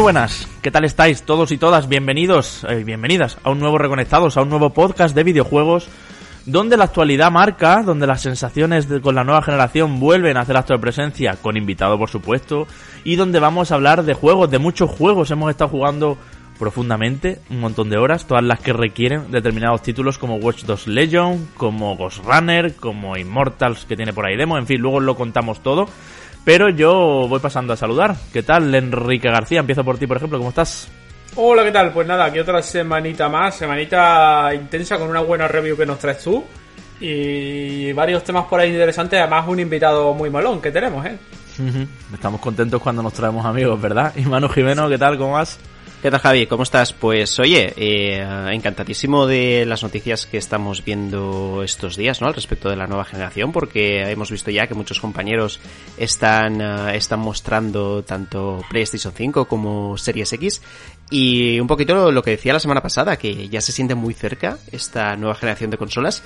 Muy buenas, ¿qué tal estáis todos y todas? Bienvenidos, eh, bienvenidas a un nuevo Reconectados, a un nuevo podcast de videojuegos donde la actualidad marca, donde las sensaciones con la nueva generación vuelven a hacer acto de presencia, con invitado por supuesto, y donde vamos a hablar de juegos, de muchos juegos. Hemos estado jugando profundamente, un montón de horas, todas las que requieren determinados títulos como Watch Dogs Legion, como Ghost Runner, como Immortals que tiene por ahí demo, en fin, luego lo contamos todo. Pero yo voy pasando a saludar. ¿Qué tal, Enrique García? Empiezo por ti, por ejemplo. ¿Cómo estás? Hola, ¿qué tal? Pues nada, aquí otra semanita más, semanita intensa con una buena review que nos traes tú y varios temas por ahí interesantes, además un invitado muy molón que tenemos, ¿eh? Estamos contentos cuando nos traemos amigos, ¿verdad? Y Manu Jimeno, ¿qué tal? ¿Cómo vas? ¿Qué tal Javi? ¿Cómo estás? Pues oye, eh, encantadísimo de las noticias que estamos viendo estos días, ¿no? Al respecto de la nueva generación, porque hemos visto ya que muchos compañeros están, eh, están mostrando tanto PlayStation 5 como Series X. Y un poquito lo, que decía la semana pasada, que ya se siente muy cerca esta nueva generación de consolas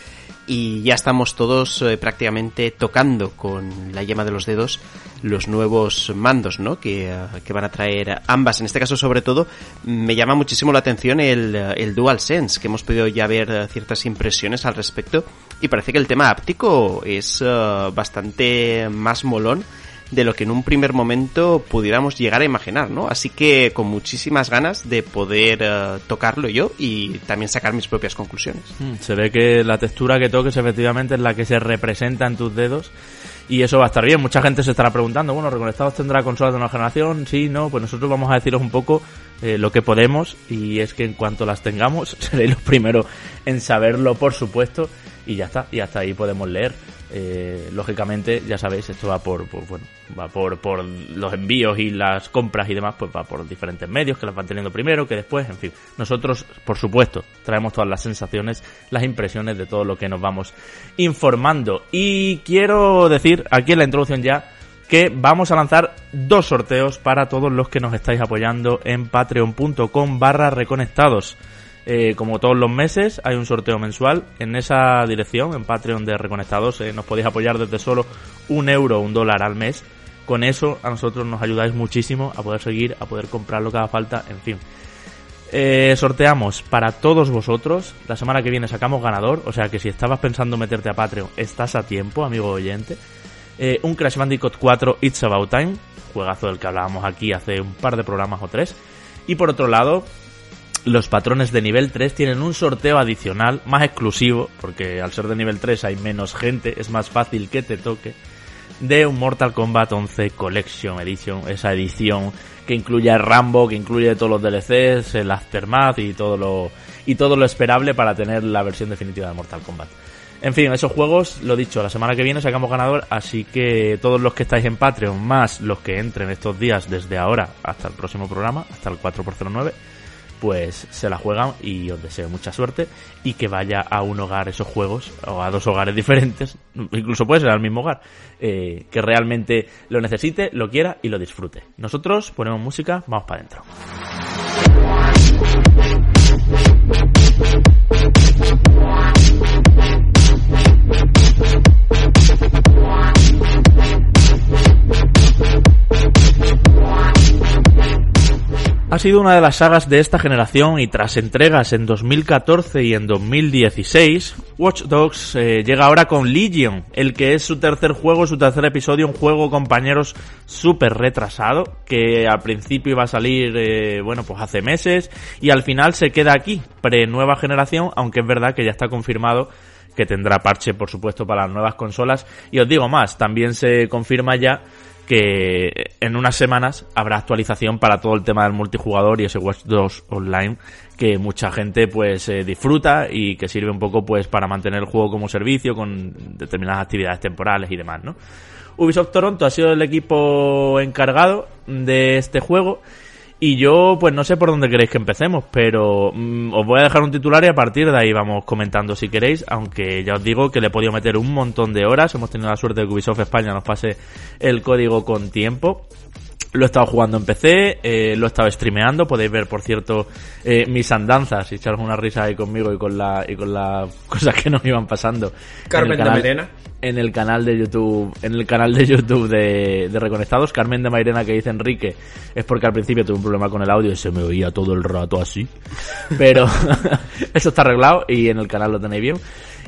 y ya estamos todos eh, prácticamente tocando con la yema de los dedos los nuevos mandos, ¿no? Que, eh, que van a traer ambas. En este caso, sobre todo, me llama muchísimo la atención el, el DualSense, que hemos podido ya ver eh, ciertas impresiones al respecto. Y parece que el tema áptico es eh, bastante más molón de lo que en un primer momento pudiéramos llegar a imaginar, ¿no? Así que con muchísimas ganas de poder eh, tocarlo yo y también sacar mis propias conclusiones. Mm, Se ve que la textura que toques efectivamente es la que se representa en tus dedos y eso va a estar bien. Mucha gente se estará preguntando, bueno, ¿Reconectados tendrá consolas de nueva generación? Sí, no, pues nosotros vamos a deciros un poco eh, lo que podemos y es que en cuanto las tengamos seréis los primeros en saberlo, por supuesto, y ya está, y hasta ahí podemos leer. Eh, lógicamente, ya sabéis, esto va por, por, bueno, va por, por los envíos y las compras y demás, pues va por diferentes medios que las van teniendo primero, que después, en fin. Nosotros, por supuesto, traemos todas las sensaciones, las impresiones de todo lo que nos vamos informando. Y quiero decir, aquí en la introducción ya, que vamos a lanzar dos sorteos para todos los que nos estáis apoyando en patreon.com barra reconectados. Eh, como todos los meses, hay un sorteo mensual en esa dirección, en Patreon de Reconectados. eh, nos podéis apoyar desde solo un euro, un dólar al mes. Con eso a nosotros nos ayudáis muchísimo a poder seguir, a poder comprar lo que haga falta, en fin. Eh, sorteamos para todos vosotros. La semana que viene sacamos ganador. O sea que si estabas pensando meterte a Patreon, estás a tiempo, amigo oyente. Un Crash Bandicoot 4 It's About Time. Juegazo del que hablábamos aquí hace un par de programas o tres. Y por otro lado, los patrones de nivel 3 tienen un sorteo adicional, más exclusivo, porque al ser de nivel 3 hay menos gente, es más fácil que te toque, de un Mortal Kombat 11 Collection Edition, esa edición que incluye a Rambo, que incluye todos los DLCs, el Aftermath y todo lo, y todo lo esperable para tener la versión definitiva de Mortal Kombat. En fin, esos juegos, lo dicho, la semana que viene sacamos ganador, así que todos los que estáis en Patreon, más los que entren estos días desde ahora hasta el próximo programa, hasta el 4x09, pues se la juegan y os deseo mucha suerte y que vaya a un hogar esos juegos o a dos hogares diferentes, incluso puede ser al mismo hogar, eh, que realmente lo necesite, lo quiera y lo disfrute. Nosotros ponemos música, vamos para adentro. Ha sido una de las sagas de esta generación y tras entregas en 2014 y en 2016, Watch Dogs eh, llega ahora con Legion, el que es su tercer juego, su tercer episodio, un juego compañeros súper retrasado, que al principio iba a salir, eh, bueno, pues hace meses y al final se queda aquí, pre-nueva generación, aunque es verdad que ya está confirmado que tendrá parche, por supuesto, para las nuevas consolas. Y os digo más, también se confirma ya que en unas semanas habrá actualización para todo el tema del multijugador y ese Watch 2 online que mucha gente pues eh, disfruta y que sirve un poco pues para mantener el juego como servicio con determinadas actividades temporales y demás, ¿no? Ubisoft Toronto ha sido el equipo encargado de este juego y yo pues no sé por dónde queréis que empecemos, pero mm, os voy a dejar un titular y a partir de ahí vamos comentando si queréis, aunque ya os digo que le he podido meter un montón de horas, hemos tenido la suerte de que Ubisoft España nos pase el código con tiempo. Lo he estado jugando en PC, eh, lo he estado streameando, podéis ver, por cierto, eh, mis andanzas y echaros una risa ahí conmigo y con la y con las cosas que nos iban pasando. Carmen de Mairena. En el canal de YouTube, en el canal de YouTube de, de Reconectados, Carmen de Mairena que dice Enrique, es porque al principio tuve un problema con el audio y se me oía todo el rato así. Pero eso está arreglado y en el canal lo tenéis bien.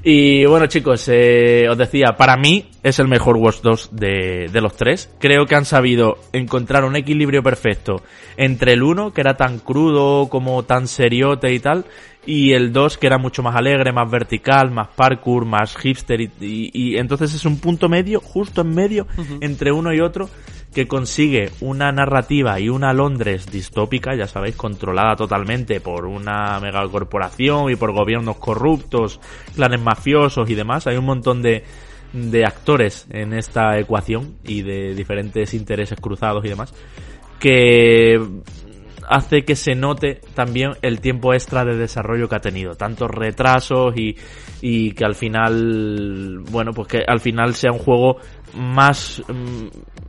Y bueno chicos, eh, os decía, para mí es el mejor Watch 2 de, de, los tres. Creo que han sabido encontrar un equilibrio perfecto entre el 1, que era tan crudo como tan seriote y tal, y el 2, que era mucho más alegre, más vertical, más parkour, más hipster, y, y, y entonces es un punto medio, justo en medio, uh -huh. entre uno y otro, que consigue una narrativa y una Londres distópica, ya sabéis, controlada totalmente por una megacorporación y por gobiernos corruptos, clanes mafiosos y demás. Hay un montón de, de actores en esta ecuación y de diferentes intereses cruzados y demás que hace que se note también el tiempo extra de desarrollo que ha tenido, tantos retrasos y, y que al final, bueno, pues que al final sea un juego más,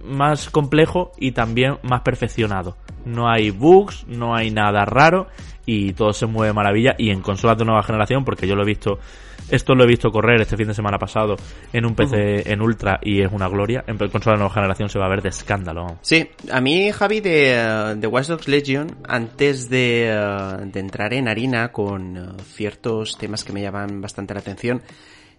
más complejo y también más perfeccionado. No hay bugs, no hay nada raro y todo se mueve maravilla y en consolas de nueva generación, porque yo lo he visto, esto lo he visto correr este fin de semana pasado en un PC uh -huh. en Ultra y es una gloria, en consola de nueva generación se va a ver de escándalo. Sí, a mí Javi de, de Watch Dogs Legion, antes de, de entrar en harina con ciertos temas que me llaman bastante la atención,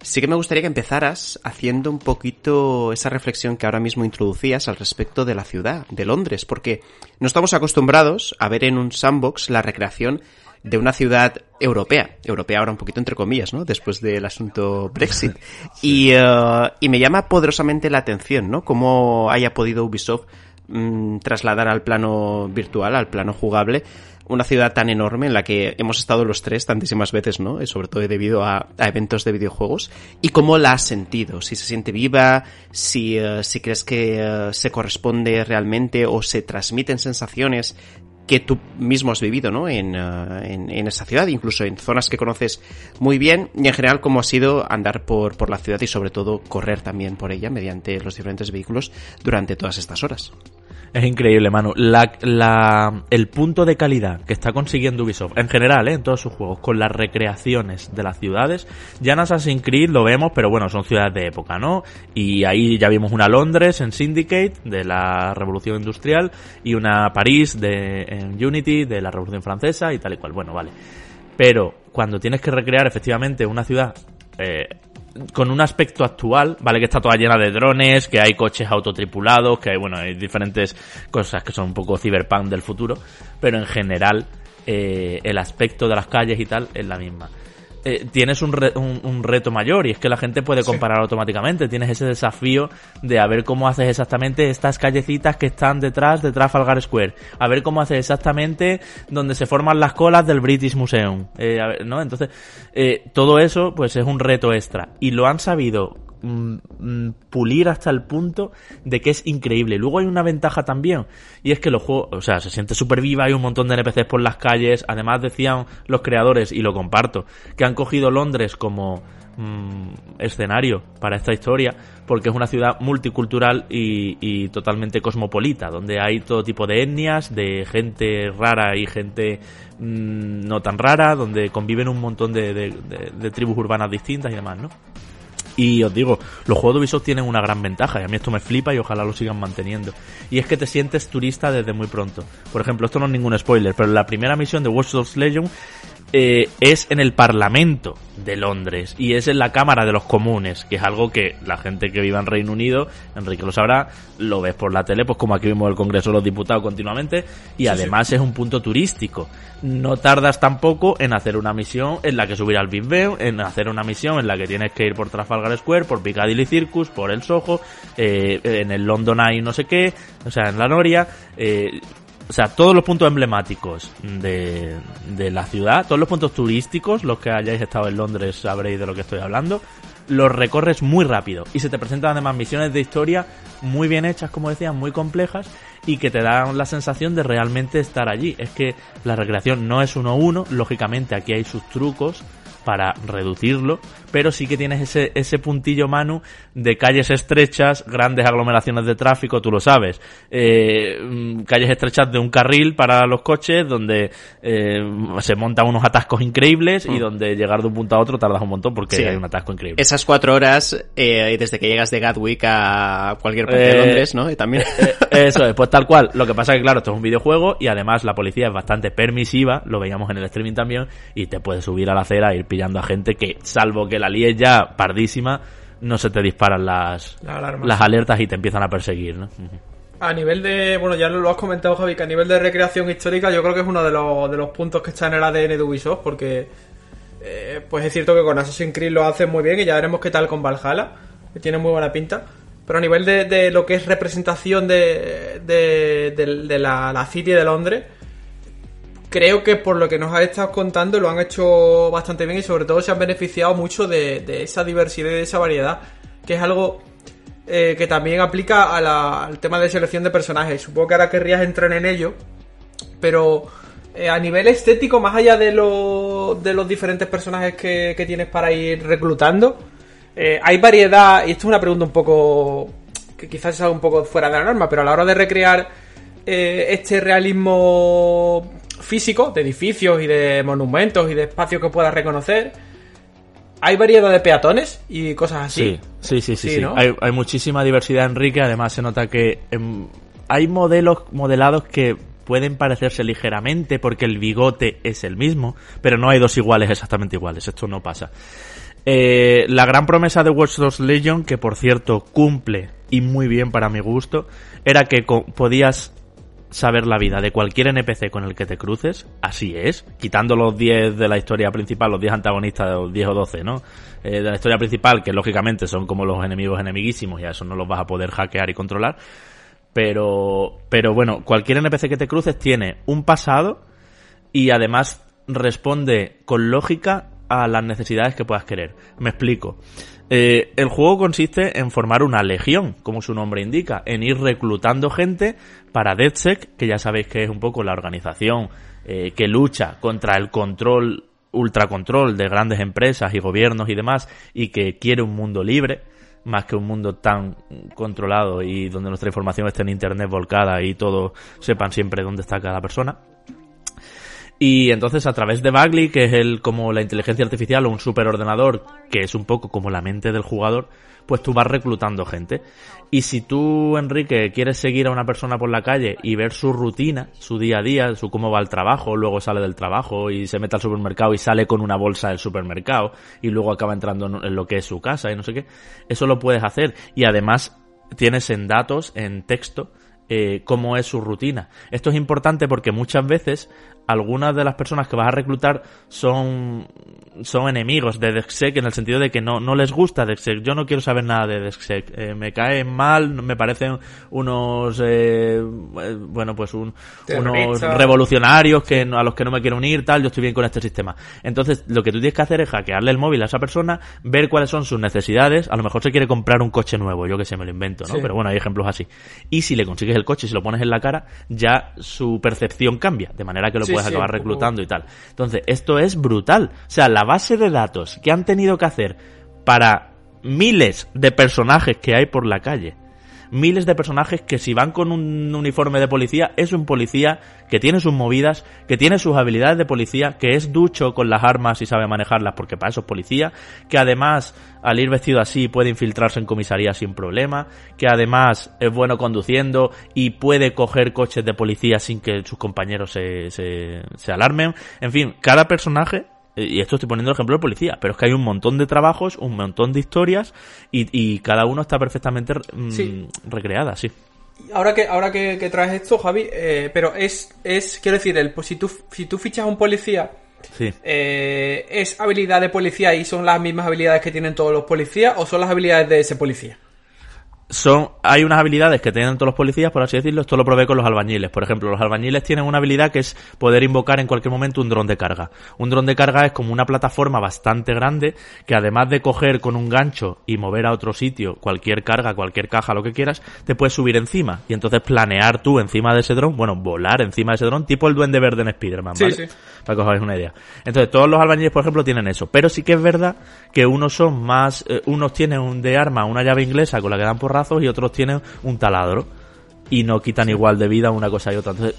Sí que me gustaría que empezaras haciendo un poquito esa reflexión que ahora mismo introducías al respecto de la ciudad, de Londres, porque no estamos acostumbrados a ver en un sandbox la recreación de una ciudad europea, europea ahora un poquito entre comillas, ¿no? Después del asunto Brexit. sí. y, uh, y me llama poderosamente la atención, ¿no? Cómo haya podido Ubisoft mmm, trasladar al plano virtual, al plano jugable, una ciudad tan enorme en la que hemos estado los tres tantísimas veces, ¿no? Sobre todo debido a, eventos de videojuegos. ¿Y cómo la has sentido? Si se siente viva, si, uh, si crees que uh, se corresponde realmente o se transmiten sensaciones que tú mismo has vivido, ¿no? En, en, en, esa ciudad, incluso en zonas que conoces muy bien, y en general cómo ha sido andar por, por la ciudad y sobre todo correr también por ella mediante los diferentes vehículos durante todas estas horas. Es increíble, Manu. La, la, el punto de calidad que está consiguiendo Ubisoft, en general, ¿eh? en todos sus juegos, con las recreaciones de las ciudades. Ya en Assassin's Creed lo vemos, pero bueno, son ciudades de época, ¿no? Y ahí ya vimos una Londres en Syndicate, de la Revolución Industrial, y una París de, en Unity, de la Revolución Francesa, y tal y cual. Bueno, vale. Pero cuando tienes que recrear efectivamente una ciudad eh, con un aspecto actual, ¿vale? Que está toda llena de drones, que hay coches autotripulados, que hay, bueno, hay diferentes cosas que son un poco cyberpunk del futuro, pero en general eh, el aspecto de las calles y tal es la misma. Eh, tienes un, re, un, un, reto mayor y es que la gente puede comparar sí. automáticamente. Tienes ese desafío de a ver cómo haces exactamente estas callecitas que están detrás de Trafalgar Square. A ver cómo haces exactamente donde se forman las colas del British Museum. Eh, ver, ¿no? Entonces, eh, todo eso pues es un reto extra. Y lo han sabido pulir hasta el punto de que es increíble. Luego hay una ventaja también, y es que los juegos, o sea, se siente súper viva, hay un montón de NPCs por las calles, además decían los creadores, y lo comparto, que han cogido Londres como mmm, escenario para esta historia, porque es una ciudad multicultural y, totalmente cosmopolita, donde hay todo tipo de etnias, de gente rara y gente no tan rara, donde conviven un montón de, de tribus urbanas distintas y demás, ¿no? Y os digo, los juegos de Ubisoft tienen una gran ventaja y a mí esto me flipa y ojalá lo sigan manteniendo. Y es que te sientes turista desde muy pronto. Por ejemplo, esto no es ningún spoiler, pero la primera misión de Watch Dogs Legion eh, es en el Parlamento de Londres y es en la Cámara de los Comunes, que es algo que la gente que vive en Reino Unido, Enrique lo sabrá, lo ves por la tele, pues como aquí vemos el Congreso de los Diputados continuamente, y sí, además sí. es un punto turístico. No tardas tampoco en hacer una misión en la que subir al Big Ben, en hacer una misión en la que tienes que ir por Trafalgar Square, por Piccadilly Circus, por el Soho, eh, en el London Eye no sé qué, o sea, en la Noria, eh, o sea, todos los puntos emblemáticos de, de, la ciudad, todos los puntos turísticos, los que hayáis estado en Londres sabréis de lo que estoy hablando, los recorres muy rápido y se te presentan además misiones de historia muy bien hechas, como decía, muy complejas y que te dan la sensación de realmente estar allí. Es que la recreación no es uno a uno, lógicamente aquí hay sus trucos para reducirlo, pero sí que tienes ese, ese puntillo Manu de calles estrechas, grandes aglomeraciones de tráfico, tú lo sabes, eh, mm, calles estrechas de un carril para los coches donde eh, se montan unos atascos increíbles y Mm. donde llegar de un punto a otro tardas un montón porque Sí. hay un atasco increíble. Esas cuatro horas, eh, desde que llegas de Gatwick a cualquier parte de Eh, Londres, ¿no? Y también... Eh, Eso es, pues tal cual. Lo que pasa es que, claro, esto es un videojuego y además la policía es bastante permisiva, lo veíamos en el streaming también, y te puedes subir a la acera e ir pillando a gente que, salvo que la líes ya pardísima, no se te disparan las, Las alertas y te empiezan a perseguir, ¿no? A nivel de, bueno, ya lo has comentado Javi, que a nivel de recreación histórica yo creo que es uno de los, de los puntos que está en el ADN de Ubisoft, porque eh, pues es cierto que con Assassin's Creed lo hacen muy bien y ya veremos qué tal con Valhalla, que tiene muy buena pinta. Pero a nivel de, de lo que es representación de, de, de- de la, la City de Londres, creo que por lo que nos has estado contando lo han hecho bastante bien y sobre todo se han beneficiado mucho de, de esa diversidad y de esa variedad, que es algo eh, que también aplica al tema de selección de personajes. Supongo que ahora querrías entrar en ello, pero eh, a nivel estético, más allá de, lo- de los diferentes personajes que, tienes para ir reclutando, eh, hay variedad, y esto es una pregunta un poco que quizás algo un poco fuera de la norma, pero a la hora de recrear este realismo físico de edificios y de monumentos y de espacios que puedas reconocer, hay variedad de peatones y cosas así. Sí, sí, sí, sí. Sí. Hay, hay muchísima diversidad, Enrique. Además, se nota que em, hay modelos modelados que pueden parecerse ligeramente porque el bigote es el mismo, pero no hay dos iguales exactamente iguales. Esto no pasa. Eh, la gran promesa de Watch Dogs Legion, que por cierto cumple y muy bien para mi gusto, era que podías saber la vida de cualquier NPC con el que te cruces, así es, quitando los 10 de la historia principal, los 10 antagonistas, los 10 o 12, ¿no? Eh, de la historia principal, que lógicamente son como los enemigos enemiguísimos y a eso no los vas a poder hackear y controlar. Pero, pero bueno, cualquier NPC que te cruces tiene un pasado y además responde con lógica a las necesidades que puedas querer. Me explico. Eh, el juego consiste en formar una legión, como su nombre indica, en ir reclutando gente para DedSec, que ya sabéis que es un poco la organización eh, que lucha contra el control, ultracontrol de grandes empresas y gobiernos y demás, y que quiere un mundo libre, más que un mundo tan controlado y donde nuestra información esté en internet volcada y todos sepan siempre dónde está cada persona. Y entonces a través de Bagley, que es el como la inteligencia artificial o un superordenador, que es un poco como la mente del jugador, pues tú vas reclutando gente. Y si tú, Enrique, quieres seguir a una persona por la calle y ver su rutina, su día a día, su cómo va al trabajo, luego sale del trabajo y se mete al supermercado y sale con una bolsa del supermercado y luego acaba entrando en lo que es su casa y no sé qué, eso lo puedes hacer. Y además tienes en datos, en texto, eh, cómo es su rutina. Esto es importante porque muchas veces algunas de las personas que vas a reclutar son, son enemigos de DexSec en el sentido de que no, no les gusta DexSec. Yo no quiero saber nada de DexSec. Eh, me caen mal, me parecen unos, eh, eh, bueno, pues un, unos revolucionarios que a los que no me quiero unir, tal, yo estoy bien con este sistema. Entonces, lo que tú tienes que hacer es hackearle el móvil a esa persona, ver cuáles son sus necesidades, a lo mejor se quiere comprar un coche nuevo, yo que sé, me lo invento, ¿no? Sí. Pero bueno, hay ejemplos así. Y si le consigues el coche y se lo pones en la cara, ya su percepción cambia, de manera que lo Sí, puedes sí, acabar reclutando y tal. Entonces, esto es brutal. O sea, la base de datos que han tenido que hacer para miles de personajes que hay por la calle, miles de personajes que si van con un uniforme de policía es un policía que tiene sus movidas, que tiene sus habilidades de policía, que es ducho con las armas y sabe manejarlas porque para eso es policía, que además al ir vestido así puede infiltrarse en comisaría sin problema, que además es bueno conduciendo y puede coger coches de policía sin que sus compañeros se, se, se alarmen. En fin, cada personaje y esto estoy poniendo el ejemplo de policía, pero es que hay un montón de trabajos, un montón de historias y, y cada uno está perfectamente mm, Sí. recreada, sí. Ahora que, ahora que, que traes esto, Javi, eh, pero es, es, quiero decir, el, pues, si, tú, si tú fichas a un policía, Sí. eh, ¿es habilidad de policía y son las mismas habilidades que tienen todos los policías o son las habilidades de ese policía? Son hay unas habilidades que tienen todos los policías, por así decirlo, esto lo probé con los albañiles. Por ejemplo, los albañiles tienen una habilidad que es poder invocar en cualquier momento un dron de carga. Un dron de carga es como una plataforma bastante grande que además de coger con un gancho y mover a otro sitio cualquier carga, cualquier caja, lo que quieras, te puedes subir encima y entonces planear tú encima de ese dron, bueno, volar encima de ese dron, tipo el duende verde en Spider-Man, ¿vale? Sí, sí. Para que os hagáis una idea. Entonces, todos los albañiles, por ejemplo, tienen eso. Pero sí que es verdad que unos son más, eh, unos tienen un de arma una llave inglesa con la que dan y otros tienen un taladro. Y no quitan igual de vida una cosa y otra. Entonces,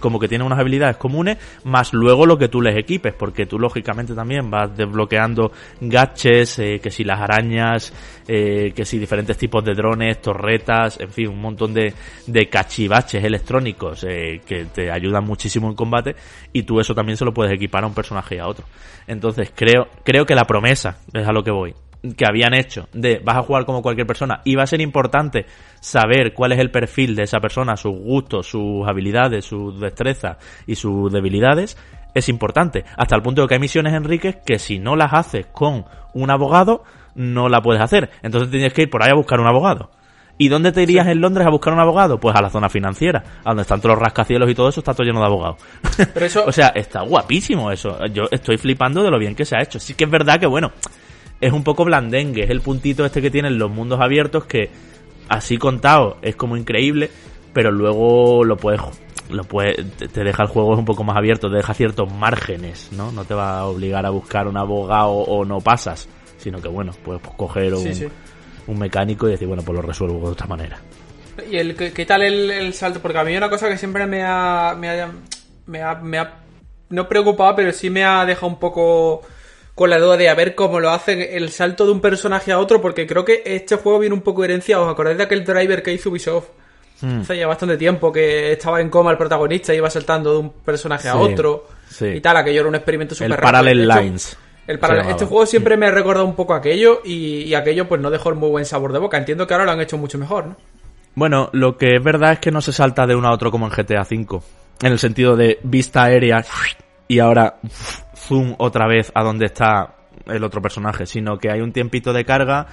como que tienen unas habilidades comunes, más luego lo que tú les equipes, porque tú lógicamente también vas desbloqueando gaches, eh, que si las arañas, eh, que si diferentes tipos de drones, torretas, en fin, un montón de, de cachivaches electrónicos eh, que te ayudan muchísimo en combate, y tú eso también se lo puedes equipar a un personaje y a otro. Entonces creo, creo que la promesa es a lo que voy que habían hecho de vas a jugar como cualquier persona y va a ser importante saber cuál es el perfil de esa persona, sus gustos, sus habilidades, sus destrezas y sus debilidades, es importante. Hasta el punto de que hay misiones, Enrique, que si no las haces con un abogado, no la puedes hacer. Entonces tienes que ir por ahí a buscar un abogado. ¿Y dónde te irías en Londres a buscar un abogado? Pues a la zona financiera, a donde están todos los rascacielos y todo eso, está todo lleno de abogados. Pero eso- o sea, está guapísimo eso. Yo estoy flipando de lo bien que se ha hecho. Sí que es verdad que, bueno, es un poco blandengue, es el puntito este que tienen los mundos abiertos que así contado es como increíble, pero luego lo puedes lo puede, te deja el juego un poco más abierto, te deja ciertos márgenes, ¿no? No te va a obligar a buscar un abogado o no pasas, sino que bueno, puedes coger un, Sí, sí. un mecánico y decir, bueno, pues lo resuelvo de otra manera. ¿Y el, qué, qué tal el, el salto? Porque a mí una cosa que siempre me ha, me ha, me ha, me ha- no preocupado, pero sí me ha dejado un poco con la duda de a ver cómo lo hace el salto de un personaje a otro, porque creo que este juego viene un poco herencia. ¿Os acordáis de aquel driver que hizo Ubisoft? Hmm. Hace ya bastante tiempo que estaba en coma el protagonista y iba saltando de un personaje a otro sí. y tal, aquello era un experimento súper El raro. Parallel hecho, Lines. el este juego siempre me ha recordado un poco aquello y, y aquello pues no dejó el muy buen sabor de boca. Entiendo que ahora lo han hecho mucho mejor, ¿no? Bueno, lo que es verdad es que no se salta de uno a otro como en GTA V. En el sentido de vista aérea y ahora zoom otra vez a donde está el otro personaje, sino que hay un tiempito de carga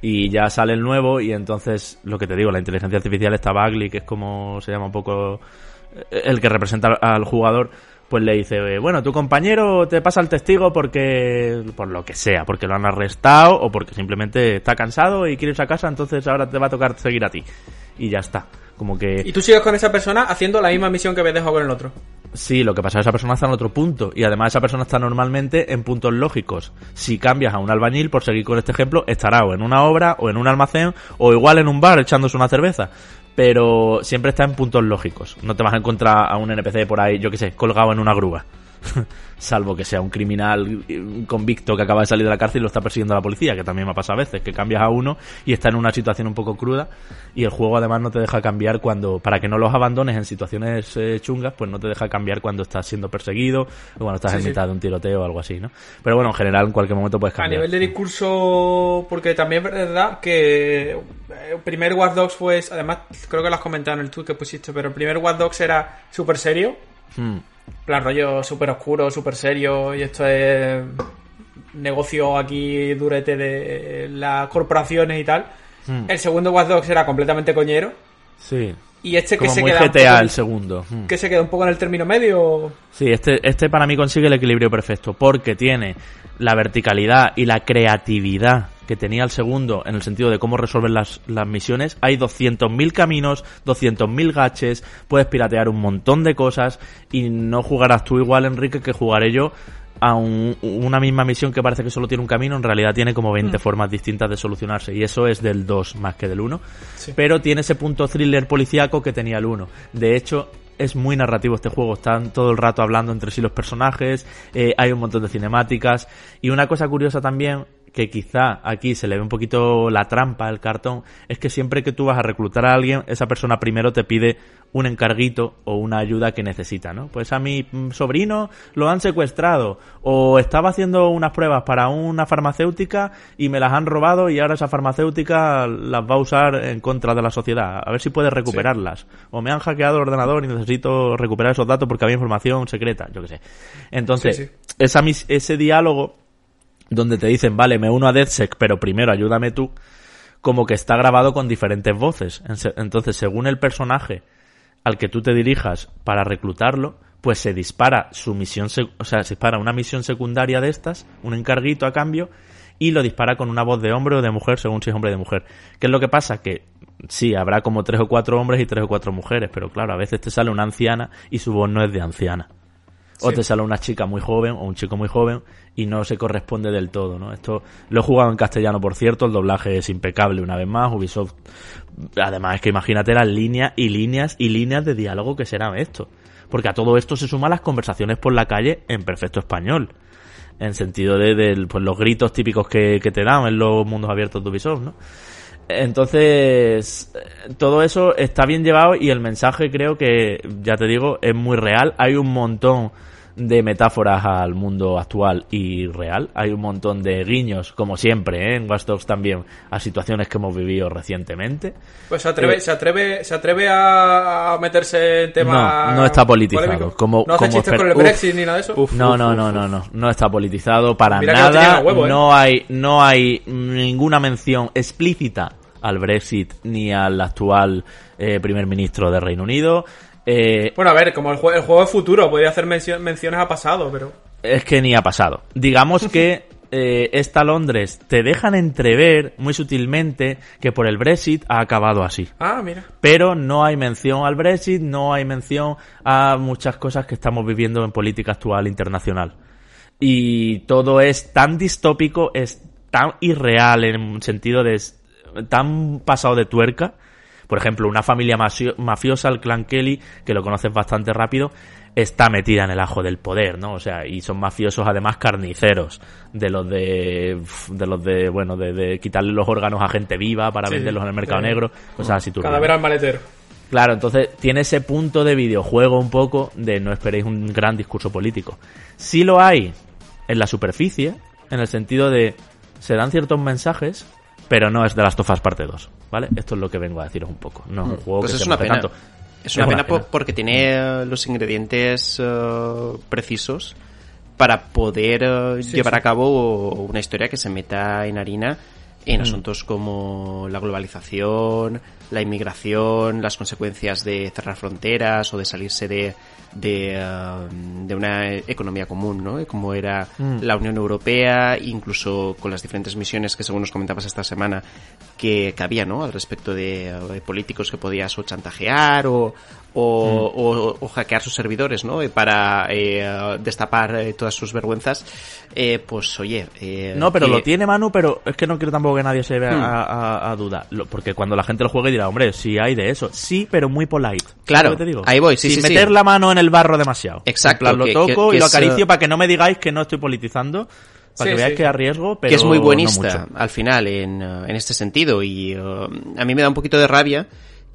y ya sale el nuevo y entonces lo que te digo, la inteligencia artificial está Bagley, que es como se llama un poco eh, el que representa al jugador, pues le dice, bueno, tu compañero te pasa el testigo porque, por lo que sea, porque lo han arrestado o porque simplemente está cansado y quiere irse a casa, entonces ahora te va a tocar seguir a ti. Y ya está. Como que... Y tú sigues con esa persona haciendo la misma misión que habías dejado con el otro. Sí, lo que pasa es que esa persona está en otro punto y además esa persona está normalmente en puntos lógicos. Si cambias a un albañil, por seguir con este ejemplo, estará o en una obra o en un almacén o igual en un bar echándose una cerveza. Pero siempre está en puntos lógicos. No te vas a encontrar a un NPC por ahí, yo qué sé, colgado en una grúa. Salvo que sea un criminal eh, convicto que acaba de salir de la cárcel y lo está persiguiendo la policía, que también me ha pasado a veces, que cambias a uno y está en una situación un poco cruda y el juego además no te deja cambiar cuando, para que no los abandones en situaciones eh, chungas, pues no te deja cambiar cuando estás siendo perseguido o cuando estás Sí, en sí. mitad de un tiroteo o algo así, ¿no? Pero bueno, en general en cualquier momento puedes A cambiar. nivel de discurso, porque también es verdad que eh, el primer Watch Dogs fue, además creo que lo has comentado en el tweet que pusiste, pero el primer Watch Dogs era súper serio, Hmm. plan rollo súper oscuro, súper serio, y esto es negocio aquí durete de las corporaciones y tal. Hmm. El segundo Watch Dogs era completamente coñero, Sí. y este que Como se muy queda GTA poco el segundo. Hmm. que se queda un poco en el término medio. Sí, este, este para mí consigue el equilibrio perfecto, porque tiene la verticalidad y la creatividad que tenía el segundo en el sentido de cómo resolver las, las misiones. Hay 200.000 caminos, 200.000 gaches, puedes piratear un montón de cosas y no jugarás tú igual, Enrique, que jugaré yo a un- una misma misión que parece que solo tiene un camino, en realidad tiene como 20 formas distintas de solucionarse y eso es del 2 más que del 1. Sí. Pero tiene ese punto thriller policíaco que tenía el 1. De hecho, es muy narrativo este juego, están todo el rato hablando entre sí los personajes, eh, hay un montón de cinemáticas y una cosa curiosa también que quizá aquí se le ve un poquito la trampa al cartón, es que siempre que tú vas a reclutar a alguien, esa persona primero te pide un encarguito o una ayuda que necesita, ¿no? Pues a mi mm, sobrino lo han secuestrado o estaba haciendo unas pruebas para una farmacéutica y me las han robado y ahora esa farmacéutica las va a usar en contra de la sociedad. A ver si puede recuperarlas. O me han hackeado el ordenador y necesito recuperar esos datos porque había información secreta, yo qué sé. Entonces, Sí, sí. Esa, mis- ese diálogo donde te dicen, vale, me uno a DeathSec, pero primero ayúdame tú, como que está grabado con diferentes voces. Entonces, según el personaje al que tú te dirijas para reclutarlo, pues se dispara su misión, o sea, se dispara una misión secundaria de estas, un encarguito a cambio, y lo dispara con una voz de hombre o de mujer, según si es hombre o de mujer. ¿Qué es lo que pasa? Que sí, habrá como tres o cuatro hombres y tres o cuatro mujeres, pero claro, a veces te sale una anciana y su voz no es de anciana. O te sale una chica muy joven o un chico muy joven y no se corresponde del todo, ¿no? Esto lo he jugado en castellano, por cierto, el doblaje es impecable una vez más, Ubisoft además es que imagínate las líneas y líneas y líneas de diálogo que será esto. Porque a todo esto se suman las conversaciones por la calle en perfecto español. En sentido de, pues, los gritos típicos que, que te dan en los mundos abiertos de Ubisoft, ¿no? Entonces, todo eso está bien llevado y el mensaje creo que, ya te digo, es muy real. Hay un montón de metáforas al mundo actual y real. Hay un montón de guiños, como siempre, ¿eh? en Watch Dogs también, a situaciones que hemos vivido recientemente. Pues se atreve, eh, se atreve, se atreve a meterse en temas. No, no está politizado. Como, no hace chistes con el Brexit ni nada de eso. no, no, no, no, no, no está politizado para nada. ¿eh? No hay, no hay ninguna mención explícita al Brexit ni al actual primer ministro de Reino Unido. Eh, bueno, a ver, como el, juego es futuro, podría hacer menciones a pasado, pero... Es que ni ha pasado. Digamos que eh, esta Londres te dejan entrever muy sutilmente que por el Brexit ha acabado así. Ah, mira. Pero no hay mención al Brexit, no hay mención a muchas cosas que estamos viviendo en política actual internacional. Y todo es tan distópico, es tan irreal en un sentido de tan pasado de tuerca por ejemplo, una familia mafiosa, el clan Kelly, que lo conoces bastante rápido, está metida en el ajo del poder, ¿no? O sea, y son mafiosos además carniceros, de los de, de los de, bueno, de, quitarle los órganos a gente viva para venderlos en el mercado negro, cosas así. Cadáver al maletero. Claro, entonces tiene ese punto de videojuego un poco de no esperéis un gran discurso político. Sí lo hay en la superficie, en el sentido de se dan ciertos mensajes, pero no es de las tofas parte 2, ¿vale? Esto es lo que vengo a deciros un poco. No es un mm. juego pues que es se una pena. tanto. Es una, pena, porque tiene eh, los ingredientes eh, precisos para poder eh, llevar a cabo una historia que se meta en harina en mm. asuntos como la globalización, la inmigración, las consecuencias de cerrar fronteras o de salirse de, de, um, de una economía común, ¿no? Como era mm. la Unión Europea, incluso con las diferentes misiones que según nos comentabas esta semana que, que había, ¿no? Al respecto de, políticos que podías o chantajear o, o, mm. o, hackear sus servidores, ¿no? Para eh, destapar eh, todas sus vergüenzas. Eh, pues oye. Eh, no, pero lo tiene Manu, pero es que no quiero tampoco que nadie se vea mm. a, a, duda. porque cuando la gente lo juegue dirá, hombre, sí hay de eso. Sí, pero muy polite. Claro, te digo? ahí voy, sí, Sin meter la mano en el barro demasiado. Exacto. lo toco y lo acaricio para que no me digáis que no estoy politizando. Para que veáis que a riesgo, pero. Que es muy buenista al final en, en este sentido. Y a mí me da un poquito de rabia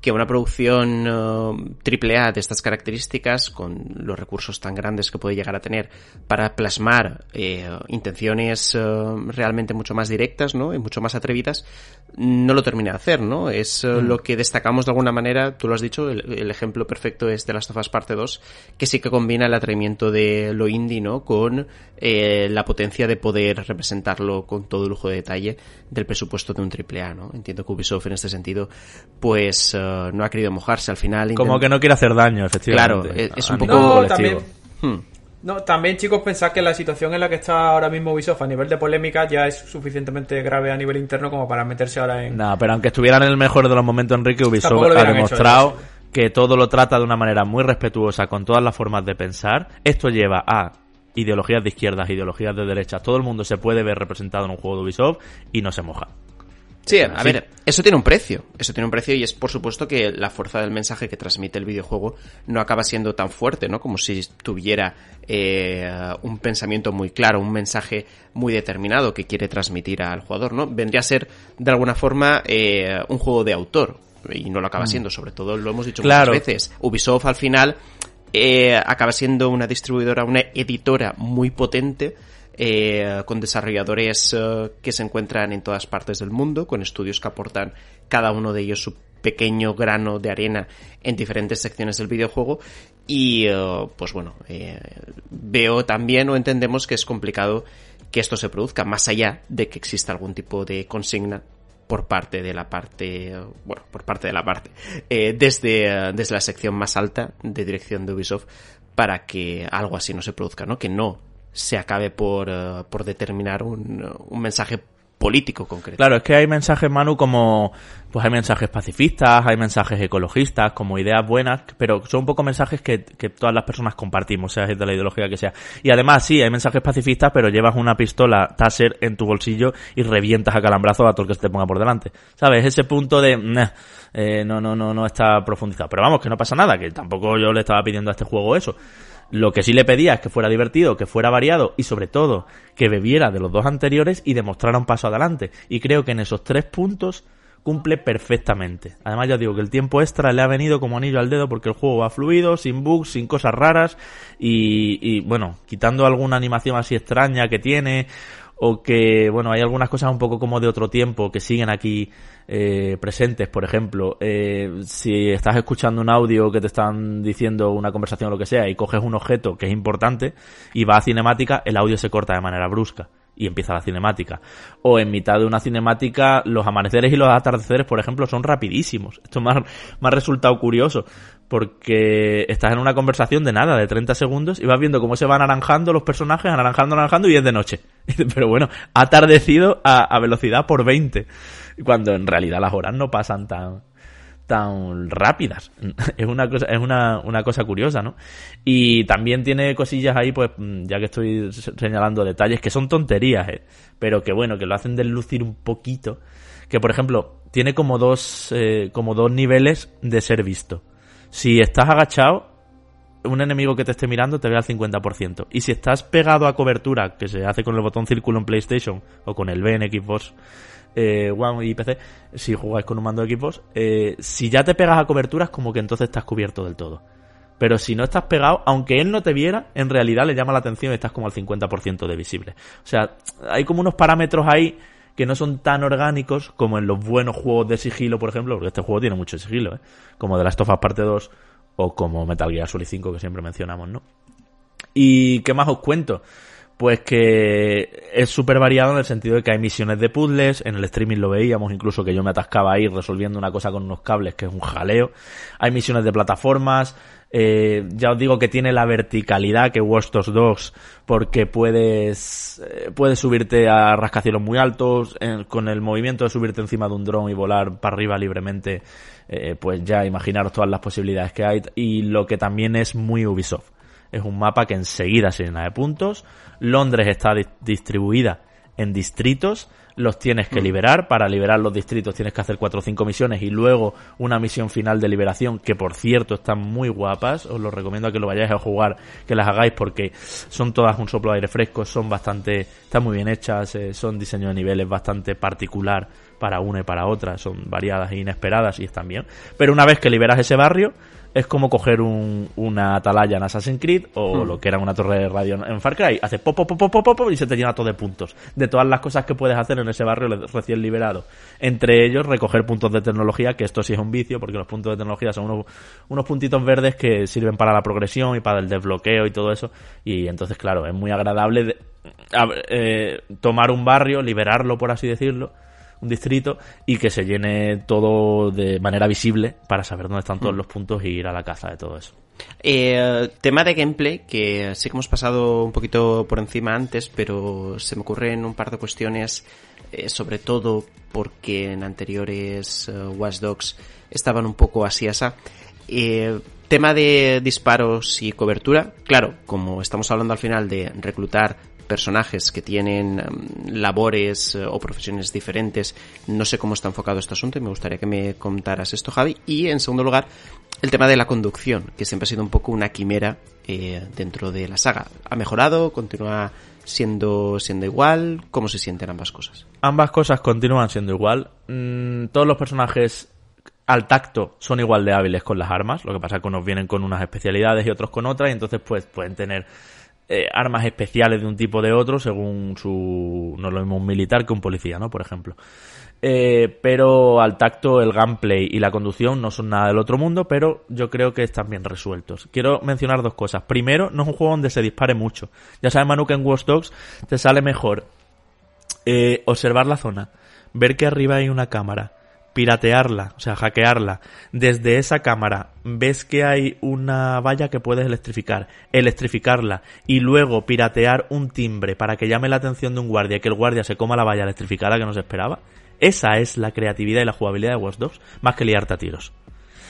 que una producción uh, triple A de estas características, con los recursos tan grandes que puede llegar a tener para plasmar eh, intenciones uh, realmente mucho más directas, ¿no? Y mucho más atrevidas, no lo termina de hacer, ¿no? Es uh, mm. lo que destacamos de alguna manera, tú lo has dicho, el, ejemplo perfecto es de Last of Us Parte 2, que sí que combina el atrevimiento de lo indie, ¿no? Con eh, la potencia de poder representarlo con todo el lujo de detalle del presupuesto de un triple A, ¿no? Entiendo que Ubisoft en este sentido, pues no ha querido mojarse al final. Como que no quiere hacer daño, efectivamente. Claro, es, un poco... No, también, hmm. no, también chicos, pensad que la situación en la que está ahora mismo Ubisoft a nivel de polémica ya es suficientemente grave a nivel interno como para meterse ahora en... No, pero aunque estuvieran en el mejor de los momentos, Enrique, Ubisoft ha demostrado que todo lo trata de una manera muy respetuosa con todas las formas de pensar. Esto lleva a ideologías de izquierdas, ideologías de derechas. Todo el mundo se puede ver representado en un juego de Ubisoft y no se moja. Sí, a ver, eso tiene un precio. Eso tiene un precio y es por supuesto que la fuerza del mensaje que transmite el videojuego no acaba siendo tan fuerte, ¿no? Como si tuviera eh, un pensamiento muy claro, un mensaje muy determinado que quiere transmitir al jugador, ¿no? Vendría a ser de alguna forma eh, un juego de autor y no lo acaba mm. siendo, sobre todo lo hemos dicho muchas veces. Ubisoft al final eh, acaba siendo una distribuidora, una editora muy potente eh, con desarrolladores eh, que se encuentran en todas partes del mundo, con estudios que aportan cada uno de ellos su pequeño grano de arena en diferentes secciones del videojuego y eh, pues bueno veo también o entendemos que es complicado que esto se produzca más allá de que exista algún tipo de consigna por parte de la parte, bueno, por parte de la parte, eh, desde, desde la sección más alta de dirección de Ubisoft para que algo así no se produzca, ¿no? Que no se acabe por, eh, por determinar un, un mensaje político concreto. Claro, es que hay mensajes, Manu, como pues hay mensajes pacifistas, hay mensajes ecologistas, como ideas buenas, pero son un poco mensajes que, que todas las personas compartimos, sea de la ideología que sea. Y además, sí, hay mensajes pacifistas, pero llevas una pistola Taser en tu bolsillo y revientas a calambrazo a todo el que se te ponga por delante. ¿Sabes? Ese punto de... eh, no, no, no, no está profundizado. Pero vamos, que no pasa nada, que tampoco yo le estaba pidiendo a este juego eso. Lo que sí le pedía es que fuera divertido, que fuera variado y sobre todo que bebiera de los dos anteriores y demostrara un paso adelante. Y creo que en esos tres puntos cumple perfectamente. Además ya digo que el tiempo extra le ha venido como anillo al dedo porque el juego va fluido, sin bugs, sin cosas raras y, y bueno, quitando alguna animación así extraña que tiene o que, bueno, hay algunas cosas un poco como de otro tiempo que siguen aquí eh, presentes. Por ejemplo, eh, si estás escuchando un audio que te están diciendo una conversación o lo que sea y coges un objeto que es importante y va a cinemática, el audio se corta de manera brusca y empieza la cinemática. O en mitad de una cinemática, los amaneceres y los atardeceres, por ejemplo, son rapidísimos. Esto me ha, resultado curioso, porque estás en una conversación de nada, de 30 segundos, y vas viendo cómo se van anaranjando los personajes, anaranjando, anaranjando, y es de noche. Pero bueno, atardecido a, a velocidad por 20, cuando en realidad las horas no pasan tan tan rápidas. Es una cosa, es una, una cosa curiosa, ¿no? Y también tiene cosillas ahí, pues, ya que estoy señalando detalles que son tonterías, ¿eh? pero que bueno, que lo hacen deslucir un poquito. Que por ejemplo, tiene como dos, eh, como dos niveles de ser visto. Si estás agachado, un enemigo que te esté mirando te ve al 50%. Y si estás pegado a cobertura, que se hace con el botón círculo en PlayStation o con el B en Xbox eh, One y PC, si jugáis con un mando de Xbox, eh, si ya te pegas a coberturas, como que entonces estás cubierto del todo. Pero si no estás pegado, aunque él no te viera, en realidad le llama la atención y estás como al 50% de visible. O sea, hay como unos parámetros ahí que no son tan orgánicos como en los buenos juegos de sigilo, por ejemplo, porque este juego tiene mucho sigilo, ¿eh? como de las Tofas parte 2 o como Metal Gear Solid 5 que siempre mencionamos, ¿no? ¿Y qué más os cuento? Pues que es súper variado en el sentido de que hay misiones de puzzles, en el streaming lo veíamos incluso que yo me atascaba ahí resolviendo una cosa con unos cables que es un jaleo, hay misiones de plataformas, eh, ya os digo que tiene la verticalidad que Watch Dogs 2 porque puedes eh, puedes subirte a rascacielos muy altos con el movimiento de subirte encima de un dron y volar para arriba libremente eh, pues ya imaginaros todas las posibilidades que hay y lo que también es muy Ubisoft es un mapa que enseguida se llena de puntos. Londres está di distribuida en distritos, los tienes que liberar. Para liberar los distritos tienes que hacer 4 o 5 misiones y luego una misión final de liberación, que por cierto están muy guapas. Os lo recomiendo a que lo vayáis a jugar, que las hagáis porque son todas un soplo de aire fresco, son bastante, están muy bien hechas, eh, son diseño de niveles bastante particular para una y para otra, son variadas e inesperadas y están bien. Pero una vez que liberas ese barrio, es como coger un, una atalaya en Assassin's Creed o Hmm. lo que era una torre de radio en Far Cry. Hace pop, pop, pop, pop, pop, y se te llena todo de puntos. De todas las cosas que puedes hacer en ese barrio recién liberado. Entre ellos, recoger puntos de tecnología, que esto sí es un vicio, porque los puntos de tecnología son unos, unos puntitos verdes que sirven para la progresión y para el desbloqueo y todo eso. Y entonces, claro, es muy agradable de- a- eh, tomar un barrio, liberarlo, por así decirlo un distrito y que se llene todo de manera visible para saber dónde están todos los puntos y ir a la caza de todo eso. Eh, tema de gameplay, que sí que hemos pasado un poquito por encima antes, pero se me ocurren un par de cuestiones, eh, sobre todo porque en anteriores eh, Watch Dogs estaban un poco así asa. Eh, tema de disparos y cobertura, claro, como estamos hablando al final de reclutar personajes que tienen mm, labores eh, o profesiones diferentes, no sé cómo está enfocado este asunto y me gustaría que me contaras esto, Javi. Y en segundo lugar, el tema de la conducción, que siempre ha sido un poco una quimera eh, dentro de la saga. ¿Ha mejorado? ¿Continúa siendo, siendo igual? ¿Cómo se sienten ambas cosas? Ambas cosas continúan siendo igual. Mm, todos los personajes al tacto son igual de hábiles con las armas, lo que pasa es que unos vienen con unas especialidades y otros con otras, y entonces pues pueden tener eh, armas especiales de un tipo o de otro según su... no es lo mismo un militar que un policía, ¿no? Por ejemplo. Eh, pero al tacto el gameplay y la conducción no son nada del otro mundo, pero yo creo que están bien resueltos. Quiero mencionar dos cosas. Primero, no es un juego donde se dispare mucho. Ya sabes, Manu, que en Watch Dogs te sale mejor eh, observar la zona, ver que arriba hay una cámara, piratearla, o sea, hackearla, desde esa cámara ves que hay una valla que puedes electrificar, electrificarla y luego piratear un timbre para que llame la atención de un guardia y que el guardia se coma la valla electrificada que no se esperaba, esa es la creatividad y la jugabilidad de Watch 2, más que liarte a tiros.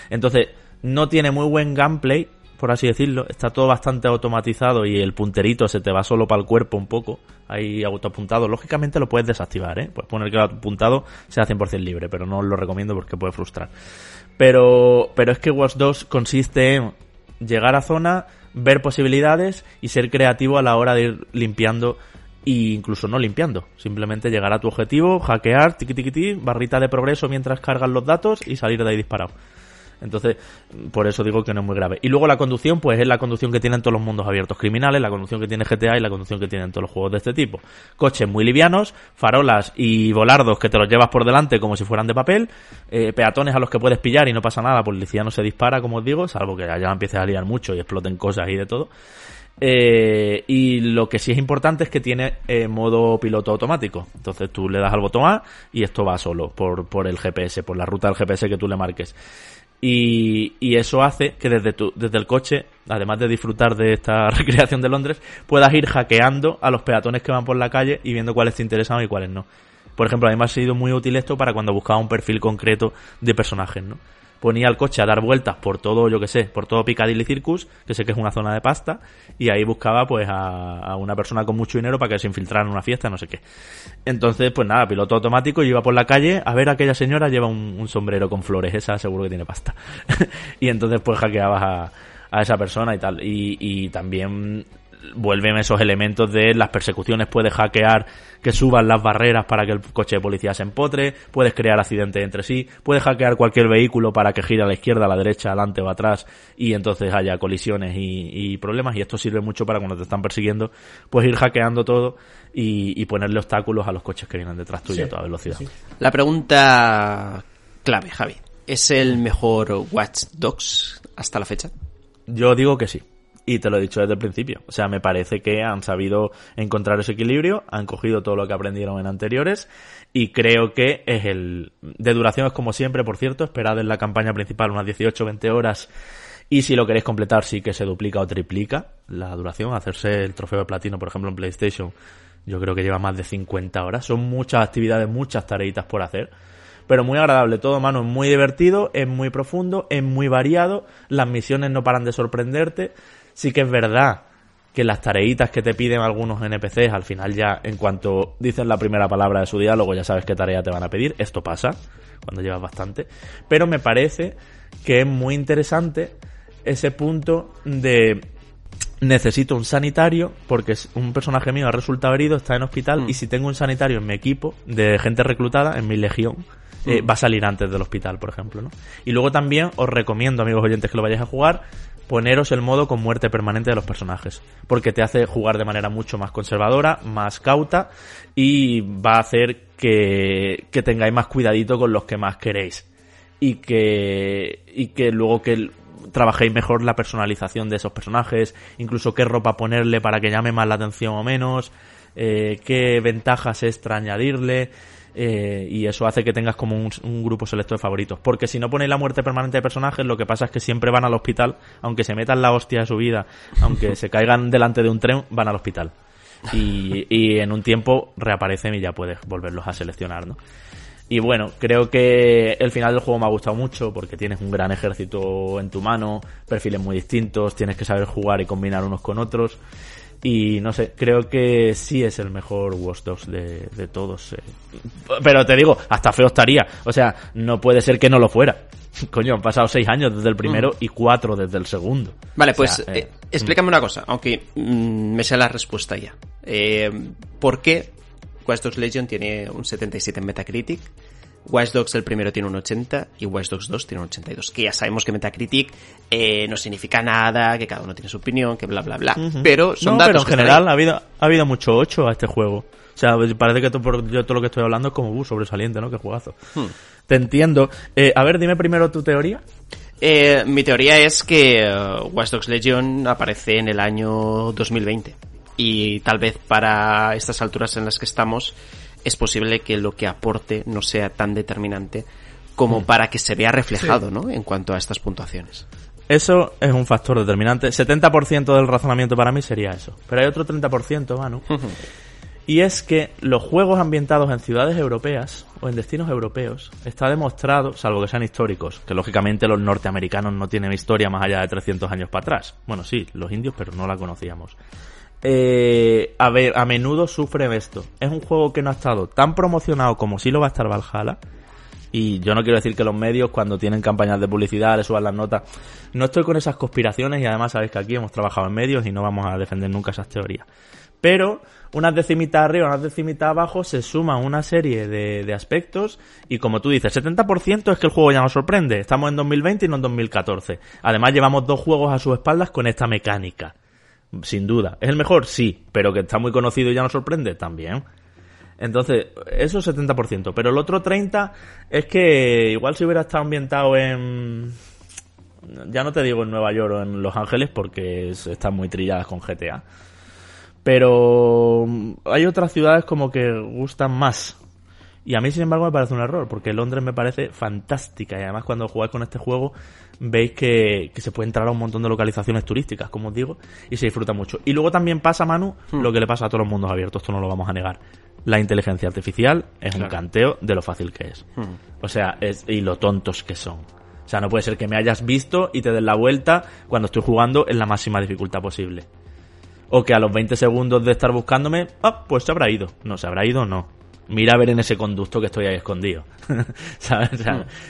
Entonces, no tiene muy buen gameplay, por así decirlo. Está todo bastante automatizado y el punterito se te va solo para el cuerpo un poco. Hay autoapuntado. Lógicamente lo puedes desactivar, ¿eh? Puedes poner que el apuntado sea 100% libre, pero no os lo recomiendo porque puede frustrar. Pero, pero es que Watch 2 consiste en llegar a zona, ver posibilidades y ser creativo a la hora de ir limpiando e incluso no limpiando. Simplemente llegar a tu objetivo, hackear, tiqui tiqui tiqui, barrita de progreso mientras cargan los datos y salir de ahí disparado. Entonces, por eso digo que no es muy grave. Y luego la conducción, pues es la conducción que tienen todos los mundos abiertos criminales, la conducción que tiene GTA y la conducción que tienen todos los juegos de este tipo. Coches muy livianos, farolas y volardos que te los llevas por delante como si fueran de papel, eh, peatones a los que puedes pillar y no pasa nada, policía no se dispara, como os digo, salvo que allá empieces a liar mucho y exploten cosas y de todo. Eh, y lo que sí es importante es que tiene eh, modo piloto automático. Entonces tú le das al botón A y esto va solo por, por el GPS, por la ruta del GPS que tú le marques. Y, y, eso hace que desde, tu, desde el coche, además de disfrutar de esta recreación de Londres, puedas ir hackeando a los peatones que van por la calle y viendo cuáles te interesan y cuáles no. Por ejemplo, a me ha sido muy útil esto para cuando buscaba un perfil concreto de personajes, ¿no? Ponía el coche a dar vueltas por todo, yo que sé, por todo Piccadilly Circus, que sé que es una zona de pasta, y ahí buscaba pues a, una persona con mucho dinero para que se infiltrara en una fiesta, no sé qué. Entonces, pues nada, piloto automático, yo iba por la calle a ver a aquella señora lleva un, sombrero con flores, esa seguro que tiene pasta. y entonces pues hackeabas a, a esa persona y tal. Y también vuelven esos elementos de las persecuciones, puedes hackear que suban las barreras para que el coche de policía se empotre, puedes crear accidentes entre sí, puedes hackear cualquier vehículo para que gire a la izquierda, a la derecha, adelante o atrás y entonces haya colisiones y, problemas y esto sirve mucho para cuando te están persiguiendo, puedes ir hackeando todo y, ponerle obstáculos a los coches que vienen detrás tuyo a toda velocidad. La pregunta clave, Javi, ¿es el mejor Watch Dogs hasta la fecha? Yo digo que sí. Y te lo he dicho desde el principio. O sea, me parece que han sabido encontrar ese equilibrio, han cogido todo lo que aprendieron en anteriores y creo que es el... De duración es como siempre, por cierto, esperad en la campaña principal unas 18-20 horas y si lo queréis completar sí que se duplica o triplica la duración, hacerse el trofeo de platino, por ejemplo, en PlayStation, yo creo que lleva más de 50 horas. Son muchas actividades, muchas tareitas por hacer pero muy agradable. Todo, mano, es muy divertido, es muy profundo, es muy variado, las misiones no paran de sorprenderte. Sí que es verdad que las tareitas que te piden algunos NPCs, al final ya, en cuanto dicen la primera palabra de su diálogo, ya sabes qué tarea te van a pedir. Esto pasa cuando llevas bastante. Pero me parece que es muy interesante ese punto de necesito un sanitario porque un personaje mío ha resultado herido, está en hospital mm. y si tengo un sanitario en mi equipo de gente reclutada, en mi legión, eh, mm. va a salir antes del hospital, por ejemplo. ¿no? Y luego también os recomiendo, amigos oyentes, que lo vayáis a jugar, poneros el modo con muerte permanente de los personajes, porque te hace jugar de manera mucho más conservadora, más cauta y va a hacer que, que tengáis más cuidadito con los que más queréis y que, y que luego que trabajéis mejor la personalización de esos personajes, incluso qué ropa ponerle para que llame más la atención o menos, eh, qué ventajas extra añadirle. Eh, y eso hace que tengas como un, grupo selecto de favoritos. Porque si no ponéis la muerte permanente de personajes, lo que pasa es que siempre van al hospital, aunque se metan la hostia de su vida, aunque se caigan delante de un tren, van al hospital. Y, y en un tiempo reaparecen y ya puedes volverlos a seleccionar, ¿no? Y bueno, creo que el final del juego me ha gustado mucho porque tienes un gran ejército en tu mano, perfiles muy distintos, tienes que saber jugar y combinar unos con otros. Y no sé, creo que sí es el mejor Watch Dogs de, de todos. Eh. Pero te digo, hasta feo estaría. O sea, no puede ser que no lo fuera. Coño, han pasado seis años desde el primero mm. y cuatro desde el segundo. Vale, pues eh, eh, explícame una cosa, aunque mm, me sé la respuesta ya. ¿Por qué Watch Dogs Legion tiene un 77 en Metacritic? Watch Dogs el primero tiene un 80 y Watch Dogs 2 tiene un 82. Que ya sabemos que Metacritic eh, no significa nada, que cada uno tiene su opinión, que bla bla bla. Pero son datos. Pero en general ha habido, ha habido mucho 8 a este juego. O sea, parece que todo, yo todo lo que estoy hablando es como uh, sobresaliente, ¿no? Qué juegazo. Hmm. Te entiendo. Eh, a ver, dime primero tu teoría. Eh, mi teoría es que Watch Dogs Legion aparece en el año 2020. Y tal vez para estas alturas en las que estamos es posible que lo que aporte no sea tan determinante como para que se vea reflejado, ¿no? En cuanto a estas puntuaciones. Eso es un factor determinante. 70% del razonamiento para mí sería eso. Pero hay otro 30%, Manu. Y es que los juegos ambientados en ciudades europeas o en destinos europeos está demostrado, salvo que sean históricos, que lógicamente los norteamericanos no tienen historia más allá de 300 años para atrás. Bueno, sí, los indios, pero no la conocíamos. Eh, a ver, a menudo sufre esto. Es un juego que no ha estado tan promocionado como si lo va a estar Valhalla. Y yo no quiero decir que los medios cuando tienen campañas de publicidad le suban las notas. No estoy con esas conspiraciones y además sabéis que aquí hemos trabajado en medios y no vamos a defender nunca esas teorías. Pero unas decimitas arriba, unas decimitas abajo, se suma una serie de, de aspectos y como tú dices, 70% es que el juego ya nos sorprende. Estamos en 2020 y no en 2014. Además llevamos dos juegos a sus espaldas con esta mecánica. Sin duda. ¿Es el mejor? Sí. Pero que está muy conocido y ya nos sorprende, también. Entonces, eso es 70%. Pero el otro 30% es que igual si hubiera estado ambientado en... Ya no te digo en Nueva York o en Los Ángeles porque están muy trilladas con GTA pero hay otras ciudades como que gustan más. Y a mí, sin embargo, me parece un error, porque Londres me parece fantástica. Y además, cuando jugáis con este juego, veis que, se puede entrar a un montón de localizaciones turísticas, como os digo, y se disfruta mucho. Y luego también pasa, Manu, hmm. lo que le pasa a todos los mundos abiertos, esto no lo vamos a negar. La inteligencia artificial es un canteo de lo fácil que es. Hmm. O sea, es, y lo tontos que son. O sea, no puede ser que me hayas visto y te des la vuelta cuando estoy jugando en la máxima dificultad posible o que a los 20 segundos de estar buscándome, ah, pues se habrá ido. No, se habrá ido, no. Mira a ver en ese conducto que estoy ahí escondido. ¿Sabes?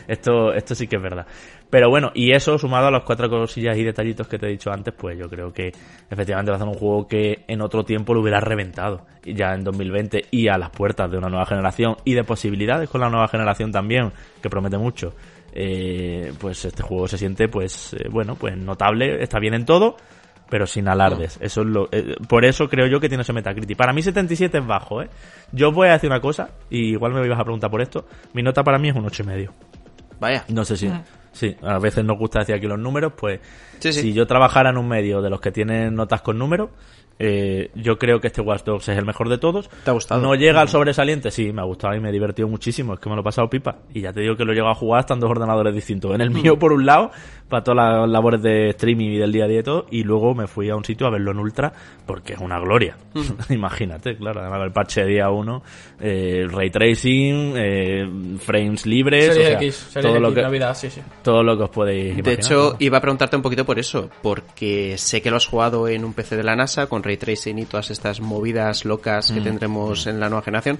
Esto, esto sí que es verdad. Pero bueno, y eso sumado a las cuatro cosillas y detallitos que te he dicho antes, pues yo creo que efectivamente va a ser un juego que en otro tiempo lo hubiera reventado. Ya en 2020 y a las puertas de una nueva generación y de posibilidades con la nueva generación también, que promete mucho. Eh, pues este juego se siente, pues, eh, bueno, pues notable, está bien en todo pero sin alardes. Eso es lo, eh, por eso creo yo que tiene ese Metacritic. Para mí 77 es bajo, ¿eh? Yo voy a decir una cosa, y igual me ibas a preguntar por esto. Mi nota para mí es un ocho y medio. Vaya. No sé si... Sí, a veces nos gusta decir aquí los números, pues si yo trabajara en un medio de los que tienen notas con números, eh, yo creo que este Watch Dogs es el mejor de todos. ¿Te ha gustado? No llega al sobresaliente, sí, me ha gustado y me he divertido muchísimo. Es que me lo he pasado pipa. Y ya te digo que lo he llegado a jugar hasta en dos ordenadores distintos. En el mío, mm. por un lado, para todas las labores de streaming y del día a día y todo. Y luego me fui a un sitio a verlo en ultra, porque es una gloria. Mm. Imagínate, claro. Además, el parche de día 1, eh, ray tracing, eh, frames libres. todo, lo que, todo lo que os podéis imaginar. De hecho, iba a preguntarte un poquito por eso, porque sé que lo has jugado en un PC de la NASA con ray tracing y todas estas movidas locas que mm. tendremos en la nueva generación.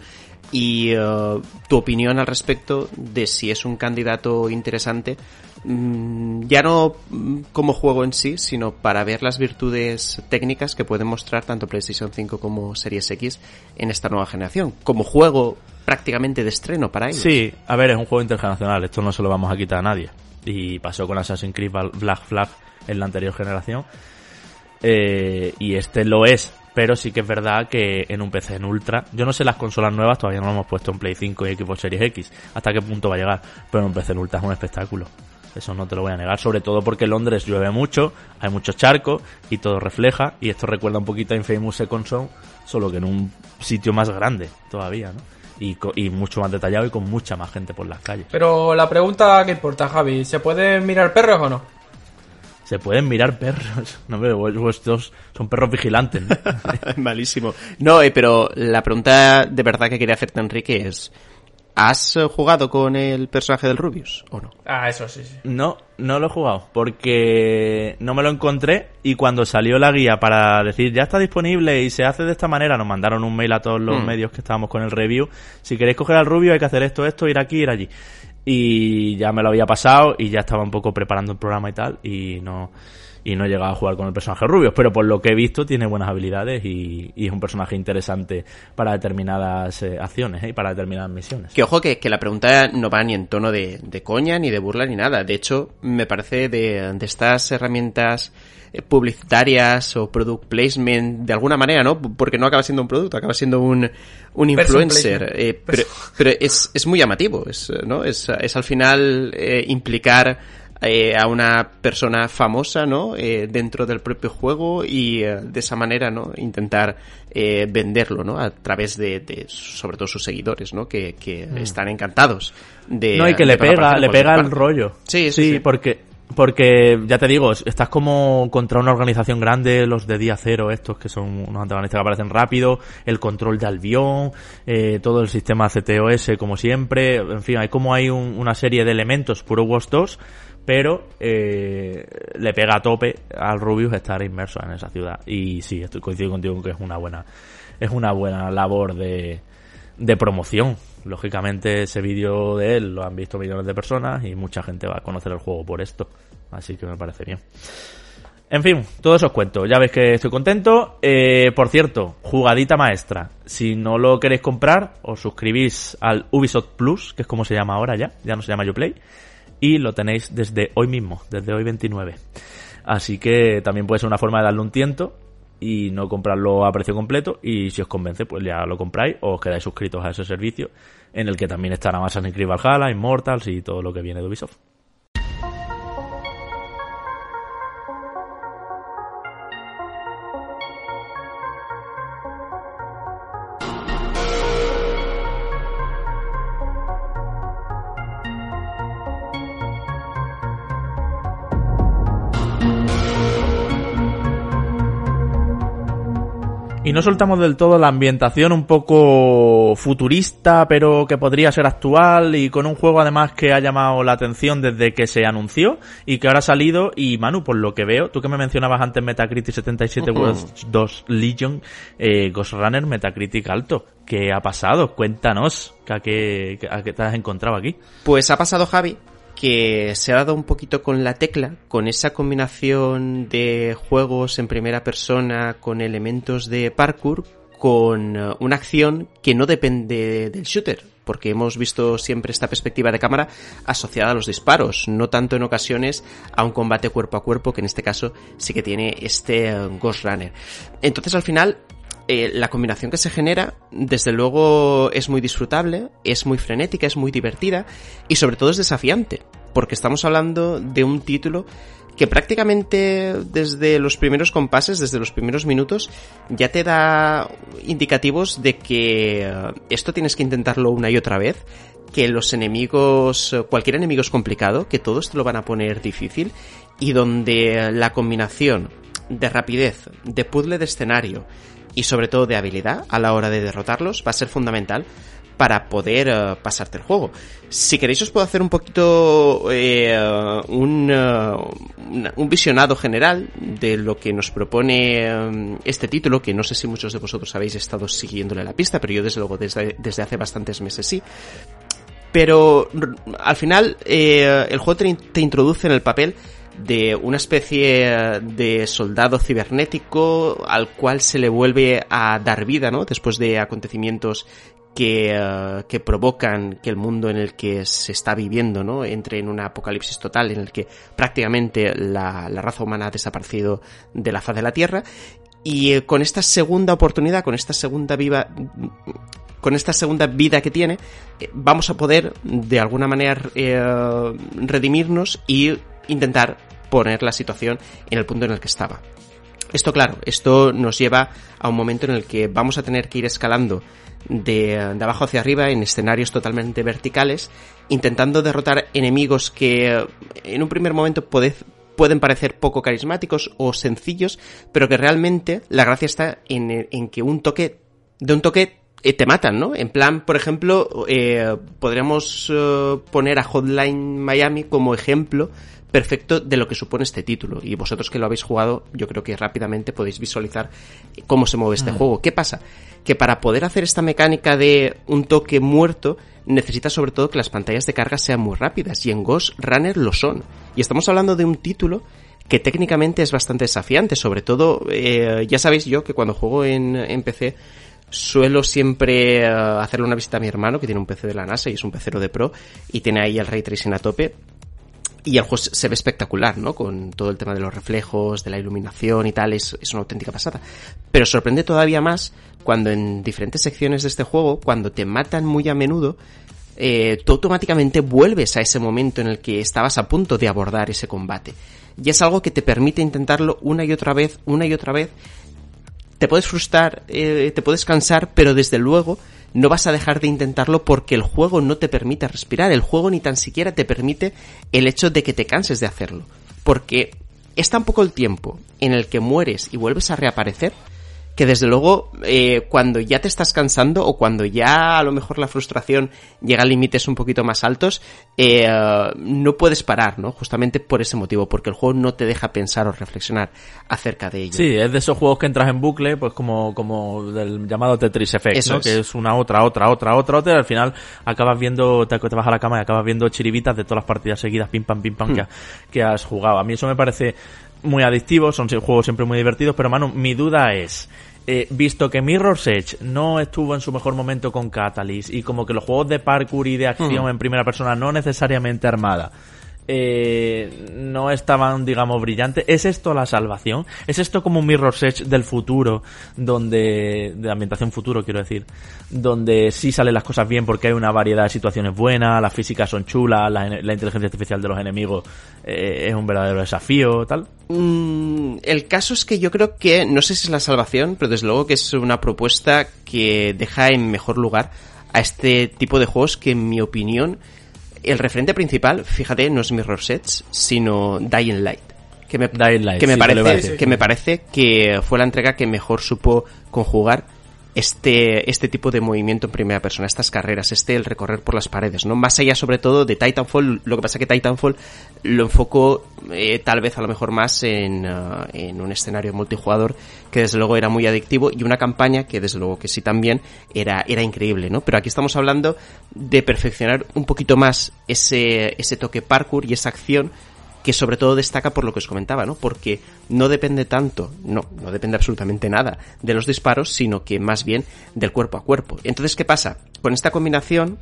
Y uh, tu opinión al respecto de si es un candidato interesante, mm, ya no mm, como juego en sí, sino para ver las virtudes técnicas que pueden mostrar tanto PlayStation 5 como Series X en esta nueva generación. Como juego prácticamente de estreno para ellos. Sí, a ver, es un juego internacional, esto no se lo vamos a quitar a nadie. Y pasó con Assassin's Creed Black Flag en la anterior generación eh, y este lo es, pero sí que es verdad que en un PC en Ultra, yo no sé las consolas nuevas, todavía no lo hemos puesto en Play 5 y Xbox Series X, hasta qué punto va a llegar, pero en un PC en Ultra es un espectáculo. Eso no te lo voy a negar, sobre todo porque en Londres llueve mucho, hay muchos charcos y todo refleja, y esto recuerda un poquito a Infamous Second Son, solo que en un sitio más grande todavía, ¿no? Y, y, mucho más detallado y con mucha más gente por las calles. Pero la pregunta que importa, Javi, ¿se pueden mirar perros o no? Se pueden mirar perros. No, pero vuestros son perros vigilantes. Malísimo. No, eh, pero la pregunta de verdad que quería hacerte, Enrique, es... ¿Has jugado con el personaje del Rubius o no? Ah, eso sí, sí. No, no lo he jugado porque no me lo encontré y cuando salió la guía para decir ya está disponible y se hace de esta manera, nos mandaron un mail a todos los mm. medios que estábamos con el review. Si queréis coger al Rubio hay que hacer esto, esto, ir aquí, ir allí y ya me lo había pasado y ya estaba un poco preparando el programa y tal y no y no he a jugar con el personaje rubio, pero por lo que he visto tiene buenas habilidades y, es un personaje interesante para determinadas eh, acciones ¿eh? y para determinadas misiones. Que ojo que, que, la pregunta no va ni en tono de, de, coña, ni de burla, ni nada. De hecho, me parece de, de estas herramientas publicitarias o product placement de alguna manera, ¿no? Porque no acaba siendo un producto, acaba siendo un, un influencer. Eh, pero, pero es, es muy llamativo, es, ¿no? Es, es al final eh, implicar eh, a una persona famosa, ¿no? Eh, dentro del propio juego y eh, de esa manera, ¿no? Intentar venderlo, ¿no? A través de, sobre todo sus seguidores, ¿no? Que, mm. están encantados de... No, y que le pega, le pega el rollo. Sí, sí, sí, porque porque, ya te digo, estás como contra una organización grande, los de día cero, estos que son unos antagonistas que aparecen rápido, el control de Albion, eh, todo el sistema CTOS como siempre, en fin, hay como hay una serie de elementos puro Watch 2, pero eh, le pega a tope al Rubius estar inmerso en esa ciudad. Y sí, estoy coincido contigo que es una buena, es una buena labor de, de promoción lógicamente ese vídeo de él lo han visto millones de personas y mucha gente va a conocer el juego por esto. Así que me parece bien. En fin, todo eso os cuento. Ya veis que estoy contento. Eh, por cierto, jugadita maestra. Si no lo queréis comprar, os suscribís al Ubisoft Plus, que es como se llama ahora ya. Ya no se llama Uplay. Y lo tenéis desde hoy mismo, desde hoy 29. Así que también puede ser una forma de darle un tiento y no comprarlo a precio completo y si os convence pues ya lo compráis o os quedáis suscritos a ese servicio en el que también estará Assassin's Creed Valhalla, Immortals y todo lo que viene de Ubisoft. Y no soltamos del todo la ambientación un poco futurista, pero que podría ser actual y con un juego además que ha llamado la atención desde que se anunció y que ahora ha salido. Y Manu, por lo que veo, tú que me mencionabas antes Metacritic 77 World 2 Legion, eh, Ghost Runner Metacritic alto. ¿Qué ha pasado? Cuéntanos, ¿a qué, a qué te has encontrado aquí? Pues ha pasado Javi, que se ha dado un poquito con la tecla, con esa combinación de juegos en primera persona con elementos de parkour, con eh, una acción que no depende del shooter, porque hemos visto siempre esta perspectiva de cámara asociada a los disparos, no tanto en ocasiones a un combate cuerpo a cuerpo, que en este caso sí que tiene este eh, Ghost Runner. Entonces al final eh, la combinación que se genera, desde luego, es muy disfrutable, es muy frenética, es muy divertida y sobre todo es desafiante, porque estamos hablando de un título que prácticamente desde los primeros compases, desde los primeros minutos, ya te da indicativos de que eh, esto tienes que intentarlo una y otra vez, que los enemigos, cualquier enemigo es complicado, que todos te lo van a poner difícil y donde la combinación de rapidez, de puzzle de escenario, y sobre todo de habilidad a la hora de derrotarlos va a ser fundamental para poder eh, pasarte el juego. Si queréis os puedo hacer un poquito eh, un, eh, un visionado general de lo que nos propone este título, que no sé si muchos de vosotros habéis estado siguiéndole la pista, pero yo desde luego desde, desde hace bastantes meses sí. Pero al final el juego te introduce en el papel de una especie de soldado cibernético al cual se le vuelve a dar vida, ¿no? Después de acontecimientos que, eh, que, provocan que el mundo en el que se está viviendo, ¿no? Entre en un apocalipsis total en el que prácticamente la, la raza humana ha desaparecido de la faz de la Tierra. Y eh, con esta segunda oportunidad, con esta segunda viva, con esta segunda vida que tiene, eh, vamos a poder de alguna manera redimirnos y intentar poner la situación en el punto en el que estaba. Esto, claro, esto nos lleva a un momento en el que vamos a tener que ir escalando de, abajo hacia arriba en escenarios totalmente verticales, intentando derrotar enemigos que en un primer momento pueden parecer poco carismáticos o sencillos, pero que realmente la gracia está en, que un toque, de un toque eh, te matan, ¿no? En plan, por ejemplo, eh, podríamos eh, poner a Hotline Miami como ejemplo perfecto de lo que supone este título. Y vosotros que lo habéis jugado, yo creo que rápidamente podéis visualizar cómo se mueve este mm. juego. ¿Qué pasa? Que para poder hacer esta mecánica de un toque muerto, necesitas sobre todo que las pantallas de carga sean muy rápidas. Y en Ghost Runner lo son. Y estamos hablando de un título que técnicamente es bastante desafiante. Sobre todo, eh, ya sabéis yo que cuando juego en, en PC suelo siempre eh, hacerle una visita a mi hermano que tiene un PC de la NASA y es un pecero de pro y tiene ahí el ray tracing a tope y el juego se ve espectacular, ¿no? Con todo el tema de los reflejos, de la iluminación y tal, es, es una auténtica pasada. Pero sorprende todavía más cuando en diferentes secciones de este juego, cuando te matan muy a menudo, eh, tú automáticamente vuelves a ese momento en el que estabas a punto de abordar ese combate. Y es algo que te permite intentarlo una y otra vez, una y otra vez. Te puedes frustrar, eh, te puedes cansar, pero desde luego no vas a dejar de intentarlo porque el juego no te permite respirar. El juego ni tan siquiera te permite el hecho de que te canses de hacerlo. Porque es tan poco el tiempo en el que mueres y vuelves a reaparecer que desde luego eh, cuando ya te estás cansando o cuando ya a lo mejor la frustración llega a límites un poquito más altos, eh, no puedes parar, ¿no? Justamente por ese motivo, porque el juego no te deja pensar o reflexionar acerca de ello. Sí, es de esos juegos que entras en bucle, pues como, como del llamado Tetris Effect, Eso ¿no? es. Que es una otra, otra, otra, otra, otra, y al final acabas viendo, te, te vas a la cama y acabas viendo chiribitas de todas las partidas seguidas, pim pam, pim pam, que, ha- que has jugado. A mí eso me parece muy adictivo, son juegos siempre muy divertidos, pero Manu, mi duda es, eh, visto que Mirror's Edge no estuvo en su mejor momento con Catalyst y como que los juegos de parkour y de acción en primera persona no necesariamente armada eh, no estaban, digamos, brillantes. ¿Es esto la salvación? ¿Es esto como un Mirror's Edge del futuro, donde, de ambientación futuro, quiero decir, donde sí salen las cosas bien porque hay una variedad de situaciones buenas, las físicas son chulas, la, la inteligencia artificial de los enemigos eh, es un verdadero desafío, tal? Mm, el caso es que yo creo que, no sé si es la salvación, pero desde luego que es una propuesta que deja en mejor lugar a este tipo de juegos que en mi opinión el referente principal, fíjate, no es Mirror's Edge, sino Dying Light. Que me, Dying Light, que me sí, parece, que me parece que fue la entrega que mejor supo conjugar este, este tipo de movimiento en primera persona, estas carreras, este el recorrer por las paredes, ¿no? Más allá sobre todo de Titanfall, lo que pasa que Titanfall lo enfocó eh, tal vez a lo mejor más en, ah, en un escenario multijugador que desde luego era muy adictivo y una campaña que desde luego que sí también era, era increíble, ¿no? Pero aquí estamos hablando de perfeccionar un poquito más ese, ese toque parkour y esa acción que sobre todo destaca por lo que os comentaba, ¿no? Porque no depende tanto, no, no depende absolutamente nada de los disparos, sino que más bien del cuerpo a cuerpo. Entonces, ¿qué pasa? Con esta combinación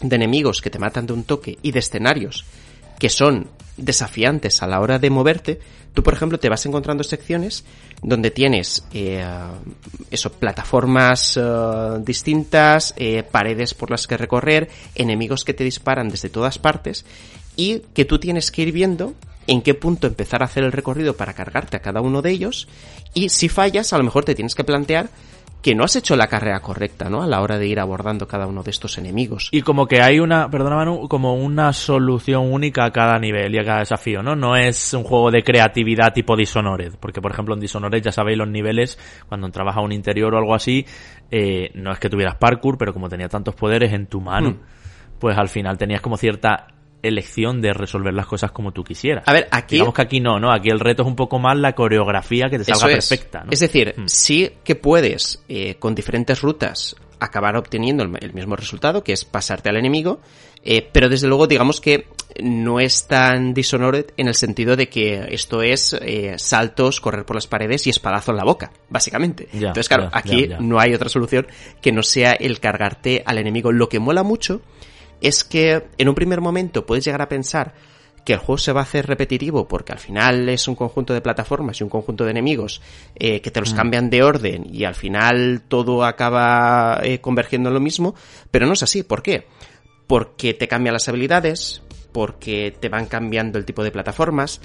de enemigos que te matan de un toque y de escenarios que son desafiantes a la hora de moverte, tú por ejemplo te vas encontrando secciones donde tienes eh, plataformas eh, distintas, eh, paredes por las que recorrer, enemigos que te disparan desde todas partes y que tú tienes que ir viendo en qué punto empezar a hacer el recorrido para cargarte a cada uno de ellos y si fallas a lo mejor te tienes que plantear que no has hecho la carrera correcta, ¿no? A la hora de ir abordando cada uno de estos enemigos. Y como que hay una, perdona Manu, como una solución única a cada nivel y a cada desafío, ¿no? No es un juego de creatividad tipo Dishonored, porque por ejemplo en Dishonored ya sabéis los niveles, cuando entrabas a un interior o algo así, eh, no es que tuvieras parkour, pero como tenía tantos poderes en tu mano, Hmm. pues al final tenías como cierta elección de resolver las cosas como tú quisieras. A ver, aquí... Digamos que aquí no, ¿no? Aquí el reto es un poco más la coreografía que te salga es. perfecta, ¿no? Es decir, Mm. sí que puedes, eh, con diferentes rutas, acabar obteniendo el, el mismo resultado, que es pasarte al enemigo, eh, pero desde luego digamos que no es tan Dishonored en el sentido de que esto es eh, saltos, correr por las paredes y espadazo en la boca, básicamente. Ya, Entonces, claro, ya, aquí ya. no hay otra solución que no sea el cargarte al enemigo. Lo que mola mucho es que en un primer momento puedes llegar a pensar que el juego se va a hacer repetitivo porque al final es un conjunto de plataformas y un conjunto de enemigos eh, que te Mm. los cambian de orden y al final todo acaba eh, convergiendo en lo mismo, pero no es así. ¿Por qué? Porque te cambian las habilidades, porque te van cambiando el tipo de plataformas,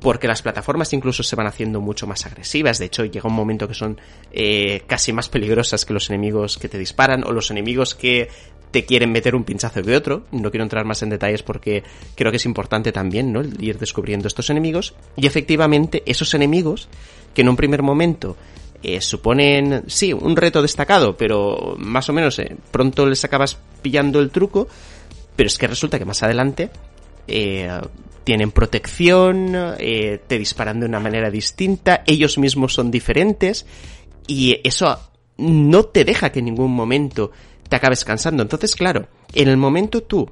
porque las plataformas incluso se van haciendo mucho más agresivas. De hecho, llega un momento que son eh, casi más peligrosas que los enemigos que te disparan o los enemigos que te quieren meter un pinchazo que otro. No quiero entrar más en detalles porque creo que es importante también, ¿no? El ir descubriendo estos enemigos. Y efectivamente, esos enemigos que en un primer momento eh, suponen, sí, un reto destacado, pero más o menos eh, pronto les acabas pillando el truco. Pero es que resulta que más adelante eh, tienen protección, eh, te disparan de una manera distinta, ellos mismos son diferentes y eso no te deja que en ningún momento te acabes cansando. Entonces, claro, en el momento tú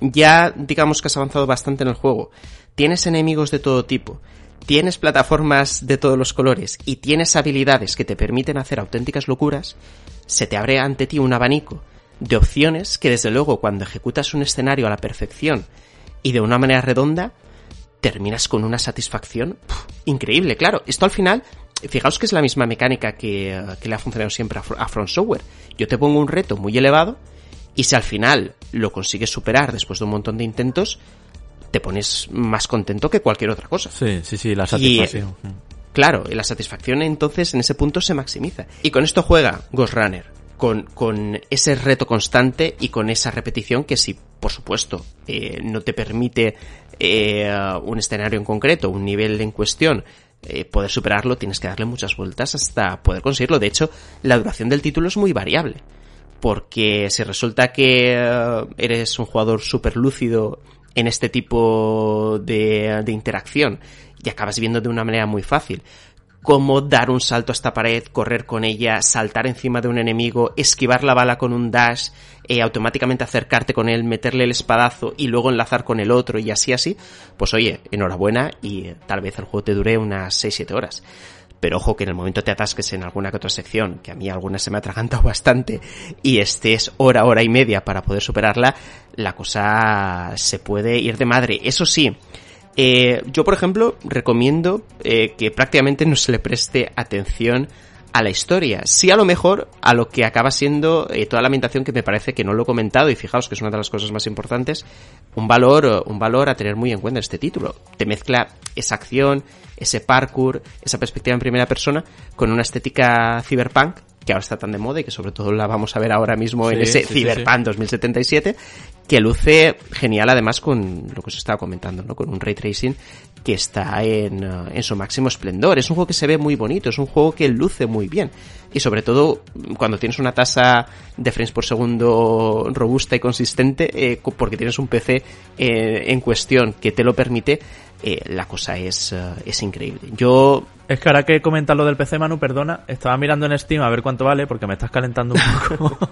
ya digamos que has avanzado bastante en el juego, tienes enemigos de todo tipo, tienes plataformas de todos los colores y tienes habilidades que te permiten hacer auténticas locuras, se te abre ante ti un abanico de opciones que desde luego cuando ejecutas un escenario a la perfección y de una manera redonda, terminas con una satisfacción increíble. Claro, esto al final, fijaos que es la misma mecánica que, eh, que le ha funcionado siempre a, a Front Software. Yo te pongo un reto muy elevado Y si al final lo consigues superar después de un montón de intentos, te pones más contento que cualquier otra cosa. Sí, sí, sí, la satisfacción. claro, y la satisfacción entonces en ese punto se maximiza. Y con esto juega Ghost Runner. Con, con ese reto constante y con esa repetición que si, por supuesto, eh, no te permite eh, un escenario en concreto, un nivel en cuestión, eh, poder superarlo, tienes que darle muchas vueltas hasta poder conseguirlo. De hecho, la duración del título es muy variable. Porque si resulta que eres un jugador súper lúcido en este tipo de, de interacción y acabas viendo de una manera muy fácil cómo dar un salto a esta pared, correr con ella, saltar encima de un enemigo, esquivar la bala con un dash, eh, automáticamente acercarte con él, meterle el espadazo y luego enlazar con el otro y así así, pues oye, enhorabuena y tal vez el juego te dure unas 6-7 horas. Pero ojo que en el momento te atasques en alguna que otra sección, que a mí alguna se me ha atragantado bastante, y estés hora, hora y media para poder superarla, la cosa se puede ir de madre. Eso sí, eh, yo, por ejemplo, recomiendo eh, que prácticamente no se le preste atención a la historia. Sí, a lo mejor a lo que acaba siendo eh, toda la ambientación que me parece que no lo he comentado y fijaos que es una de las cosas más importantes, un valor, un valor a tener muy en cuenta este título. Te mezcla esa acción, ese parkour, esa perspectiva en primera persona con una estética cyberpunk que ahora está tan de moda y que sobre todo la vamos a ver ahora mismo en ese Cyberpunk 2077, que luce genial además con lo que os estaba comentando, ¿no? Con un ray tracing que está en, uh, en su máximo esplendor. Es un juego que se ve muy bonito, es un juego que luce muy bien. Y sobre todo cuando tienes una tasa de frames por segundo robusta y consistente, eh, porque tienes un PC eh, en cuestión que te lo permite, eh, la cosa es, uh, es increíble. Yo es que ahora que comentas lo del PC, Manu, perdona, estaba mirando en Steam a ver cuánto vale, porque me estás calentando un poco.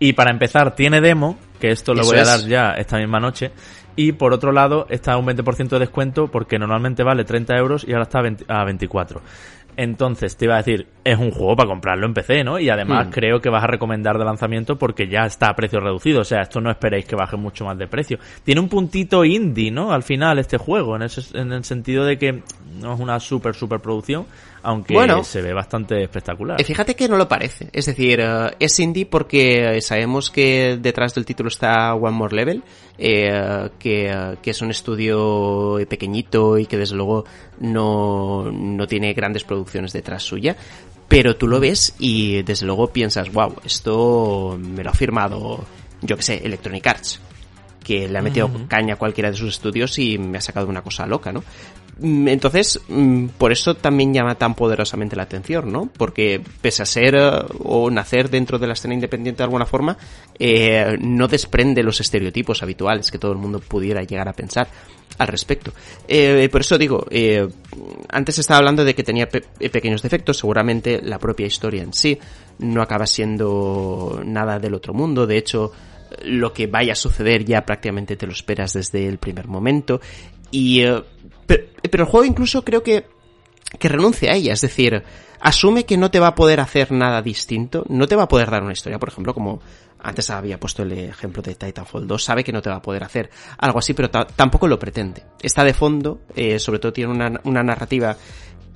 y para empezar, tiene demo, que esto lo voy a dar ya esta misma noche. Y por otro lado, está a un 20% de descuento, porque normalmente vale 30 euros y ahora está a 24. Entonces, te iba a decir, es un juego para comprarlo en PC, ¿no? Y además Hmm. creo que vas a recomendar de lanzamiento porque ya está a precio reducido. O sea, esto no esperéis que baje mucho más de precio. Tiene un puntito indie, ¿no? Al final, este juego, en, ese, en el sentido de que no es una super, super producción, aunque Bueno. se ve bastante espectacular. Eh, Fíjate que no lo parece. Es decir, eh, es indie porque sabemos que detrás del título está One More Level, eh, que, eh, que es un estudio pequeñito y que desde luego no, no tiene grandes producciones detrás suya. Pero tú lo ves y desde luego piensas, wow, esto me lo ha firmado, yo que sé, Electronic Arts que le ha metido caña a cualquiera de sus estudios y me ha sacado una cosa loca, ¿no? Mm, Entonces, mm, por eso también llama tan poderosamente la atención, ¿no? Porque pese a ser eh, o nacer dentro de la escena independiente de alguna forma, eh, no desprende los estereotipos habituales que todo el mundo pudiera llegar a pensar al respecto. Eh, por eso digo, eh, antes estaba hablando de que tenía pe- pequeños defectos, seguramente la propia historia en sí no acaba siendo nada del otro mundo, de hecho, lo que vaya a suceder ya prácticamente te lo esperas desde el primer momento. Y, eh, pero, pero el juego incluso creo que, que renuncia a ella, es decir, asume que no te va a poder hacer nada distinto, no te va a poder dar una historia, por ejemplo, como antes había puesto el ejemplo de Titanfall 2, sabe que no te va a poder hacer algo así, pero ta- tampoco lo pretende. Está de fondo, eh, sobre todo tiene una, una narrativa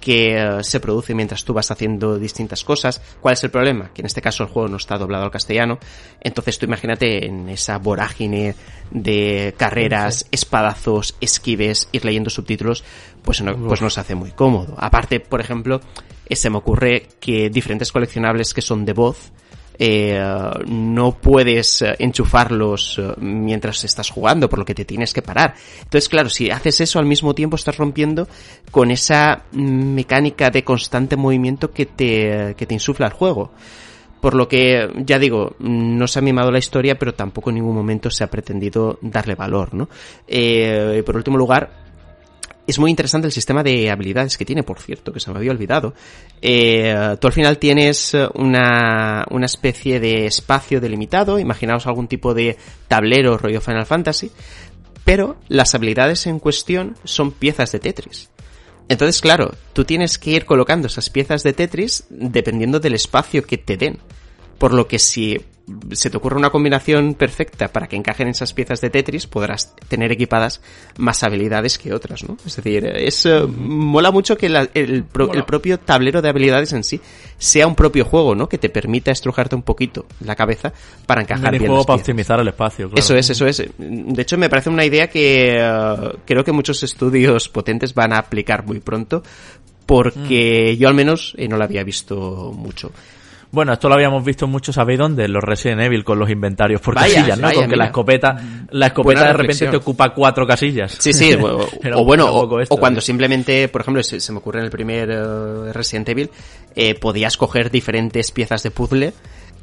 que eh, se produce mientras tú vas haciendo distintas cosas. ¿Cuál es el problema? Que en este caso el juego no está doblado al castellano. Entonces tú imagínate en esa vorágine de carreras, espadazos, esquives, ir leyendo subtítulos, pues no, pues no se hace muy cómodo. Aparte, por ejemplo, eh, se me ocurre que diferentes coleccionables que son de voz, eh, no puedes eh, enchufarlos eh, mientras estás jugando, por lo que te tienes que parar. Entonces, claro, si haces eso al mismo tiempo estás rompiendo con esa mecánica de constante movimiento que te, que te insufla el juego. Por lo que, ya digo, no se ha mimado la historia, pero tampoco en ningún momento se ha pretendido darle valor, ¿no? Eh, por último lugar, es muy interesante el sistema de habilidades que tiene, por cierto, que se me había olvidado. Eh, tú al final tienes una, una especie de espacio delimitado, imaginaos algún tipo de tablero rollo Final Fantasy, pero las habilidades en cuestión son piezas de Tetris. Entonces, claro, tú tienes que ir colocando esas piezas de Tetris dependiendo del espacio que te den. Por lo que si se te ocurre una combinación perfecta para que encajen esas piezas de Tetris, podrás tener equipadas más habilidades que otras, ¿no? Es decir, es, eh, mola mucho que la- el, pro- el propio tablero de habilidades en sí sea un propio juego, ¿no? Que te permita estrujarte un poquito la cabeza para Un encajar bien minijuego las para piezas. optimizar el espacio, claro. Eso es, eso es. De hecho, me parece una idea que eh, creo que muchos estudios potentes van a aplicar muy pronto, porque yo al menos eh, no la había visto mucho. Bueno, esto lo habíamos visto mucho, ¿sabéis dónde? Los Resident Evil con los inventarios por Vaya, casillas, ¿no? vaya, con que la escopeta, la escopeta Buena de repente te ocupa cuatro casillas. Sí, sí, o, bueno, o, esto, o cuando ¿eh? simplemente, por ejemplo, se, se me ocurre en el primer eh, Resident Evil, eh, podías coger diferentes piezas de puzzle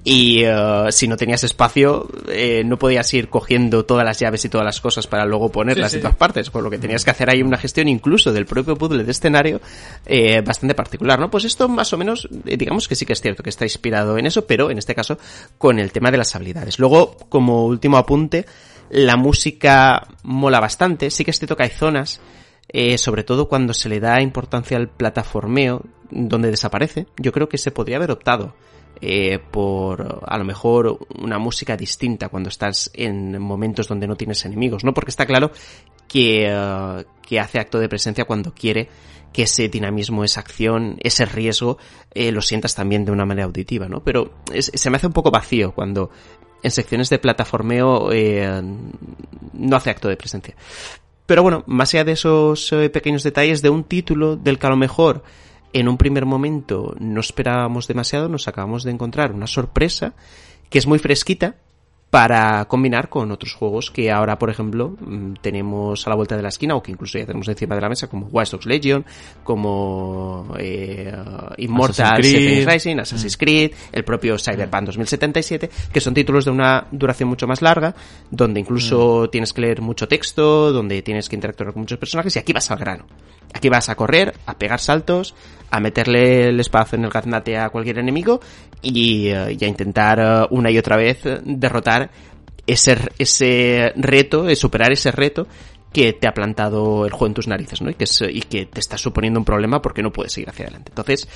y eh, si no tenías espacio eh, no podías ir cogiendo todas las llaves y todas las cosas para luego ponerlas Sí, sí. en todas partes, por lo que tenías que hacer ahí una gestión incluso del propio puzzle de escenario eh, bastante particular, ¿no? Pues esto más o menos, eh, digamos que sí que es cierto que está inspirado en eso, pero en este caso con el tema de las habilidades. Luego, como último apunte, la música mola bastante, sí que es cierto que hay zonas eh, sobre todo cuando se le da importancia al plataformeo, donde desaparece, yo creo que se podría haber optado eh, por a lo mejor una música distinta cuando estás en momentos donde no tienes enemigos, ¿no? Porque está claro que, eh, que hace acto de presencia cuando quiere que ese dinamismo, esa acción, ese riesgo, eh, lo sientas también de una manera auditiva, ¿no? Pero se me hace un poco vacío cuando en secciones de plataformeo eh, no hace acto de presencia. Pero bueno, más allá de esos eh, pequeños detalles de un título del que a lo mejor en un primer momento no esperábamos demasiado, nos acabamos de encontrar una sorpresa que es muy fresquita para combinar con otros juegos que ahora, por ejemplo, mm, tenemos a la vuelta de la esquina o que incluso ya tenemos encima de la mesa, como Watch Dogs Legion, como eh, Immortal Assassin's Rising, Assassin's Creed, el propio Cyberpunk 2077, que son títulos de una duración mucho más larga, donde incluso tienes que leer mucho texto, donde tienes que interactuar con muchos personajes, y aquí vas al grano. Aquí vas a correr, a pegar saltos, a meterle el espacio en el gaznate a cualquier enemigo y, eh, y a intentar eh, una y otra vez eh, derrotar ese, ese reto, superar ese reto que te ha plantado el juego en tus narices, ¿no? Y que, es- y que te está suponiendo un problema porque no puedes seguir hacia adelante. Entonces,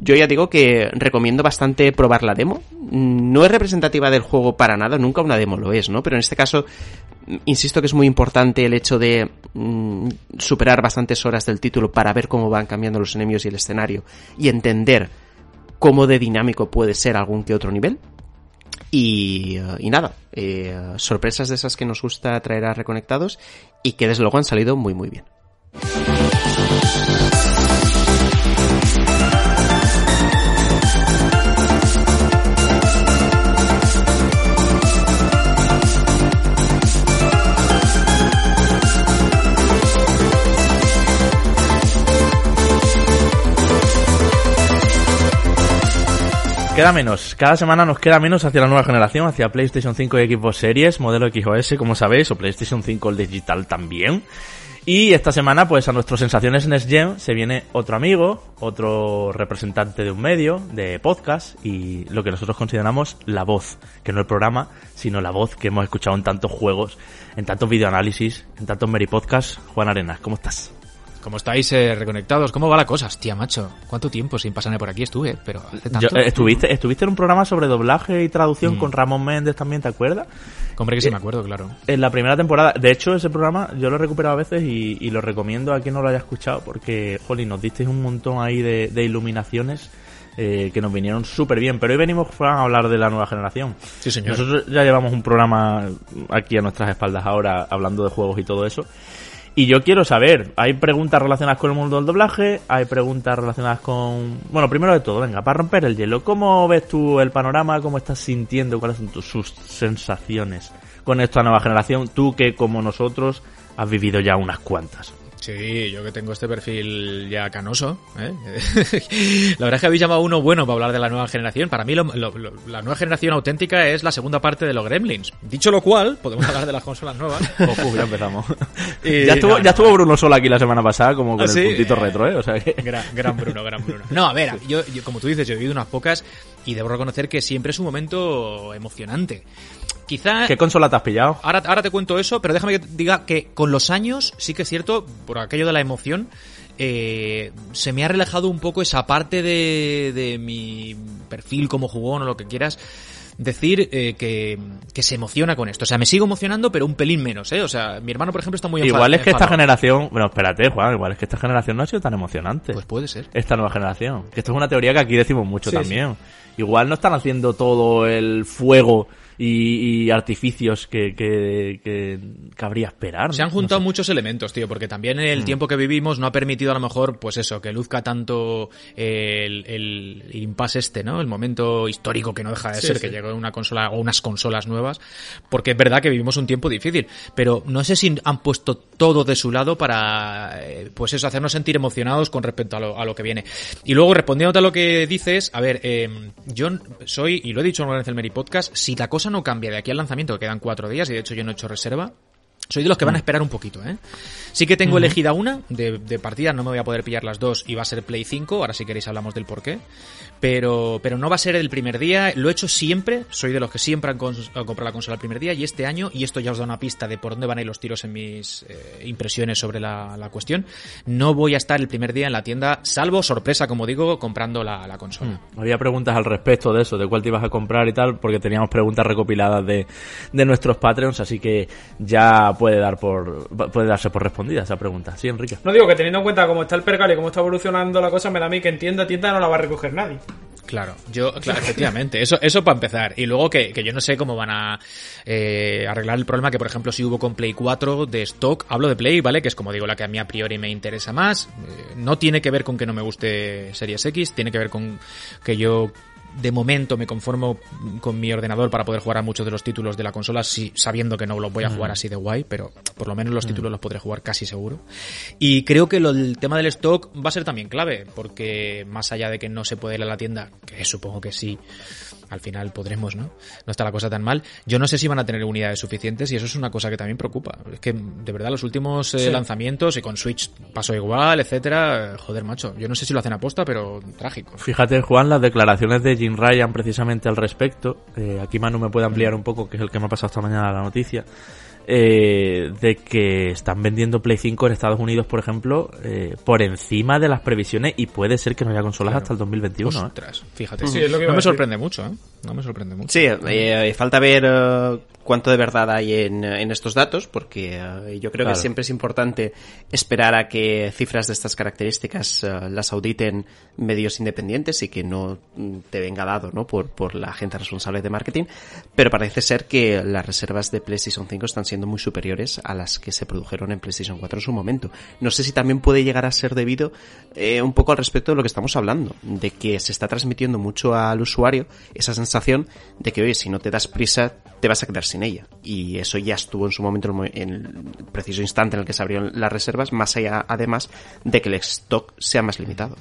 yo ya digo que recomiendo bastante probar la demo. No es representativa del juego para nada, nunca una demo lo es, ¿no? Pero en este caso, mm, insisto que es muy importante el hecho de mm, superar bastantes horas del título para ver cómo van cambiando los enemigos y el escenario y entender cómo de dinámico puede ser algún que otro nivel. Y, eh, nada, eh, sorpresas de esas que nos gusta traer a Reconectados y que desde luego han salido muy muy bien. Queda menos, cada semana nos queda menos hacia la nueva generación, hacia PlayStation 5 y Xbox Series, modelo XOS, como sabéis, o PlayStation 5 el digital también. Y esta semana, pues a nuestras sensaciones en Gen se viene otro amigo, otro representante de un medio, de podcast, y lo que nosotros consideramos la voz, que no el programa, sino la voz que hemos escuchado en tantos juegos, en tantos videoanálisis, en tantos Meri Podcasts. Juan Arenas, ¿cómo estás? ¿Cómo estáis eh, reconectados? ¿Cómo va la cosa? Hostia, macho. ¿Cuánto tiempo sin pasarme por aquí estuve? Pero hace tanto. Yo- eh, estuviste, estuviste en un programa sobre doblaje y traducción Mm. con Ramón Méndez también, ¿te acuerdas? Hombre, que sí me acuerdo, claro. En la primera temporada. De hecho, ese programa yo lo he recuperado a veces y, y lo recomiendo a quien no lo haya escuchado porque, jolín, nos disteis un montón ahí de, de iluminaciones eh, que nos vinieron súper bien. Pero hoy venimos a hablar de la nueva generación. Sí, señor. Nosotros ya llevamos un programa aquí a nuestras espaldas ahora hablando de juegos y todo eso. Y yo quiero saber, hay preguntas relacionadas con el mundo del doblaje, hay preguntas relacionadas con... Bueno, primero de todo, venga, para romper el hielo, ¿cómo ves tú el panorama? ¿Cómo estás sintiendo? ¿Cuáles son tus sus sensaciones con esta nueva generación? Tú que como nosotros has vivido ya unas cuantas. Sí, yo que tengo este perfil ya canoso. ¿eh? la verdad es que habéis llamado a uno bueno para hablar de la nueva generación. Para mí, lo- lo- lo- la nueva generación auténtica es la segunda parte de los Gremlins. Dicho lo cual, podemos hablar de las consolas nuevas. Uf, ya empezamos. Y- ya estuvo, no, ya no. estuvo Bruno Sola aquí la semana pasada, como con ¿Ah, sí? el puntito retro, ¿eh? O sea que... Gran, gran Bruno, gran Bruno. No, a ver, yo, yo, como tú dices, yo he vivido unas pocas y debo reconocer que siempre es un momento emocionante. Quizá... ¿Qué consola te has pillado? Ahora, ahora te cuento eso, pero déjame que te diga que con los años sí que es cierto, por aquello de la emoción, eh, se me ha relajado un poco esa parte de, de mi perfil como jugón o lo que quieras. decir eh, que, que se emociona con esto. O sea, me sigo emocionando, pero un pelín menos, ¿eh? O sea, mi hermano, por ejemplo, está muy Igual es que esta generación, bueno, espérate, Juan, igual es que esta generación no ha sido tan emocionante. Pues puede ser. esta nueva generación. Que esto es una teoría que aquí decimos mucho Sí, también. Igual no están haciendo todo el fuego y, y artificios que, que, que cabría esperar. Se han ¿no? juntado muchos elementos, tío, porque también Mm. el tiempo que vivimos no ha permitido a lo mejor, pues eso, que luzca tanto el, el, el impasse este, ¿no? El momento histórico que no deja de Sí, ser, sí. que llegó una consola o unas consolas nuevas, porque es verdad que vivimos un tiempo difícil, pero no sé si han puesto todo de su lado para, eh, pues eso, hacernos sentir emocionados con respecto a lo, a lo que viene. Y luego, respondiendo a lo que dices, a ver, eh, yo soy, y lo he dicho en el Meri Podcast, si la cosa no cambia de aquí al lanzamiento, que quedan cuatro días, y de hecho yo no he hecho reserva, soy de los que van a esperar un poquito, ¿eh? Sí que tengo elegida una de, de partida, no me voy a poder pillar las dos y va a ser Play 5, ahora si queréis hablamos del porqué. Pero, pero no va a ser el primer día, lo he hecho siempre, soy de los que siempre han, comprado la consola el primer día y este año, y esto ya os da una pista de por dónde van a ir los tiros en mis eh, impresiones sobre la, la cuestión, no voy a estar el primer día en la tienda, salvo sorpresa, como digo, comprando la, la consola. Había preguntas al respecto de eso, de cuál te ibas a comprar y tal, porque teníamos preguntas recopiladas de, de nuestros Patreons, así que ya puede dar por puede darse por respondida esa pregunta. Sí, Enrique. No digo que teniendo en cuenta cómo está el percal y cómo está evolucionando la cosa, me da a mí que en tienda, tienda no la va a recoger nadie. Claro, yo, claro, efectivamente, eso, eso para empezar. Y luego que, que yo no sé cómo van a eh, arreglar el problema que, por ejemplo, si hubo con Play 4 de stock, hablo de Play, ¿vale? Que es como digo, la que a mí a priori me interesa más. Eh, no tiene que ver con que no me guste Series X, tiene que ver con que yo de momento me conformo con mi ordenador para poder jugar a muchos de los títulos de la consola, si, sabiendo que no los voy a jugar así de guay, pero por lo menos los títulos los podré jugar casi seguro. Y creo que lo- el tema del stock va a ser también clave, porque más allá de que no se puede ir a la tienda, que supongo que sí, al final podremos, ¿no? No está la cosa tan mal. Yo no sé si van a tener unidades suficientes y eso es una cosa que también preocupa. Es que, de verdad, los últimos eh, Sí. lanzamientos y con Switch pasó igual, etcétera, joder, macho. Yo no sé si lo hacen aposta, pero trágico. Fíjate, Juan, las declaraciones de Jim Ryan precisamente al respecto. Eh, aquí Manu me puede ampliar un poco, que es el que me ha pasado esta mañana la noticia. Eh, de que están vendiendo Play 5 en Estados Unidos, por ejemplo, eh, por encima de las previsiones y puede ser que no haya consolas Claro. hasta el 2021. ¿eh? Ostras, fíjate. Sí, es lo que iba no me sorprende mucho, ¿eh? No me sorprende mucho. Sí, eh, falta ver eh, cuánto de verdad hay en, en estos datos, porque eh, yo creo Claro. que siempre es importante esperar a que cifras de estas características eh, las auditen medios independientes y que no mm, te venga dado ¿no? por, por la gente responsable de marketing, pero parece ser que las reservas de PlayStation 5 están siendo muy superiores a las que se produjeron en PlayStation 4 en su momento. No sé si también puede llegar a ser debido eh, un poco al respecto de lo que estamos hablando, de que se está transmitiendo mucho al usuario esa sensación de que, oye, si no te das prisa, te vas a quedar sin ella. Y eso ya estuvo en su momento, en el preciso instante en el que se abrieron las reservas, más allá, además, de que el stock sea más limitado.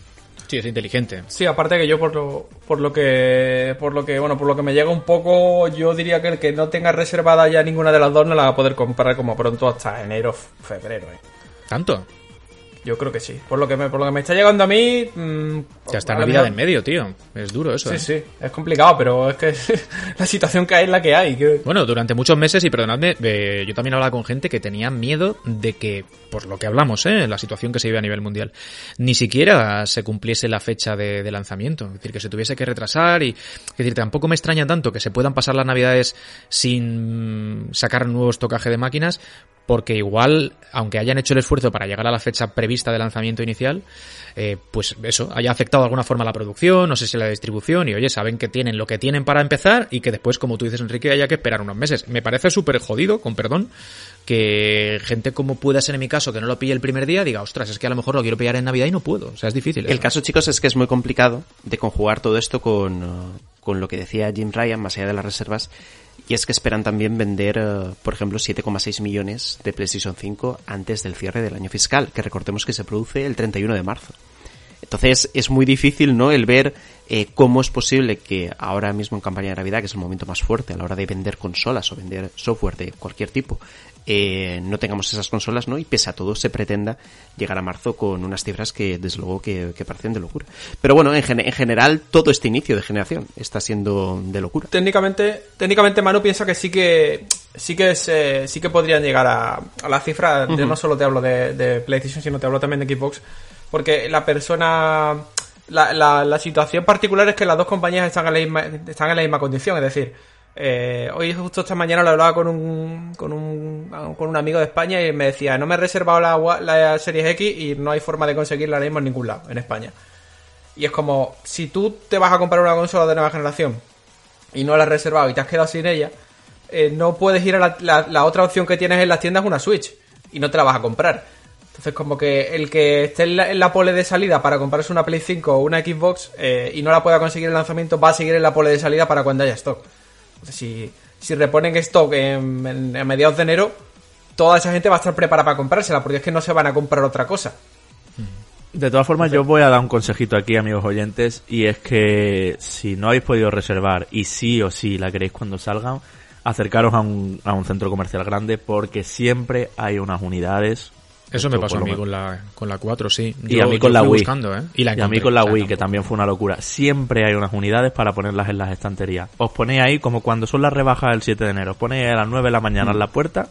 Sí, es inteligente. Sí, aparte que yo por lo, por lo que por lo que bueno, por lo que me llega un poco, yo diría que el que no tenga reservada ya ninguna de las dos no la va a poder comprar como pronto hasta enero, febrero, eh. ¿Tanto? Yo creo que sí. Por lo que me, por lo que me está llegando a mí, mm, Ya está Navidad en medio, tío. Es duro eso. Sí, ¿eh? sí, es complicado, pero es que la situación que hay es la que hay. que- Bueno, durante muchos meses, y perdonadme, eh, yo también hablaba con gente que tenía miedo de que, por lo que hablamos, ¿eh? la situación que se vive a nivel mundial, ni siquiera se cumpliese la fecha de, de lanzamiento. Es decir, que se tuviese que retrasar y, es decir, tampoco me extraña tanto que se puedan pasar las navidades sin sacar nuevo estocaje de máquinas, porque igual, aunque hayan hecho el esfuerzo para llegar a la fecha prevista de lanzamiento inicial, eh, pues eso, haya afectado de alguna forma la producción, no sé si la distribución, y oye, saben que tienen lo que tienen para empezar y que después, como tú dices, Enrique, haya que esperar unos meses. Me parece súper jodido, con perdón, que gente como pueda ser en mi caso, que no lo pille el primer día, diga, ostras, es que a lo mejor lo quiero pillar en Navidad y no puedo. O sea, es difícil. El eso. caso, chicos, es que es muy complicado de conjugar todo esto con, eh, con lo que decía Jim Ryan, más allá de las reservas, y es que esperan también vender, eh, por ejemplo, 7,6 millones de PlayStation 5 antes del cierre del año fiscal, que recordemos que se produce el 31 de marzo. Entonces es muy difícil, ¿no? El ver eh, cómo es posible que ahora mismo en campaña de Navidad, que es el momento más fuerte a la hora de vender consolas o vender software de cualquier tipo, eh, no tengamos esas consolas, ¿no? Y pese a todo se pretenda llegar a marzo con unas cifras que desde luego que, que parecen de locura. Pero bueno, en, gen- en general todo este inicio de generación está siendo de locura. Técnicamente, técnicamente Manu piensa que sí que sí que se, sí que podrían llegar a, a la cifra. Yo no solo te hablo de, de PlayStation, sino te hablo también de Xbox, porque la persona la, situación particular es que las dos compañías están en la misma, están en la misma condición, es decir, eh, hoy justo esta mañana lo hablaba con un, con un, con un amigo de España y me decía, no me he reservado la, la Series X y no hay forma de conseguirla ahora mismo en ningún lado, en España. Y es como, si tú te vas a comprar una consola de nueva generación y no la has reservado y te has quedado sin ella, eh, no puedes ir a la, la- la otra opción que tienes en las tiendas, una Switch, y no te la vas a comprar. Entonces, como que el que esté en la, en la pole de salida para comprarse una Play 5 o una Xbox eh, y no la pueda conseguir el lanzamiento, va a seguir en la pole de salida para cuando haya stock. Entonces, si, si reponen stock en, en- a mediados de enero, toda esa gente va a estar preparada para comprársela, porque es que no se van a comprar otra cosa. De todas formas, yo voy a dar un consejito aquí, amigos oyentes, y es que si no habéis podido reservar y sí o sí la queréis cuando salgan, acercaros a un, a un centro comercial grande porque siempre hay unas unidades. Eso me pasó a mí con la, con la 4, sí. Y a mí con la Wii. buscando, ¿eh? Y, la Y a mí con la o sea, Wii, que también fue una locura. Siempre hay unas unidades para ponerlas en las estanterías. Os ponéis ahí como cuando son las rebajas del 7 de enero. Os ponéis a las 9 de la mañana en la puerta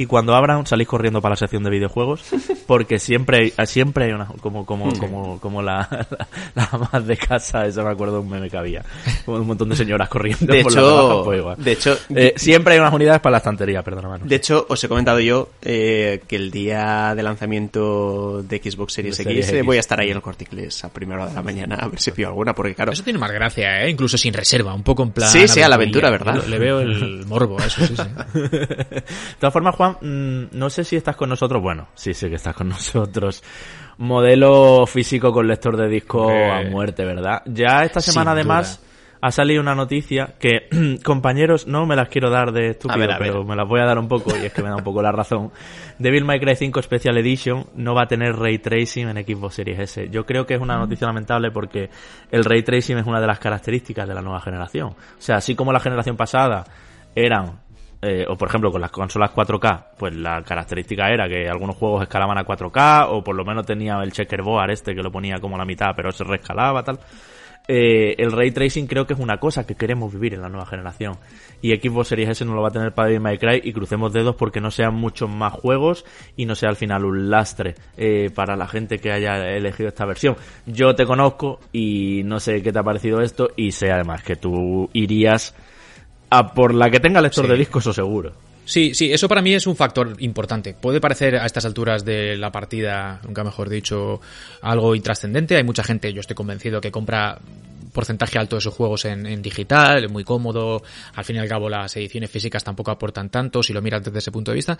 y cuando abran salís corriendo para la sección de videojuegos porque siempre hay, siempre hay una como como como como la, la, la más de casa eso me acuerdo de un meme que había como un montón de señoras corriendo De por hecho- pues igual. de hecho- Eh, siempre hay unas unidades para la estantería perdona mano De hecho, os he comentado yo eh, que el día de lanzamiento de Xbox Series, De Series X, eh, X. voy a estar ahí en el Corte Inglés a primera hora de la mañana a ver si pillo alguna, porque claro, Eso tiene más gracia, ¿eh? Incluso sin reserva, un poco en plan... Sí, sí, a la aventura. ¿verdad? Le veo el morbo a eso, sí, sí. De todas formas, Juan, mm, no sé si estás con nosotros. Bueno, sí, sí que estás con nosotros. Modelo físico con lector de disco Hombre. a muerte, ¿verdad? Ya esta semana, además, ha salido una noticia que, compañeros, no me las quiero dar de estúpido, A ver, a ver. pero me las voy a dar un poco y es que me da un poco la razón. Devil May Cry 5 Special Edition no va a tener ray tracing en Xbox Series S. Yo creo que es una noticia lamentable porque el ray tracing es una de las características de la nueva generación. O sea, así como la generación pasada eran eh, o por ejemplo con las consolas 4K, pues la característica era que algunos juegos escalaban a 4K, o por lo menos tenía el checkerboard este que lo ponía como la mitad, pero se reescalaba, tal. Eh, el ray tracing creo que es una cosa que queremos vivir en la nueva generación. Y Xbox Series S no lo va a tener para Devil May y crucemos dedos porque no sean muchos más juegos y no sea al final un lastre eh, para la gente que haya elegido esta versión. Yo te conozco y no sé qué te ha parecido esto y sé además que tú irías a por la que tenga lector Sí. de discos o seguro. Sí, sí, eso para mí es un factor importante. Puede parecer a estas alturas de la partida, nunca mejor dicho, algo intrascendente. Hay mucha gente, yo estoy convencido, que compra porcentaje alto de sus juegos en, en digital, muy cómodo. Al fin y al cabo, las ediciones físicas tampoco aportan tanto si lo miras desde ese punto de vista.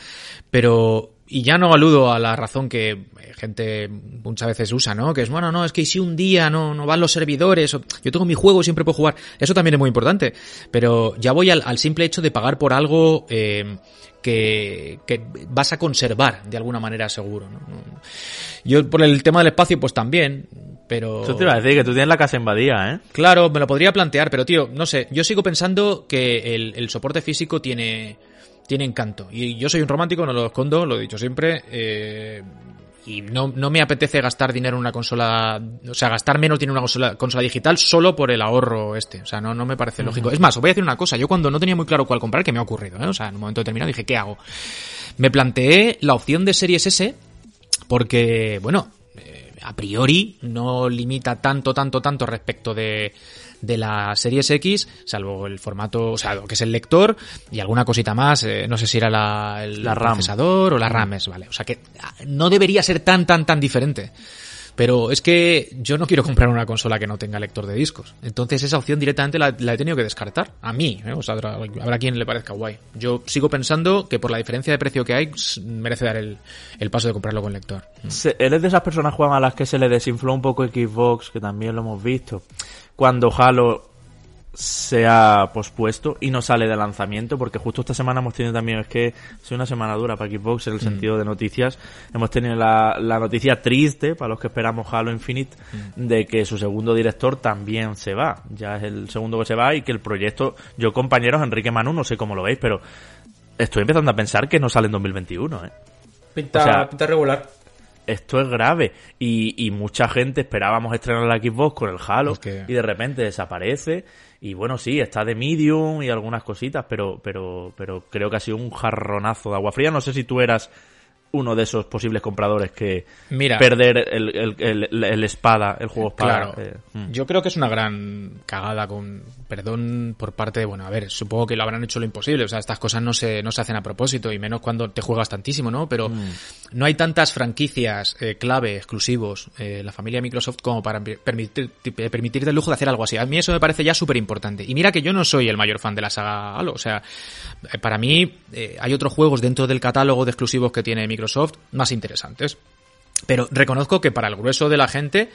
Pero, y ya no aludo a la razón que eh, gente muchas veces usa, ¿no? Que es, bueno, no, es que si un día no, no van los servidores, o- yo tengo mi juego siempre puedo jugar. Eso también es muy importante. Pero ya voy al, simple hecho de pagar por algo, eh, que, que vas a conservar de alguna manera seguro. Yo por el tema del espacio pues también, pero... Eso te iba a decir que tú tienes la casa invadida, ¿eh? Claro, me lo podría plantear, pero tío, no sé, yo sigo pensando que el, el soporte físico tiene, tiene encanto. Y yo soy un romántico, no lo escondo, lo he dicho siempre. eh, y no, no me apetece gastar dinero en una consola, o sea, gastar menos dinero en una consola, consola digital solo por el ahorro este. O sea, no, no me parece lógico. Es más, os voy a decir una cosa, yo cuando no tenía muy claro cuál comprar, que me ha ocurrido, ¿eh? O sea, en un momento determinado dije, ¿qué hago? Me planteé la opción de Series S porque, bueno, a priori no limita tanto, tanto, tanto respecto de, de la Series X, salvo el formato, o sea, lo que es el lector y alguna cosita más, eh, no sé si era la, el La RAM. procesador o la RAM, es, vale. O sea que ah, no debería ser tan, tan, tan diferente. Pero es que yo no quiero comprar una consola que no tenga lector de discos. Entonces esa opción directamente la, he tenido que descartar. A mí, ¿eh? O sea, habrá, habrá quien le parezca guay. Yo sigo pensando que por la diferencia de precio que hay, merece dar el, el paso de comprarlo con lector. Se- Eres de esas personas, Juan, a las que se le desinfló un poco Xbox, que también lo hemos visto, cuando Halo se ha pospuesto y no sale de lanzamiento, porque justo esta semana hemos tenido también, es que es una semana dura para Xbox en el sentido de noticias, hemos tenido la, la noticia triste para los que esperamos Halo Infinite de que su segundo director también se va, ya es el segundo que se va y que el proyecto, yo compañeros, Enrique Manu, no sé cómo lo veis, pero estoy empezando a pensar que no sale en 2021, ¿eh? Pinta, O sea, pinta regular. esto es grave. Y, y mucha gente esperábamos estrenar la Xbox con el Halo Es que- y de repente desaparece. Y bueno, sí, está de medium y algunas cositas, pero, pero, pero creo que ha sido un jarronazo de agua fría. No sé si tú eras uno de esos posibles compradores que Mira. perder el, el, el- el espada, el juego espada. Claro. eh, mm. Yo creo que es una gran cagada con perdón por parte de, bueno, a ver, supongo que lo habrán hecho lo imposible, o sea, estas cosas no se, no se hacen a propósito y menos cuando te juegas tantísimo, ¿no? Pero no hay tantas franquicias eh, clave, exclusivos, eh, la familia Microsoft como para permitir, eh, permitirte el lujo de hacer algo así. A mí eso me parece ya súper importante. Y mira que yo no soy el mayor fan de la saga Halo, o sea, eh, para mí eh, hay otros juegos dentro del catálogo de exclusivos que tiene Microsoft más interesantes. Pero reconozco que para el grueso de la gente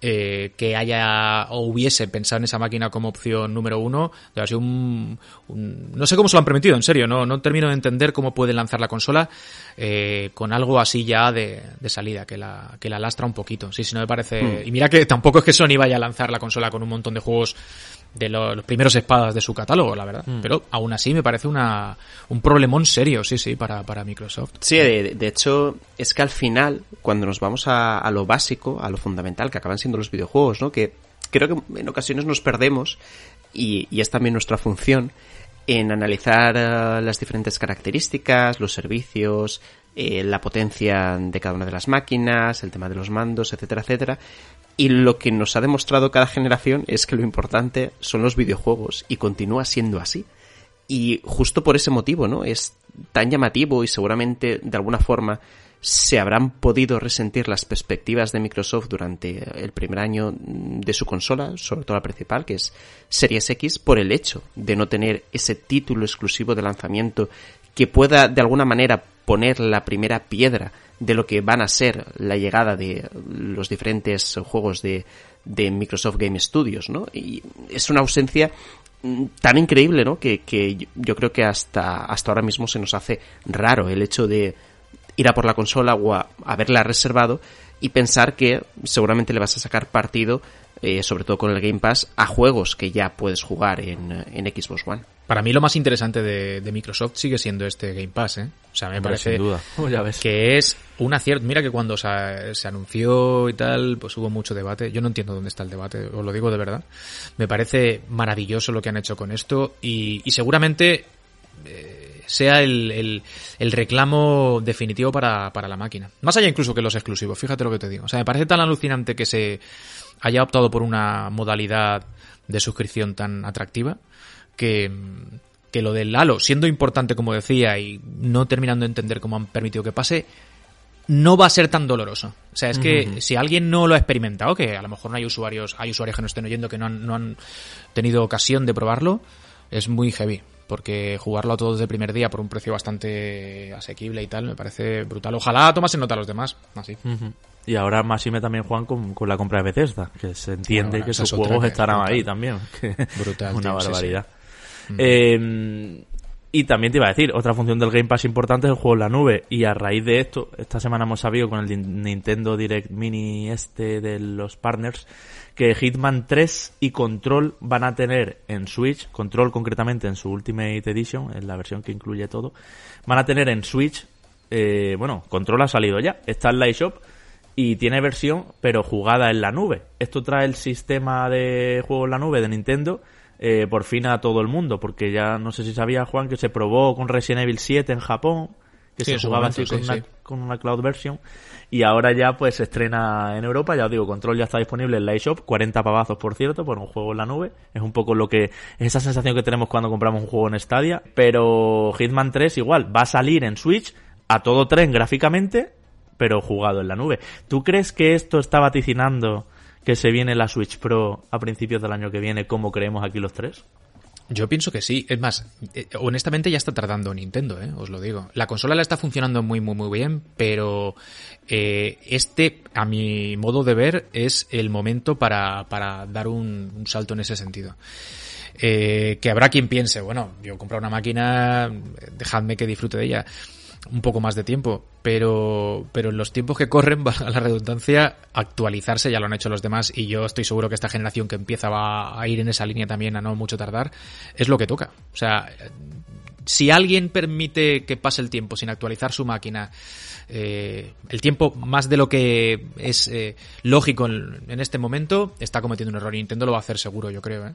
eh, que haya o hubiese pensado en esa máquina como opción número uno, haber sido un, un- No sé cómo se lo han permitido, en serio, no, no termino de entender cómo pueden lanzar la consola eh, con algo así ya de, de salida, que la, que la lastra un poquito. Sí, sí, no me parece... Y mira que tampoco es que Sony vaya a lanzar la consola con un montón de juegos de lo- los primeros espadas de su catálogo, la verdad. Pero aún así me parece una, un problemón serio, sí, sí, para, para Microsoft. Sí, de, de hecho, es que al final, cuando nos vamos a, a lo básico, a lo fundamental, que acaban siendo los videojuegos, ¿no? Que creo que en ocasiones nos perdemos, y, y es también nuestra función, en analizar eh, las diferentes características, los servicios, eh, la potencia de cada una de las máquinas, el tema de los mandos, etcétera, etcétera. Y lo que nos ha demostrado cada generación es que lo importante son los videojuegos y continúa siendo así. Y justo por ese motivo, ¿no? Es tan llamativo y seguramente de alguna forma se habrán podido resentir las perspectivas de Microsoft durante el primer año de su consola, sobre todo la principal, que es Series X, por el hecho de no tener ese título exclusivo de lanzamiento que pueda de alguna manera poner la primera piedra de lo que van a ser la llegada de los diferentes juegos de, de Microsoft Game Studios, ¿no? Y es una ausencia mm, tan increíble, ¿no? Que, que yo- yo creo que hasta, hasta ahora mismo se nos hace raro el hecho de ir a por la consola o a haberla reservado y pensar que seguramente le vas a sacar partido, eh, sobre todo con el Game Pass, a juegos que ya puedes jugar en, en Xbox One. Para mí lo más interesante de, de Microsoft sigue siendo este Game Pass, ¿eh? O sea, me Hombre, parece sin duda. ya ves. que es un acierto. Mira que cuando se, se anunció y tal, pues hubo mucho debate. Yo no entiendo dónde está el debate, os lo digo de verdad. Me parece maravilloso lo que han hecho con esto y, y seguramente eh, sea el, el- el reclamo definitivo para, para la máquina. Más allá incluso que los exclusivos, fíjate lo que te digo. O sea, me parece tan alucinante que se haya optado por una modalidad de suscripción tan atractiva que, que lo del Halo, siendo importante como decía y no terminando de entender cómo han permitido que pase, no va a ser tan doloroso. O sea, es que si alguien no lo ha experimentado, que a lo mejor no hay usuarios, hay usuarios que no estén oyendo que no han, no han tenido ocasión de probarlo, es muy heavy. Porque jugarlo a todos de primer día por un precio bastante asequible y tal, me parece brutal. Ojalá tomasen nota a los demás. Así. Ujú. Y ahora Máxime también Juan con, con la compra de Bethesda, que se entiende Bueno, que sus juegos que- estarán brutal. ahí también. Brutal, Una tío, sí, sí. barbaridad. Eh, y también te iba a decir, otra función del Game Pass importante es el juego en la nube. Y a raíz de esto, esta semana hemos sabido con el Nintendo Direct Mini este de los partners, que Hitman 3 y Control van a tener en Switch, Control concretamente en su Ultimate Edition, en la versión que incluye todo, van a tener en Switch, eh, bueno, Control ha salido ya, está en la eShop y tiene versión, pero jugada en la nube. Esto trae el sistema de juego en la nube de Nintendo eh, por fin a todo el mundo, porque ya no sé si sabía Juan que se probó con Resident Evil 7 en Japón, que Sí, se jugaba momento, así con, sí, una, sí. con una cloud version, y ahora ya pues se estrena en Europa, ya os digo, Control ya está disponible en la eShop, 40 pavazos por cierto, por un juego en la nube, es un poco lo que, es esa sensación que tenemos cuando compramos un juego en Stadia, pero Hitman 3 igual, va a salir en Switch a todo tren gráficamente, pero jugado en la nube. ¿Tú crees que esto está vaticinando que se viene la Switch Pro a principios del año que viene, como creemos aquí los tres? Yo pienso que sí. Es más, eh, honestamente ya está tardando Nintendo, ¿eh? os lo digo. La consola la está funcionando muy, muy, muy bien, pero eh, este, a mi modo de ver, es el momento para, para dar un, salto en ese sentido. Eh, que habrá quien piense, bueno, yo he comprado una máquina, dejadme que disfrute de ella un poco más de tiempo, pero, pero en los tiempos que corren, a la redundancia, actualizarse ya lo han hecho los demás y yo estoy seguro que esta generación que empieza va a ir en esa línea también a no mucho tardar, es lo que toca. O sea, si alguien permite que pase el tiempo sin actualizar su máquina, eh, el tiempo más de lo que es eh, lógico en, en este momento, está cometiendo un error. Y Nintendo lo va a hacer seguro, yo creo. ¿eh?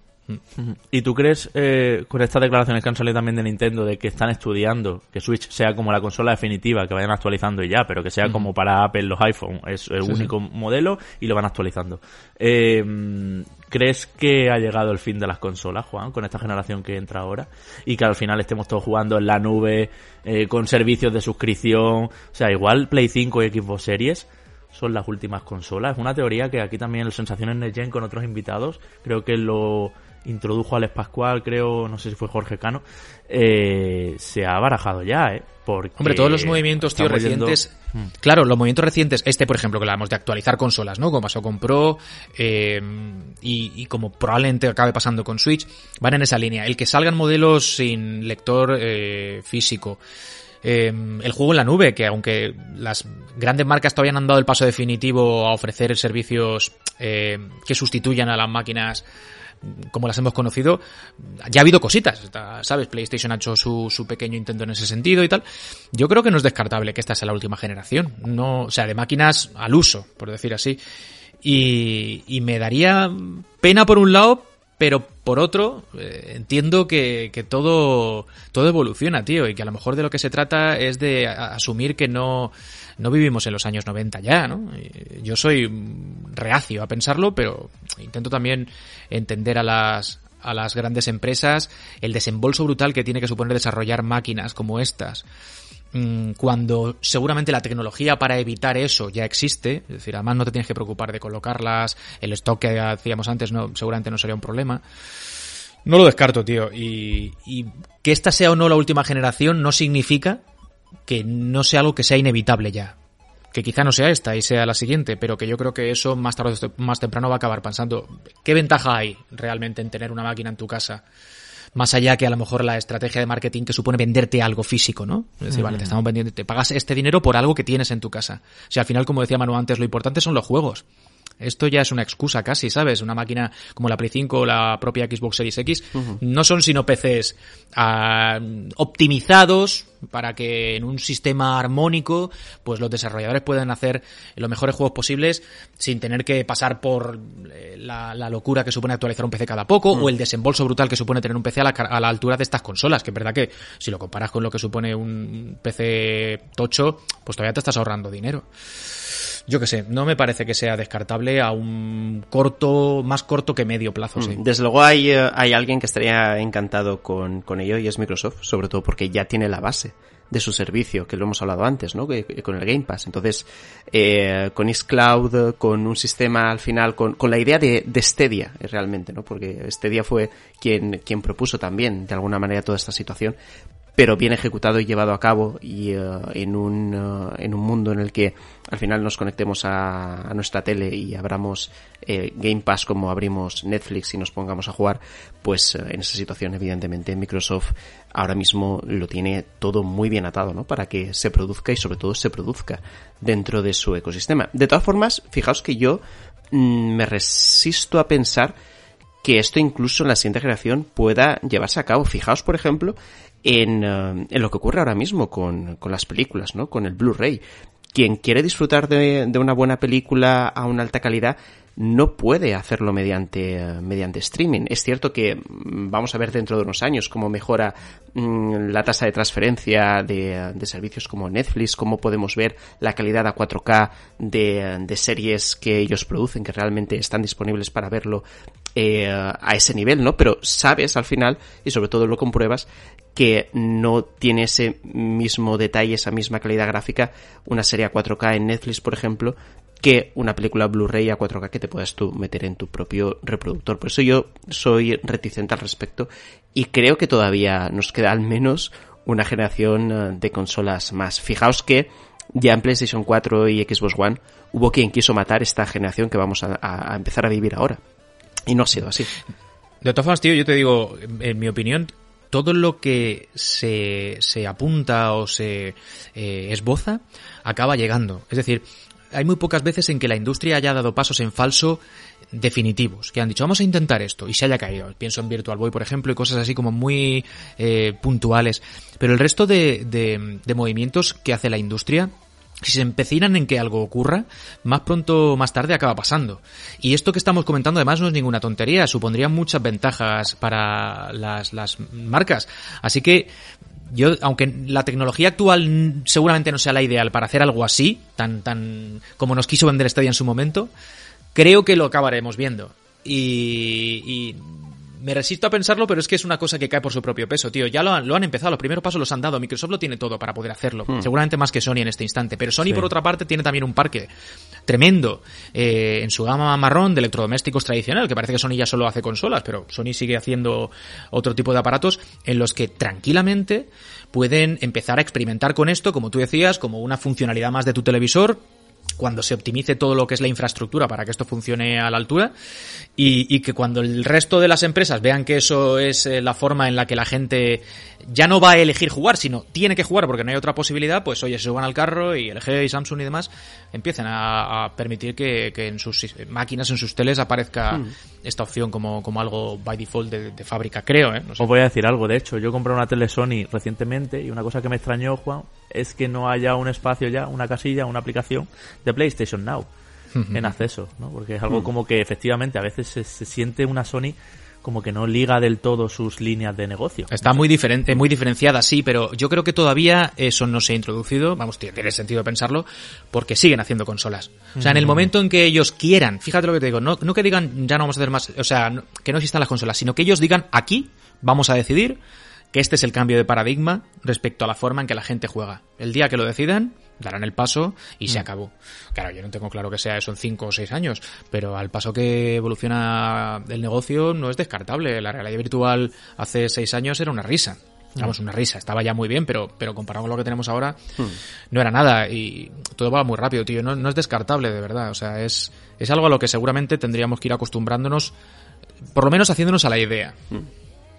¿Y tú crees, eh, con estas declaraciones que han salido también de Nintendo, de que están estudiando que Switch sea como la consola definitiva, que vayan actualizando y ya, pero que sea como para Apple los iPhone, es el único modelo y lo van actualizando? Eh, ¿Crees que ha llegado el fin de las consolas, Juan, con esta generación que entra ahora? Y que al final estemos todos jugando en la nube, eh, con servicios de suscripción. O sea, igual Play 5 y Xbox Series son las últimas consolas. Es una teoría que aquí también el Sensaciones Next con otros invitados, creo que lo introdujo Alex Pascual, creo, no sé si fue Jorge Cano, eh, se ha barajado ya, ¿eh? Porque Hombre, todos los movimientos, tío, recientes... Hmm. Claro, los movimientos recientes, este por ejemplo, que hablamos de actualizar consolas, ¿no? Como pasó con Pro eh, y, como probablemente acabe pasando con Switch, van en esa línea. El que salgan modelos sin lector eh, físico, eh, el juego en la nube, que aunque las grandes marcas todavía no han dado el paso definitivo a ofrecer servicios eh, que sustituyan a las máquinas como las hemos conocido, ya ha habido cositas, ¿sabes? PlayStation ha hecho su, su, pequeño intento en ese sentido y tal. Yo creo que no es descartable que esta sea la última generación, no, o sea, de máquinas al uso, por decir así. Y, y me daría pena por un lado, pero por otro, eh, entiendo que, que, todo, todo evoluciona, tío, y que a lo mejor de lo que se trata es de asumir que no, no vivimos en los años 90 ya, ¿no? Yo soy reacio a pensarlo, pero intento también entender a las, a las grandes empresas el desembolso brutal que tiene que suponer desarrollar máquinas como estas mm, cuando seguramente la tecnología para evitar eso ya existe, es decir, además no te tienes que preocupar de colocarlas, el stock que hacíamos antes no, seguramente no sería un problema. No lo descarto, tío. Y, y que esta sea o no la última generación no significa que no sea algo que sea inevitable ya. Que quizá no sea esta y sea la siguiente, pero que yo creo que eso más tarde o más temprano va a acabar pensando, ¿qué ventaja hay realmente en tener una máquina en tu casa? Más allá que a lo mejor la estrategia de marketing que supone venderte algo físico, ¿no? Es decir, vale, te estamos vendiendo, te pagas este dinero por algo que tienes en tu casa. O sea, al final, como decía Manu antes, lo importante son los juegos. Esto ya es una excusa casi, ¿sabes? Una máquina como la Play 5 o la propia Xbox Series X no son sino PCs ah, optimizados para que en un sistema armónico pues los desarrolladores puedan hacer los mejores juegos posibles sin tener que pasar por eh, la, locura que supone actualizar un PC cada poco o el desembolso brutal que supone tener un PC a la, a la, altura de estas consolas, que es verdad que si lo comparas con lo que supone un PC tocho, pues todavía te estás ahorrando dinero yo qué sé, no me parece que sea descartable a un corto, más corto que medio plazo. Sí. Mm, desde luego hay, eh, hay alguien que estaría encantado con, con ello y es Microsoft, sobre todo porque ya tiene la base de su servicio, que lo hemos hablado antes, ¿no? con el Game Pass. Entonces, eh, con Cloud, con un sistema al final, con, con la idea de, de Stadia, realmente, ¿no? Porque Stadia fue quien, quien propuso también, de alguna manera, toda esta situación pero bien ejecutado y llevado a cabo y uh, en, un, uh, en un mundo en el que al final nos conectemos a, nuestra tele y abramos eh, Game Pass como abrimos Netflix y nos pongamos a jugar, pues uh, en esa situación evidentemente Microsoft ahora mismo lo tiene todo muy bien atado, ¿no? Para que se produzca y sobre todo se produzca dentro de su ecosistema. De todas formas, fijaos que yo mm, me resisto a pensar que esto incluso en la siguiente generación pueda llevarse a cabo. Fijaos, por ejemplo, en, uh, en, lo que ocurre ahora mismo con, con las películas, ¿no? Con el Blu-ray. Quien quiere disfrutar de, de, una buena película a una alta calidad no puede hacerlo mediante, uh, mediante streaming. Es cierto que mm, vamos a ver dentro de unos años cómo mejora mm, la tasa de transferencia de, de, servicios como Netflix, cómo podemos ver la calidad a 4K de, de series que ellos producen, que realmente están disponibles para verlo eh, a ese nivel, ¿no? Pero sabes al final, y sobre todo lo compruebas, que no tiene ese mismo detalle, esa misma calidad gráfica, una serie a 4K en Netflix, por ejemplo, que una película Blu-ray a 4K que te puedas tú meter en tu propio reproductor. Por eso yo soy reticente al respecto y creo que todavía nos queda al menos una generación eh, de consolas más. Fijaos que ya en PlayStation 4 y Xbox One hubo quien quiso matar esta generación que vamos a, a empezar a vivir ahora. Y no ha sido así. De todas formas, tío, yo te digo, en mi opinión, todo lo que se, se apunta o se eh, esboza acaba llegando. Es decir, hay muy pocas veces en que la industria haya dado pasos en falso definitivos, que han dicho vamos a intentar esto y se haya caído. Pienso en Virtual Boy, por ejemplo, y cosas así como muy eh, puntuales. Pero el resto de, de, de movimientos que hace la industria si se empecinan en que algo ocurra, más pronto o más tarde acaba pasando. Y esto que estamos comentando además no es ninguna tontería, supondría muchas ventajas para las, marcas. Así que yo, aunque la tecnología actual seguramente no sea la ideal para hacer algo así, tan, tan como nos quiso vender Stadia en su momento, creo que lo acabaremos viendo. Y me resisto a pensarlo, pero es que es una cosa que cae por su propio peso, tío. Ya lo han, lo han empezado, los primeros pasos los han dado. Microsoft lo tiene todo para poder hacerlo. Hmm. Seguramente más que Sony en este instante. Pero Sony, Sí. por otra parte, tiene también un parque tremendo eh, en su gama marrón de electrodomésticos tradicional, que parece que Sony ya solo hace consolas, pero Sony sigue haciendo otro tipo de aparatos en los que tranquilamente pueden empezar a experimentar con esto, como tú decías, como una funcionalidad más de tu televisor, cuando se optimice todo lo que es la infraestructura para que esto funcione a la altura y, que cuando el resto de las empresas vean que eso es eh, la forma en la que la gente ya no va a elegir jugar, sino tiene que jugar porque no hay otra posibilidad, pues oye, se suban al carro y LG y Samsung y demás empiecen a, a permitir que, que en sus máquinas, en sus teles aparezca esta opción como, como algo by default de, de fábrica, creo, ¿eh? No sé. Os voy a decir algo, de hecho, yo compré una tele Sony recientemente y una cosa que me extrañó, Juan, es que no haya un espacio ya, una casilla, una aplicación de PlayStation Now en acceso, ¿no? Porque es algo como que efectivamente a veces se, se siente una Sony como que no liga del todo sus líneas de negocio. Está muy diferente, muy diferenciada, sí, pero yo creo que todavía eso no se ha introducido, vamos, tiene sentido pensarlo, porque siguen haciendo consolas. O sea, en el momento en que ellos quieran, fíjate lo que te digo, no, no que digan ya no vamos a hacer más, o sea, que no existan las consolas, sino que ellos digan aquí vamos a decidir que este es el cambio de paradigma respecto a la forma en que la gente juega. El día que lo decidan, darán el paso y se acabó. Claro, yo no tengo claro que sea eso en 5 o 6 años, pero al paso que evoluciona el negocio no es descartable. La realidad virtual hace 6 años era una risa. Vamos, una risa. Estaba ya muy bien, pero, pero comparado con lo que tenemos ahora, no era nada. Y todo va muy rápido, tío. No, no es descartable, de verdad. O sea, es, es algo a lo que seguramente tendríamos que ir acostumbrándonos, por lo menos haciéndonos a la idea.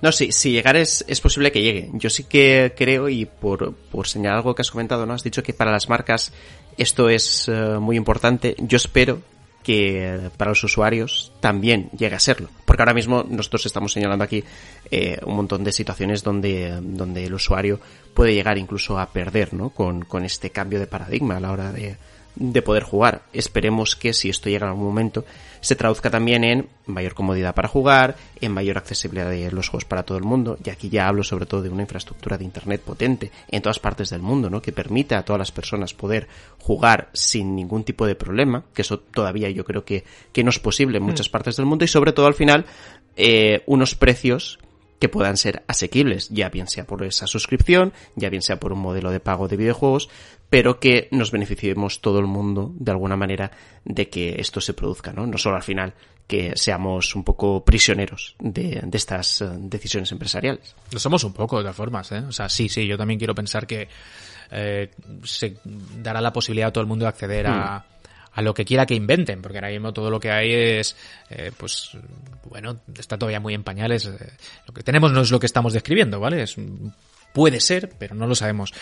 No, sí, si llegar es, es posible que llegue. Yo sí que creo, y por, por señalar algo que has comentado, ¿no? Has dicho que para las marcas esto es eh, muy importante. Yo espero que eh, para los usuarios también llegue a serlo. Porque ahora mismo nosotros estamos señalando aquí eh, un montón de situaciones donde, donde el usuario puede llegar incluso a perder, ¿no? Con, con este cambio de paradigma a la hora de, de poder jugar. Esperemos que si esto llega en algún momento se traduzca también en mayor comodidad para jugar, en mayor accesibilidad de los juegos para todo el mundo. Y aquí ya hablo sobre todo de una infraestructura de internet potente en todas partes del mundo, ¿no? Que permita a todas las personas poder jugar sin ningún tipo de problema, que eso todavía yo creo que, que no es posible en muchas partes del mundo y sobre todo al final eh, unos precios que puedan ser asequibles, ya bien sea por esa suscripción, ya bien sea por un modelo de pago de videojuegos, pero que nos beneficiemos todo el mundo de alguna manera de que esto se produzca, ¿no? No solo al final que seamos un poco prisioneros de, de estas eh, decisiones empresariales. Lo somos un poco, de todas formas, ¿eh? O sea, sí, sí, yo también quiero pensar que eh, se dará la posibilidad a todo el mundo de acceder a, a lo que quiera que inventen, porque ahora mismo todo lo que hay es, eh, pues, bueno, está todavía muy en pañales. eh, lo que tenemos no es lo que estamos describiendo, ¿vale? Es, puede ser, pero no lo sabemos.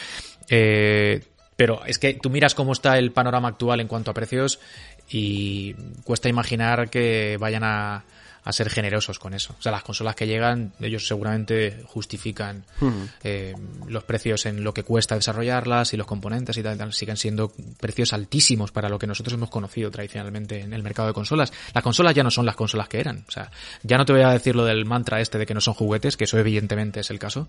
Eh, pero es que tú miras cómo está el panorama actual en cuanto a precios y cuesta imaginar que vayan a, a ser generosos con eso. O sea, las consolas que llegan, ellos seguramente justifican eh, los precios en lo que cuesta desarrollarlas y los componentes y tal, tal, siguen siendo precios altísimos para lo que nosotros hemos conocido tradicionalmente en el mercado de consolas. Las consolas ya no son las consolas que eran. O sea, ya no te voy a decir lo del mantra este de que no son juguetes, que eso evidentemente es el caso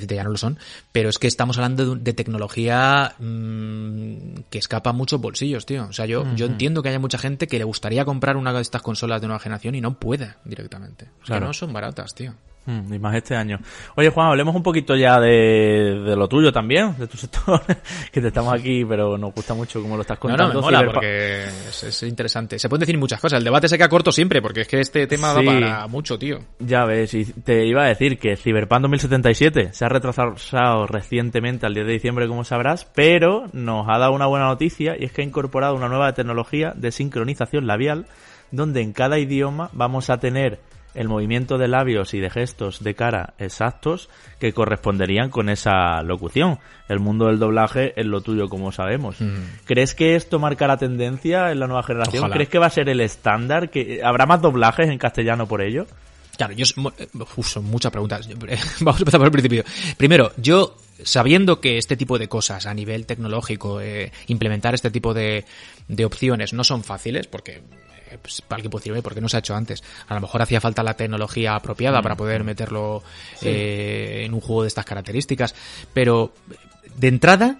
que ya no lo son, pero es que estamos hablando de, de tecnología mmm, que escapa a muchos bolsillos, tío. O sea, yo, yo entiendo que haya mucha gente que le gustaría comprar una de estas consolas de nueva generación y no puede directamente. O sea, Claro. no son baratas, tío. Mm, y más este año. Oye, Juan, hablemos un poquito ya de, de lo tuyo también, de tu sector, que te estamos aquí, pero nos gusta mucho cómo lo estás No, contando. no, me mola Ciberpa- porque es, es interesante. Se pueden decir muchas cosas. El debate se queda corto siempre porque es que este tema Sí. da para mucho, tío. Ya ves, y te iba a decir que Cyberpunk 2077 se ha retrasado recientemente al 10 de diciembre, como sabrás, pero nos ha dado una buena noticia y es que ha incorporado una nueva tecnología de sincronización labial, donde en cada idioma vamos a tener el movimiento de labios y de gestos de cara exactos que corresponderían con esa locución. El mundo del doblaje es lo tuyo, como sabemos. ¿Crees que esto marcará tendencia en la nueva generación? Ojalá. ¿Crees que va a ser el estándar? ¿Que habrá más doblajes en castellano por ello? Claro, yo... Uf, son muchas preguntas. Vamos a empezar por el principio. Primero, yo sabiendo que este tipo de cosas a nivel tecnológico, eh, implementar este tipo de, de opciones no son fáciles, porque eh, pues, alguien puede decir, ¿por qué no se ha hecho antes? A lo mejor hacía falta la tecnología apropiada para poder meterlo eh, en un juego de estas características, pero de entrada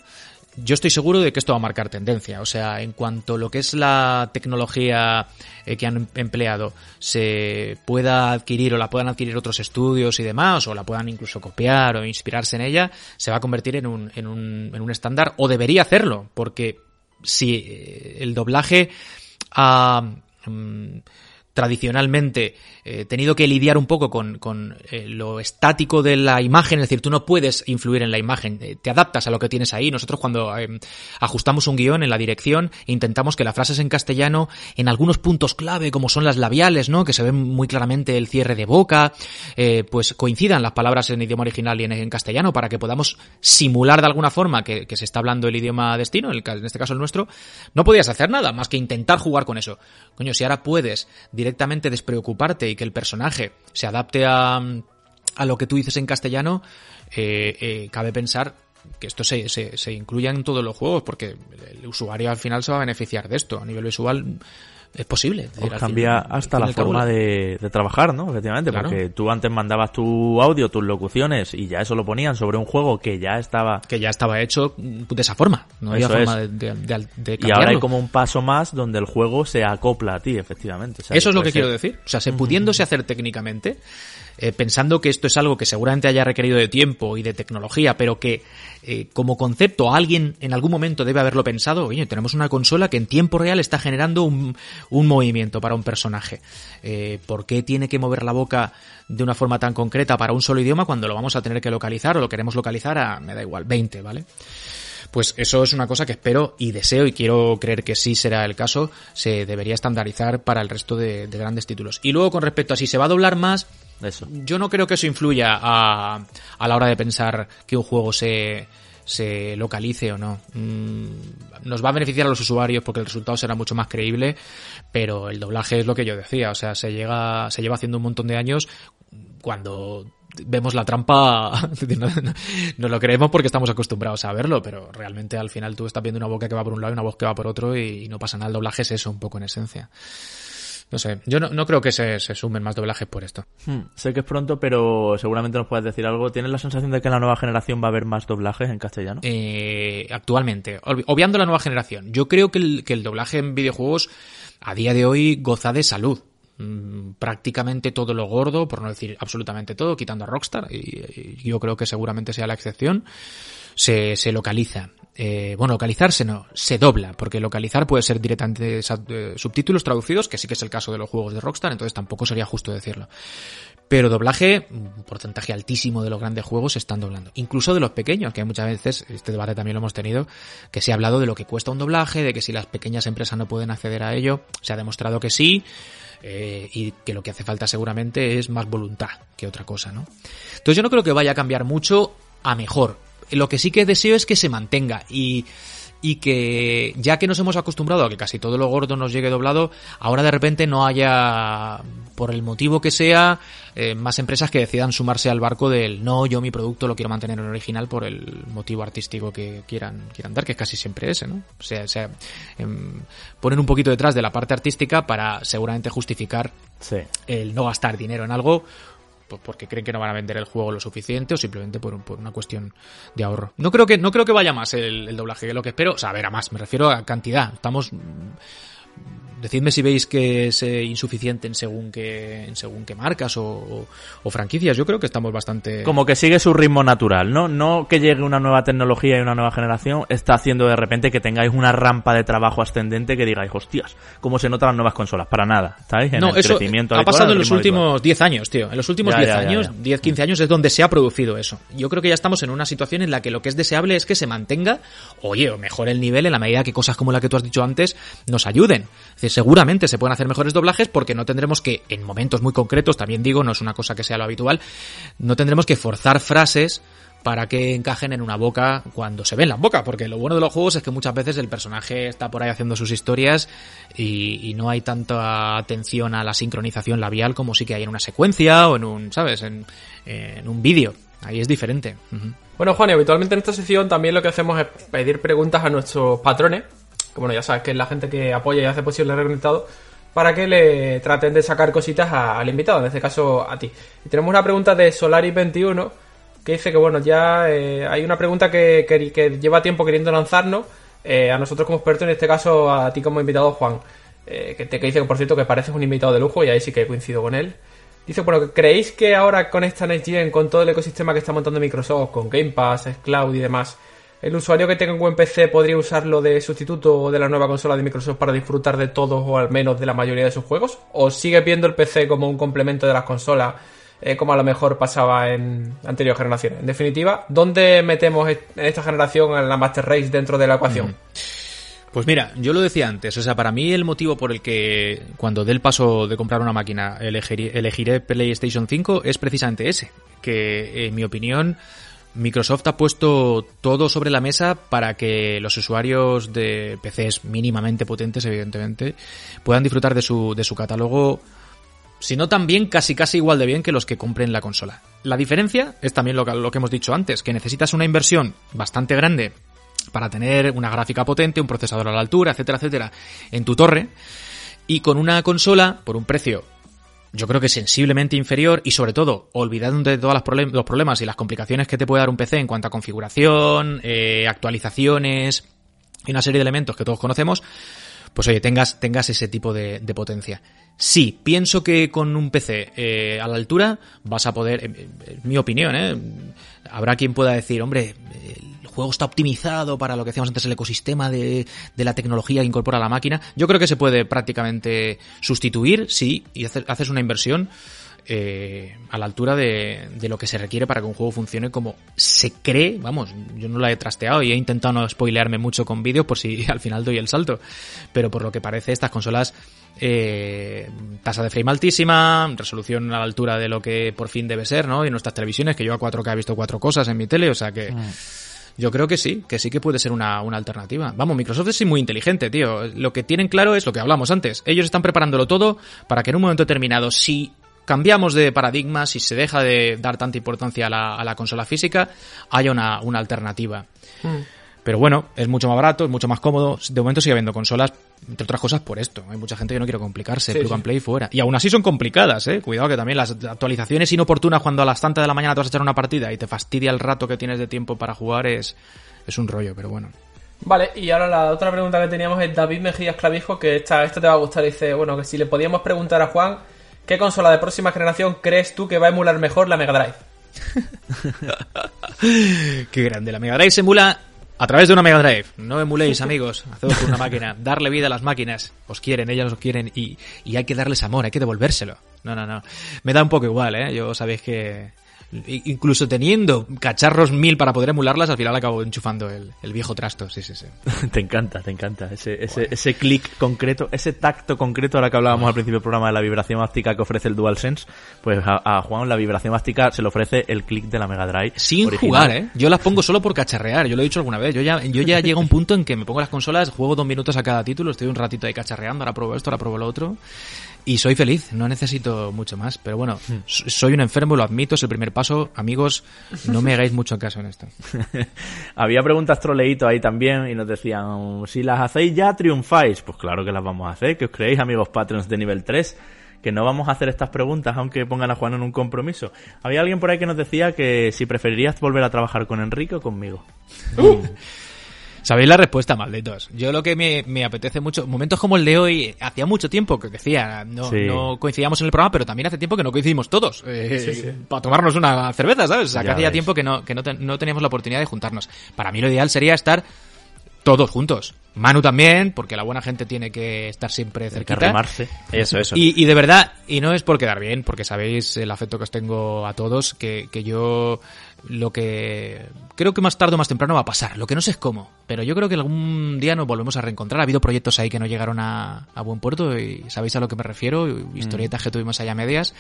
yo estoy seguro de que esto va a marcar tendencia. O sea, en cuanto a lo que es la tecnología eh, que han empleado se pueda adquirir o la puedan adquirir otros estudios y demás, o la puedan incluso copiar o inspirarse en ella, se va a convertir en un, en un, en un estándar, o debería hacerlo, porque si eh, el doblaje ha mm, tradicionalmente eh, tenido que lidiar un poco con, con eh, lo estático de la imagen, es decir, tú no puedes influir en la imagen, eh, te adaptas a lo que tienes ahí. Nosotros cuando eh, ajustamos un guion en la dirección, intentamos que las frases en castellano, en algunos puntos clave, como son las labiales, ¿no? que se ven muy claramente el cierre de boca, eh, pues coincidan las palabras en idioma original y en, castellano para que podamos simular de alguna forma que, se está hablando el idioma destino, en este caso el nuestro, no podías hacer nada más que intentar jugar con eso. Coño, si ahora puedes directamente despreocuparte que el personaje se adapte a, a lo que tú dices en castellano, eh, eh, cabe pensar que esto se, se, se incluya en todos los juegos, porque el usuario al final se va a beneficiar de esto. A nivel visual es posible. Es decir, Os al cambia fin- hasta la forma de, de trabajar, ¿no? Efectivamente, Claro. porque tú antes mandabas tu audio, tus locuciones y ya eso lo ponían sobre un juego que ya estaba... que ya estaba hecho de esa forma. No había forma de, de, de- de Y ahora hay cambiarlo. como un paso más donde el juego se acopla a ti, efectivamente. O sea, Eso es lo que quiero decir. O sea, se pudiéndose hacer técnicamente, eh, pensando que esto es algo que seguramente haya requerido de tiempo y de tecnología, pero que eh, como concepto alguien en algún momento debe haberlo pensado, oye, tenemos una consola que en tiempo real está generando un, un movimiento para un personaje. Eh, ¿Por qué tiene que mover la boca de una forma tan concreta para un solo idioma cuando lo vamos a tener que localizar o lo queremos localizar a, me da igual, 20, ¿vale? Pues eso es una cosa que espero y deseo y quiero creer que sí será el caso, se debería estandarizar para el resto de, de grandes títulos. Y luego con respecto a si se va a doblar más, Yo no creo que eso influya a, a la hora de pensar que un juego se, se localice o no. Mm, nos va a beneficiar a los usuarios porque el resultado será mucho más creíble, pero el doblaje es lo que yo decía, o sea, se llega, se lleva haciendo un montón de años cuando vemos la trampa, no lo creemos porque estamos acostumbrados a verlo, pero realmente al final tú estás viendo una boca que va por un lado y una voz que va por otro y, y no pasa nada. El doblaje es eso, un poco en esencia. No sé, yo no, no creo que se, se sumen más doblajes por esto. Hmm, Sé que es pronto, pero seguramente nos puedes decir algo. ¿Tienes la sensación de que en la nueva generación va a haber más doblajes en castellano? eh, actualmente, obvi- obviando la nueva generación, yo creo que el, que el doblaje en videojuegos a día de hoy goza de salud. Mm, prácticamente todo lo gordo, por no decir absolutamente todo, quitando a Rockstar, y, y yo creo que seguramente sea la excepción, se, se localiza. Eh, bueno, localizarse no, se dobla, porque localizar puede ser directamente eh, subtítulos traducidos, que sí que es el caso de los juegos de Rockstar, entonces tampoco sería justo decirlo. Pero doblaje, un porcentaje altísimo de los grandes juegos se están doblando. Incluso de los pequeños, que muchas veces, este debate también lo hemos tenido, que se ha hablado de lo que cuesta un doblaje, de que si las pequeñas empresas no pueden acceder a ello, se ha demostrado que sí, eh, y que lo que hace falta seguramente es más voluntad que otra cosa, ¿no? Entonces yo no creo que vaya a cambiar mucho a mejor. Lo que sí que deseo es que se mantenga y y que ya que nos hemos acostumbrado a que casi todo lo gordo nos llegue doblado, ahora de repente no haya, por el motivo que sea, eh, más empresas que decidan sumarse al barco del no, yo mi producto lo quiero mantener en original por el motivo artístico que quieran, quieran dar, que casi siempre ese, ¿no? O sea, o sea em, ponen un poquito detrás de la parte artística para seguramente justificar Sí. el no gastar dinero en algo porque creen que no van a vender el juego lo suficiente o simplemente por, por una cuestión de ahorro. No creo que no creo que vaya más el, doblaje que lo que espero, o sea, ver, a más, me refiero a cantidad. Estamos Decidme si veis que es eh, insuficiente en según qué, en según qué marcas o, o- o franquicias. Yo creo que estamos bastante... Como que sigue su ritmo natural, ¿no? No que llegue una nueva tecnología y una nueva generación está haciendo de repente que tengáis una rampa de trabajo ascendente que digáis, hostias, ¿cómo se notan las nuevas consolas? Para nada, ¿estáis? En no, el eso crecimiento ha habitual, pasado en los últimos 10 años, tío. En los últimos Ya, 10 ya, ya, años, ya. 10, 15 años es donde se ha producido eso. Yo creo que ya estamos en una situación en la que lo que es deseable es que se mantenga, oye, o mejore el nivel en la medida que cosas como la que tú has dicho antes nos ayuden. Es decir, seguramente se pueden hacer mejores doblajes porque no tendremos que, en momentos muy concretos, también digo, no es una cosa que sea lo habitual, no tendremos que forzar frases para que encajen en una boca cuando se ven las bocas, porque lo bueno de los juegos es que muchas veces el personaje está por ahí haciendo sus historias y, no hay tanta atención a la sincronización labial como sí que hay en una secuencia o en un, ¿sabes? En, un vídeo. Ahí es diferente. Bueno, Juan, y habitualmente en esta sección también lo que hacemos es pedir preguntas a nuestros patrones, que bueno, ya sabes que es la gente que apoya y hace posible el reconectado, para que le traten de sacar cositas al invitado, en este caso a ti. Y tenemos una pregunta de Solaris21 que dice que bueno, ya eh, hay una pregunta que, que- que lleva tiempo queriendo lanzarnos, eh, a nosotros como expertos, en este caso a ti como invitado, Juan, eh, que, te, que dice que por cierto que pareces un invitado de lujo y ahí sí que coincido con él. Dice, bueno, ¿creéis que ahora con esta Next Gen, con todo el ecosistema que está montando Microsoft, con Game Pass, Cloud y demás, el usuario que tenga un buen PC podría usarlo de sustituto de la nueva consola de Microsoft para disfrutar de todos o al menos de la mayoría de sus juegos? ¿O sigue viendo el PC como un complemento de las consolas, eh, como a lo mejor pasaba en anteriores generaciones? En definitiva, ¿dónde metemos en esta generación a la Master Race dentro de la ecuación? Pues mira, yo lo decía antes, o sea, para mí el motivo por el que cuando dé el paso de comprar una máquina elegiré PlayStation 5 es precisamente ese, que en mi opinión Microsoft ha puesto todo sobre la mesa para que los usuarios de PCs mínimamente potentes, evidentemente, puedan disfrutar de su, de su catálogo si no tan casi casi igual de bien que los que compren la consola. La diferencia es también lo que, lo que hemos dicho antes, que necesitas una inversión bastante grande para tener una gráfica potente, un procesador a la altura, etcétera, etcétera, en tu torre, y con una consola por un precio yo creo que sensiblemente inferior y sobre todo olvidando de todos los problemas y las complicaciones que te puede dar un PC en cuanto a configuración, eh, actualizaciones y una serie de elementos que todos conocemos, pues oye, tengas, tengas ese tipo de, potencia. Sí, pienso que con un PC eh, a la altura vas a poder, mi opinión, ¿eh? habrá quien pueda decir, hombre, el juego está optimizado para lo que decíamos antes, el ecosistema de, de la tecnología que incorpora la máquina. Yo creo que se puede prácticamente sustituir, sí, y hacer, haces una inversión eh, a la altura de, de, lo que se requiere para que un juego funcione como se cree. Vamos, yo no la he trasteado y he intentado no spoilearme mucho con vídeos por si al final doy el salto. Pero por lo que parece, estas consolas, eh, tasa de frame altísima, resolución a la altura de lo que por fin debe ser, ¿no? Y nuestras televisiones, que yo a 4K he visto cuatro cosas en mi tele, o sea que... Yo creo que sí, que sí que puede ser una, una, alternativa. Vamos, Microsoft es muy inteligente, tío. Lo que tienen claro es lo que hablamos antes. Ellos están preparándolo todo para que en un momento determinado, si cambiamos de paradigma, si se deja de dar tanta importancia a la, a la consola física, haya una, una alternativa. Mm. Pero bueno, es mucho más barato, es mucho más cómodo. De momento sigue habiendo consolas, entre otras cosas, por esto. Hay mucha gente que no quiere complicarse, sí, plug sí. and play fuera. Y aún así son complicadas, eh. Cuidado que también las actualizaciones inoportunas cuando a las tantas de la mañana te vas a echar una partida y te fastidia el rato que tienes de tiempo para jugar es, es un rollo, pero bueno. Vale, y ahora la otra pregunta que teníamos es David Mejías Clavijo, que esta, esta te va a gustar. Dice, bueno, que si le podíamos preguntar a Juan, ¿qué consola de próxima generación crees tú que va a emular mejor la Mega Drive? Qué grande, la Mega Drive se emula a través de una Mega Drive. No emuléis, amigos. Haced por una máquina. Darle vida a las máquinas. Os quieren, ellas os quieren y, y, hay que darles amor, hay que devolvérselo. No, no, no. Me da un poco igual, ¿eh? Yo sabéis que incluso teniendo cacharros mil para poder emularlas, al final acabo enchufando el, el viejo trasto. Sí, sí, sí. te encanta, te encanta. Ese, ese, ese clic concreto, ese tacto concreto, ahora que hablábamos al principio del programa de la vibración óptica que ofrece el DualSense, pues a, a Juan la vibración óptica se le ofrece el clic de la Mega Drive. Sin original. jugar, ¿eh? Yo las pongo solo por cacharrear, yo lo he dicho alguna vez. Yo ya, yo ya llego a un punto en que me pongo las consolas, juego dos minutos a cada título, estoy un ratito ahí cacharreando, ahora pruebo esto, ahora pruebo lo otro. Y soy feliz, no necesito mucho más. Pero bueno, soy un enfermo, lo admito, es el primer paso. Amigos, no me hagáis mucho caso en esto. Había preguntas troleíto ahí también y nos decían, si las hacéis ya triunfáis. Pues claro que las vamos a hacer, que os creéis amigos Patreons de nivel 3 que no vamos a hacer estas preguntas aunque pongan a Juan en un compromiso. Había alguien por ahí que nos decía que si preferirías volver a trabajar con Enrique o conmigo. Uh. Sabéis la respuesta, malditos. Yo lo que me, me, apetece mucho, momentos como el de hoy, hacía mucho tiempo que decía, no, sí. no coincidíamos en el programa, pero también hace tiempo que no coincidimos todos eh, sí, sí. para tomarnos una cerveza, ¿sabes? O sea, que hacía tiempo que no, que no, te, no teníamos la oportunidad de juntarnos. Para mí lo ideal sería estar todos juntos. Manu también, porque la buena gente tiene que estar siempre cerquita. Que remarse. Eso, eso. Y, y, de verdad, y no es por quedar bien, porque sabéis el afecto que os tengo a todos, que, que yo lo que creo que más tarde o más temprano va a pasar. Lo que no sé es cómo, pero yo creo que algún día nos volvemos a reencontrar. Ha habido proyectos ahí que no llegaron a, a buen puerto y sabéis a lo que me refiero, historietas mm. que tuvimos allá medias.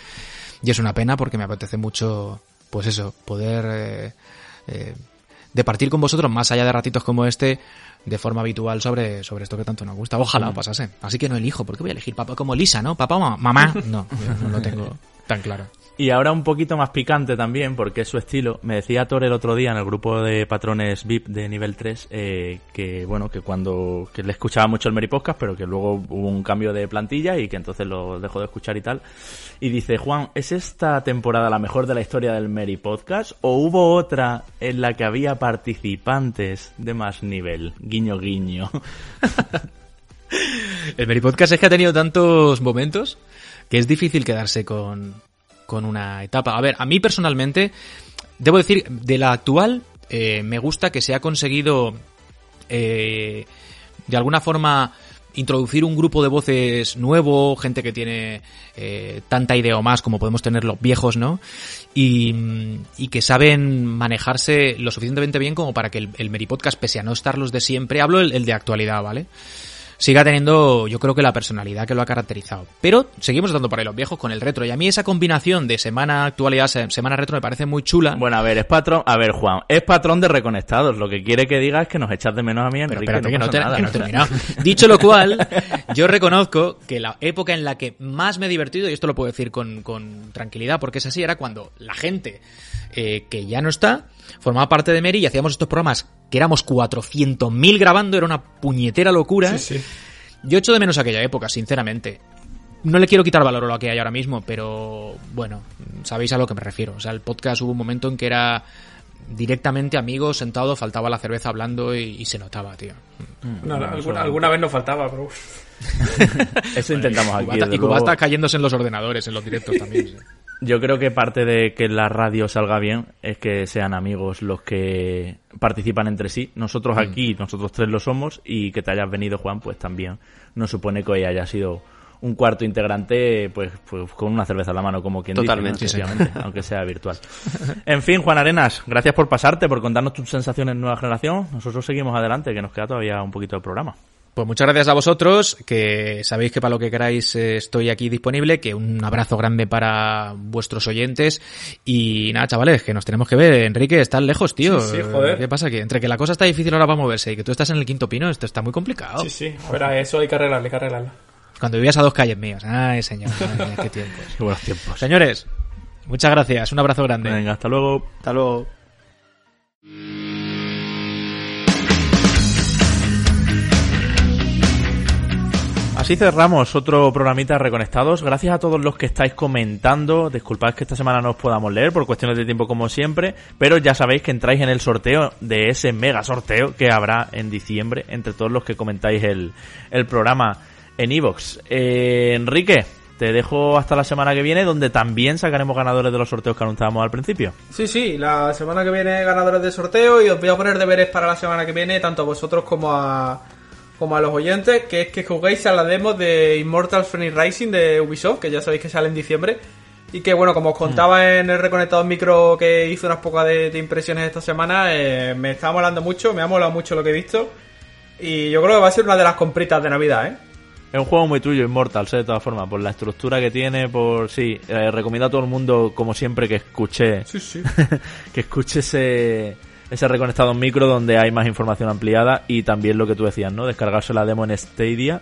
Y es una pena porque me apetece mucho, pues eso, poder eh, eh, de partir con vosotros más allá de ratitos como este de forma habitual sobre, sobre esto que tanto nos gusta. Ojalá mm. pasase. Así que no elijo, porque voy a elegir papá como Lisa, ¿no? Papá o mamá. No, no lo tengo tan claro. Y ahora un poquito más picante también, porque es su estilo. Me decía Thor el otro día en el grupo de patrones VIP de nivel 3 eh, que, bueno, que cuando que le escuchaba mucho el Mary Podcast, pero que luego hubo un cambio de plantilla y que entonces lo dejó de escuchar y tal. Y dice, Juan, ¿es esta temporada la mejor de la historia del Mary Podcast? ¿O hubo otra en la que había participantes de más nivel? Guiño, guiño. el Mary Podcast es que ha tenido tantos momentos que es difícil quedarse con, con una etapa. A ver, a mí personalmente, debo decir, de la actual, eh, me gusta que se ha conseguido eh, de alguna forma introducir un grupo de voces nuevo, gente que tiene eh, tanta idea o más como podemos tener los viejos, ¿no? Y, y, que saben manejarse lo suficientemente bien como para que el, el Meripodcast, pese a no estar los de siempre, hablo el, el de actualidad, ¿vale? Siga teniendo, yo creo que la personalidad que lo ha caracterizado. Pero seguimos dando por ahí los viejos con el retro. Y a mí esa combinación de semana actualidad, semana retro me parece muy chula. Bueno, a ver, es patrón, a ver, Juan, es patrón de reconectados. Lo que quiere que diga es que nos echas de menos a mí, Enrique. Pero espérate, que no, te, que no he terminado. Dicho lo cual, yo reconozco que la época en la que más me he divertido, y esto lo puedo decir con, con tranquilidad, porque es así, era cuando la gente eh, que ya no está, formaba parte de Mary y hacíamos estos programas que éramos 400.000 grabando, era una puñetera locura. Sí, sí. Yo echo de menos aquella época, sinceramente. No le quiero quitar valor a lo que hay ahora mismo, pero bueno, sabéis a lo que me refiero. O sea, el podcast hubo un momento en que era directamente amigos, sentado, faltaba la cerveza hablando y, y se notaba, tío. No, no, alguna, alguna, vez nos faltaba, pero... Eso intentamos aquí. Cubata, y Cubata cayéndose en los ordenadores, en los directos también. Sí. Yo creo que parte de que la radio salga bien es que sean amigos los que participan entre sí. Nosotros aquí, mm. nosotros tres lo somos, y que te hayas venido, Juan, pues también nos supone que hoy haya sido un cuarto integrante, pues, pues con una cerveza en la mano, como quien Totalmente, dice, ¿no? sí. aunque sea virtual. En fin, Juan Arenas, gracias por pasarte, por contarnos tus sensaciones en Nueva Generación. Nosotros seguimos adelante, que nos queda todavía un poquito de programa. Pues muchas gracias a vosotros, que sabéis que para lo que queráis eh, estoy aquí disponible, que un abrazo grande para vuestros oyentes y nada, chavales, que nos tenemos que ver. Enrique, estás lejos, tío. Sí, sí, joder. ¿Qué pasa? Que entre que la cosa está difícil ahora para moverse y que tú estás en el quinto pino, esto está muy complicado. Sí, sí, a ver, a eso hay que arreglarlo, hay que arreglarlo. Cuando vivías a dos calles mías. Ay, señor, ay, qué tiempos. Qué buenos tiempos. Señores, muchas gracias, un abrazo grande. Venga, hasta luego. Hasta luego. Así cerramos otro programita reconectados. Gracias a todos los que estáis comentando. Disculpad que esta semana no os podamos leer por cuestiones de tiempo como siempre, pero ya sabéis que entráis en el sorteo de ese mega sorteo que habrá en diciembre entre todos los que comentáis el, el programa en Evox. Eh, Enrique, te dejo hasta la semana que viene, donde también sacaremos ganadores de los sorteos que anunciábamos al principio. Sí, sí, la semana que viene ganadores de sorteo y os voy a poner deberes para la semana que viene, tanto a vosotros como a como a los oyentes, que es que juguéis a la demo de Immortal Phoenix Rising de Ubisoft, que ya sabéis que sale en diciembre. Y que bueno, como os contaba mm. en el reconectado micro que hice unas pocas de, de impresiones esta semana, eh, me está molando mucho, me ha molado mucho lo que he visto. Y yo creo que va a ser una de las compritas de Navidad, ¿eh? Es un juego muy tuyo, Immortal, ¿sí? de todas formas, por la estructura que tiene, por sí, eh, recomiendo a todo el mundo, como siempre, que escuche, Sí, sí. que escuche ese, ese reconectado en micro donde hay más información ampliada y también lo que tú decías, ¿no? Descargarse la demo en Stadia,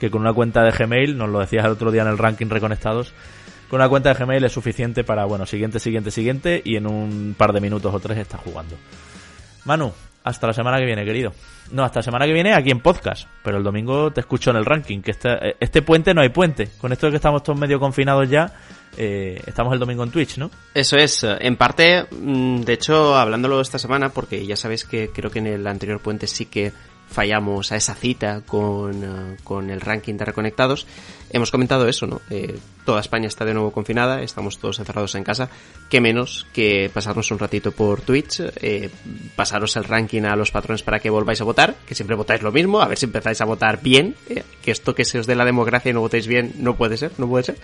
que con una cuenta de Gmail, nos lo decías el otro día en el ranking reconectados, con una cuenta de Gmail es suficiente para, bueno, siguiente, siguiente, siguiente y en un par de minutos o tres estás jugando. Manu, hasta la semana que viene, querido. No, hasta la semana que viene aquí en podcast, pero el domingo te escucho en el ranking, que este, este puente no hay puente. Con esto de que estamos todos medio confinados ya, eh, estamos el domingo en Twitch, ¿no? Eso es, en parte, mm, de hecho, hablándolo esta semana, porque ya sabéis que creo que en el anterior puente sí que fallamos a esa cita con, uh, con el ranking de reconectados, hemos comentado eso, ¿no? Eh, toda España está de nuevo confinada, estamos todos encerrados en casa, qué menos que pasarnos un ratito por Twitch, eh, pasaros el ranking a los patrones para que volváis a votar, que siempre votáis lo mismo, a ver si empezáis a votar bien, eh, que esto que se os dé la democracia y no votéis bien no puede ser, no puede ser.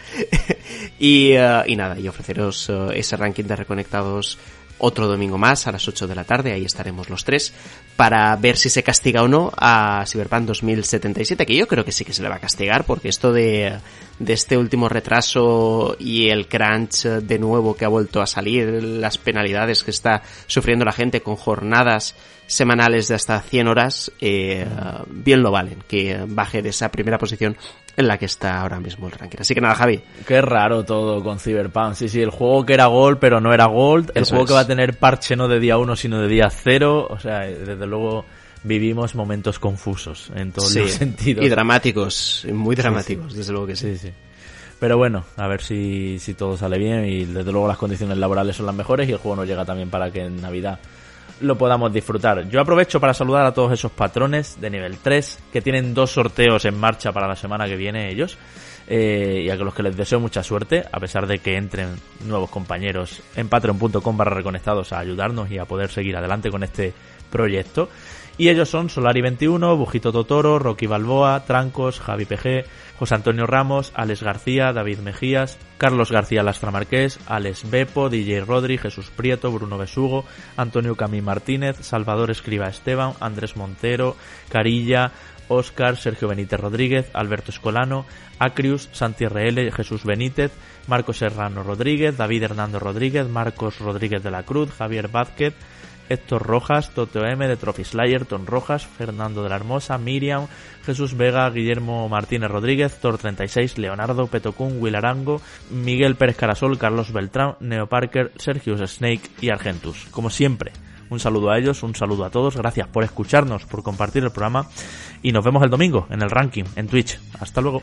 y, uh, y nada, y ofreceros ese ranking de reconectados otro domingo más a las 8 de la tarde, ahí estaremos los tres, para ver si se castiga o no a Cyberpunk 2077, que yo creo que sí que se le va a castigar, porque esto de, de este último retraso y el crunch de nuevo que ha vuelto a salir, las penalidades que está sufriendo la gente con jornadas semanales de hasta 100 horas, eh, bien lo valen que baje de esa primera posición en la que está ahora mismo el ranking. Así que nada, Javi. Qué raro todo con Cyberpunk. Sí, sí, el juego que era Gold pero no era Gold, el juego que va a tener parche no de día 1 sino de día 0, o sea, desde luego vivimos momentos confusos en todos los sentidos. Y dramáticos, muy dramáticos, desde luego que sí. sí. Pero bueno, a ver si, si todo sale bien y desde luego las condiciones laborales son las mejores y el juego nos llega también para que en Navidad lo podamos disfrutar. Yo aprovecho para saludar a todos esos patrones de nivel 3 que tienen dos sorteos en marcha para la semana que viene ellos. Eh, y a los que les deseo mucha suerte, a pesar de que entren nuevos compañeros en patreon.com barra reconectados a ayudarnos y a poder seguir adelante con este proyecto. Y ellos son Solari21, Bujito Totoro, Rocky Balboa, Trancos, Javi PG, José Antonio Ramos, Alex García, David Mejías, Carlos García Lastra Marqués, Alex Bepo, DJ Rodri, Jesús Prieto, Bruno Besugo, Antonio Camí Martínez, Salvador Escriba Esteban, Andrés Montero, Carilla, Óscar, Sergio Benítez Rodríguez, Alberto Escolano, Acrius, Santi RL, Jesús Benítez, Marcos Serrano Rodríguez, David Hernando Rodríguez, Marcos Rodríguez de la Cruz, Javier Vázquez, Héctor Rojas, Toto M de Trophy Slayer, Ton Rojas, Fernando de la Hermosa, Miriam, Jesús Vega, Guillermo Martínez Rodríguez, Tor36, Leonardo, Petocún, Will Arango, Miguel Pérez Carasol, Carlos Beltrán, Neo Parker, Sergius Snake y Argentus. Como siempre, un saludo a ellos, un saludo a todos, gracias por escucharnos, por compartir el programa y nos vemos el domingo en el ranking, en Twitch. Hasta luego.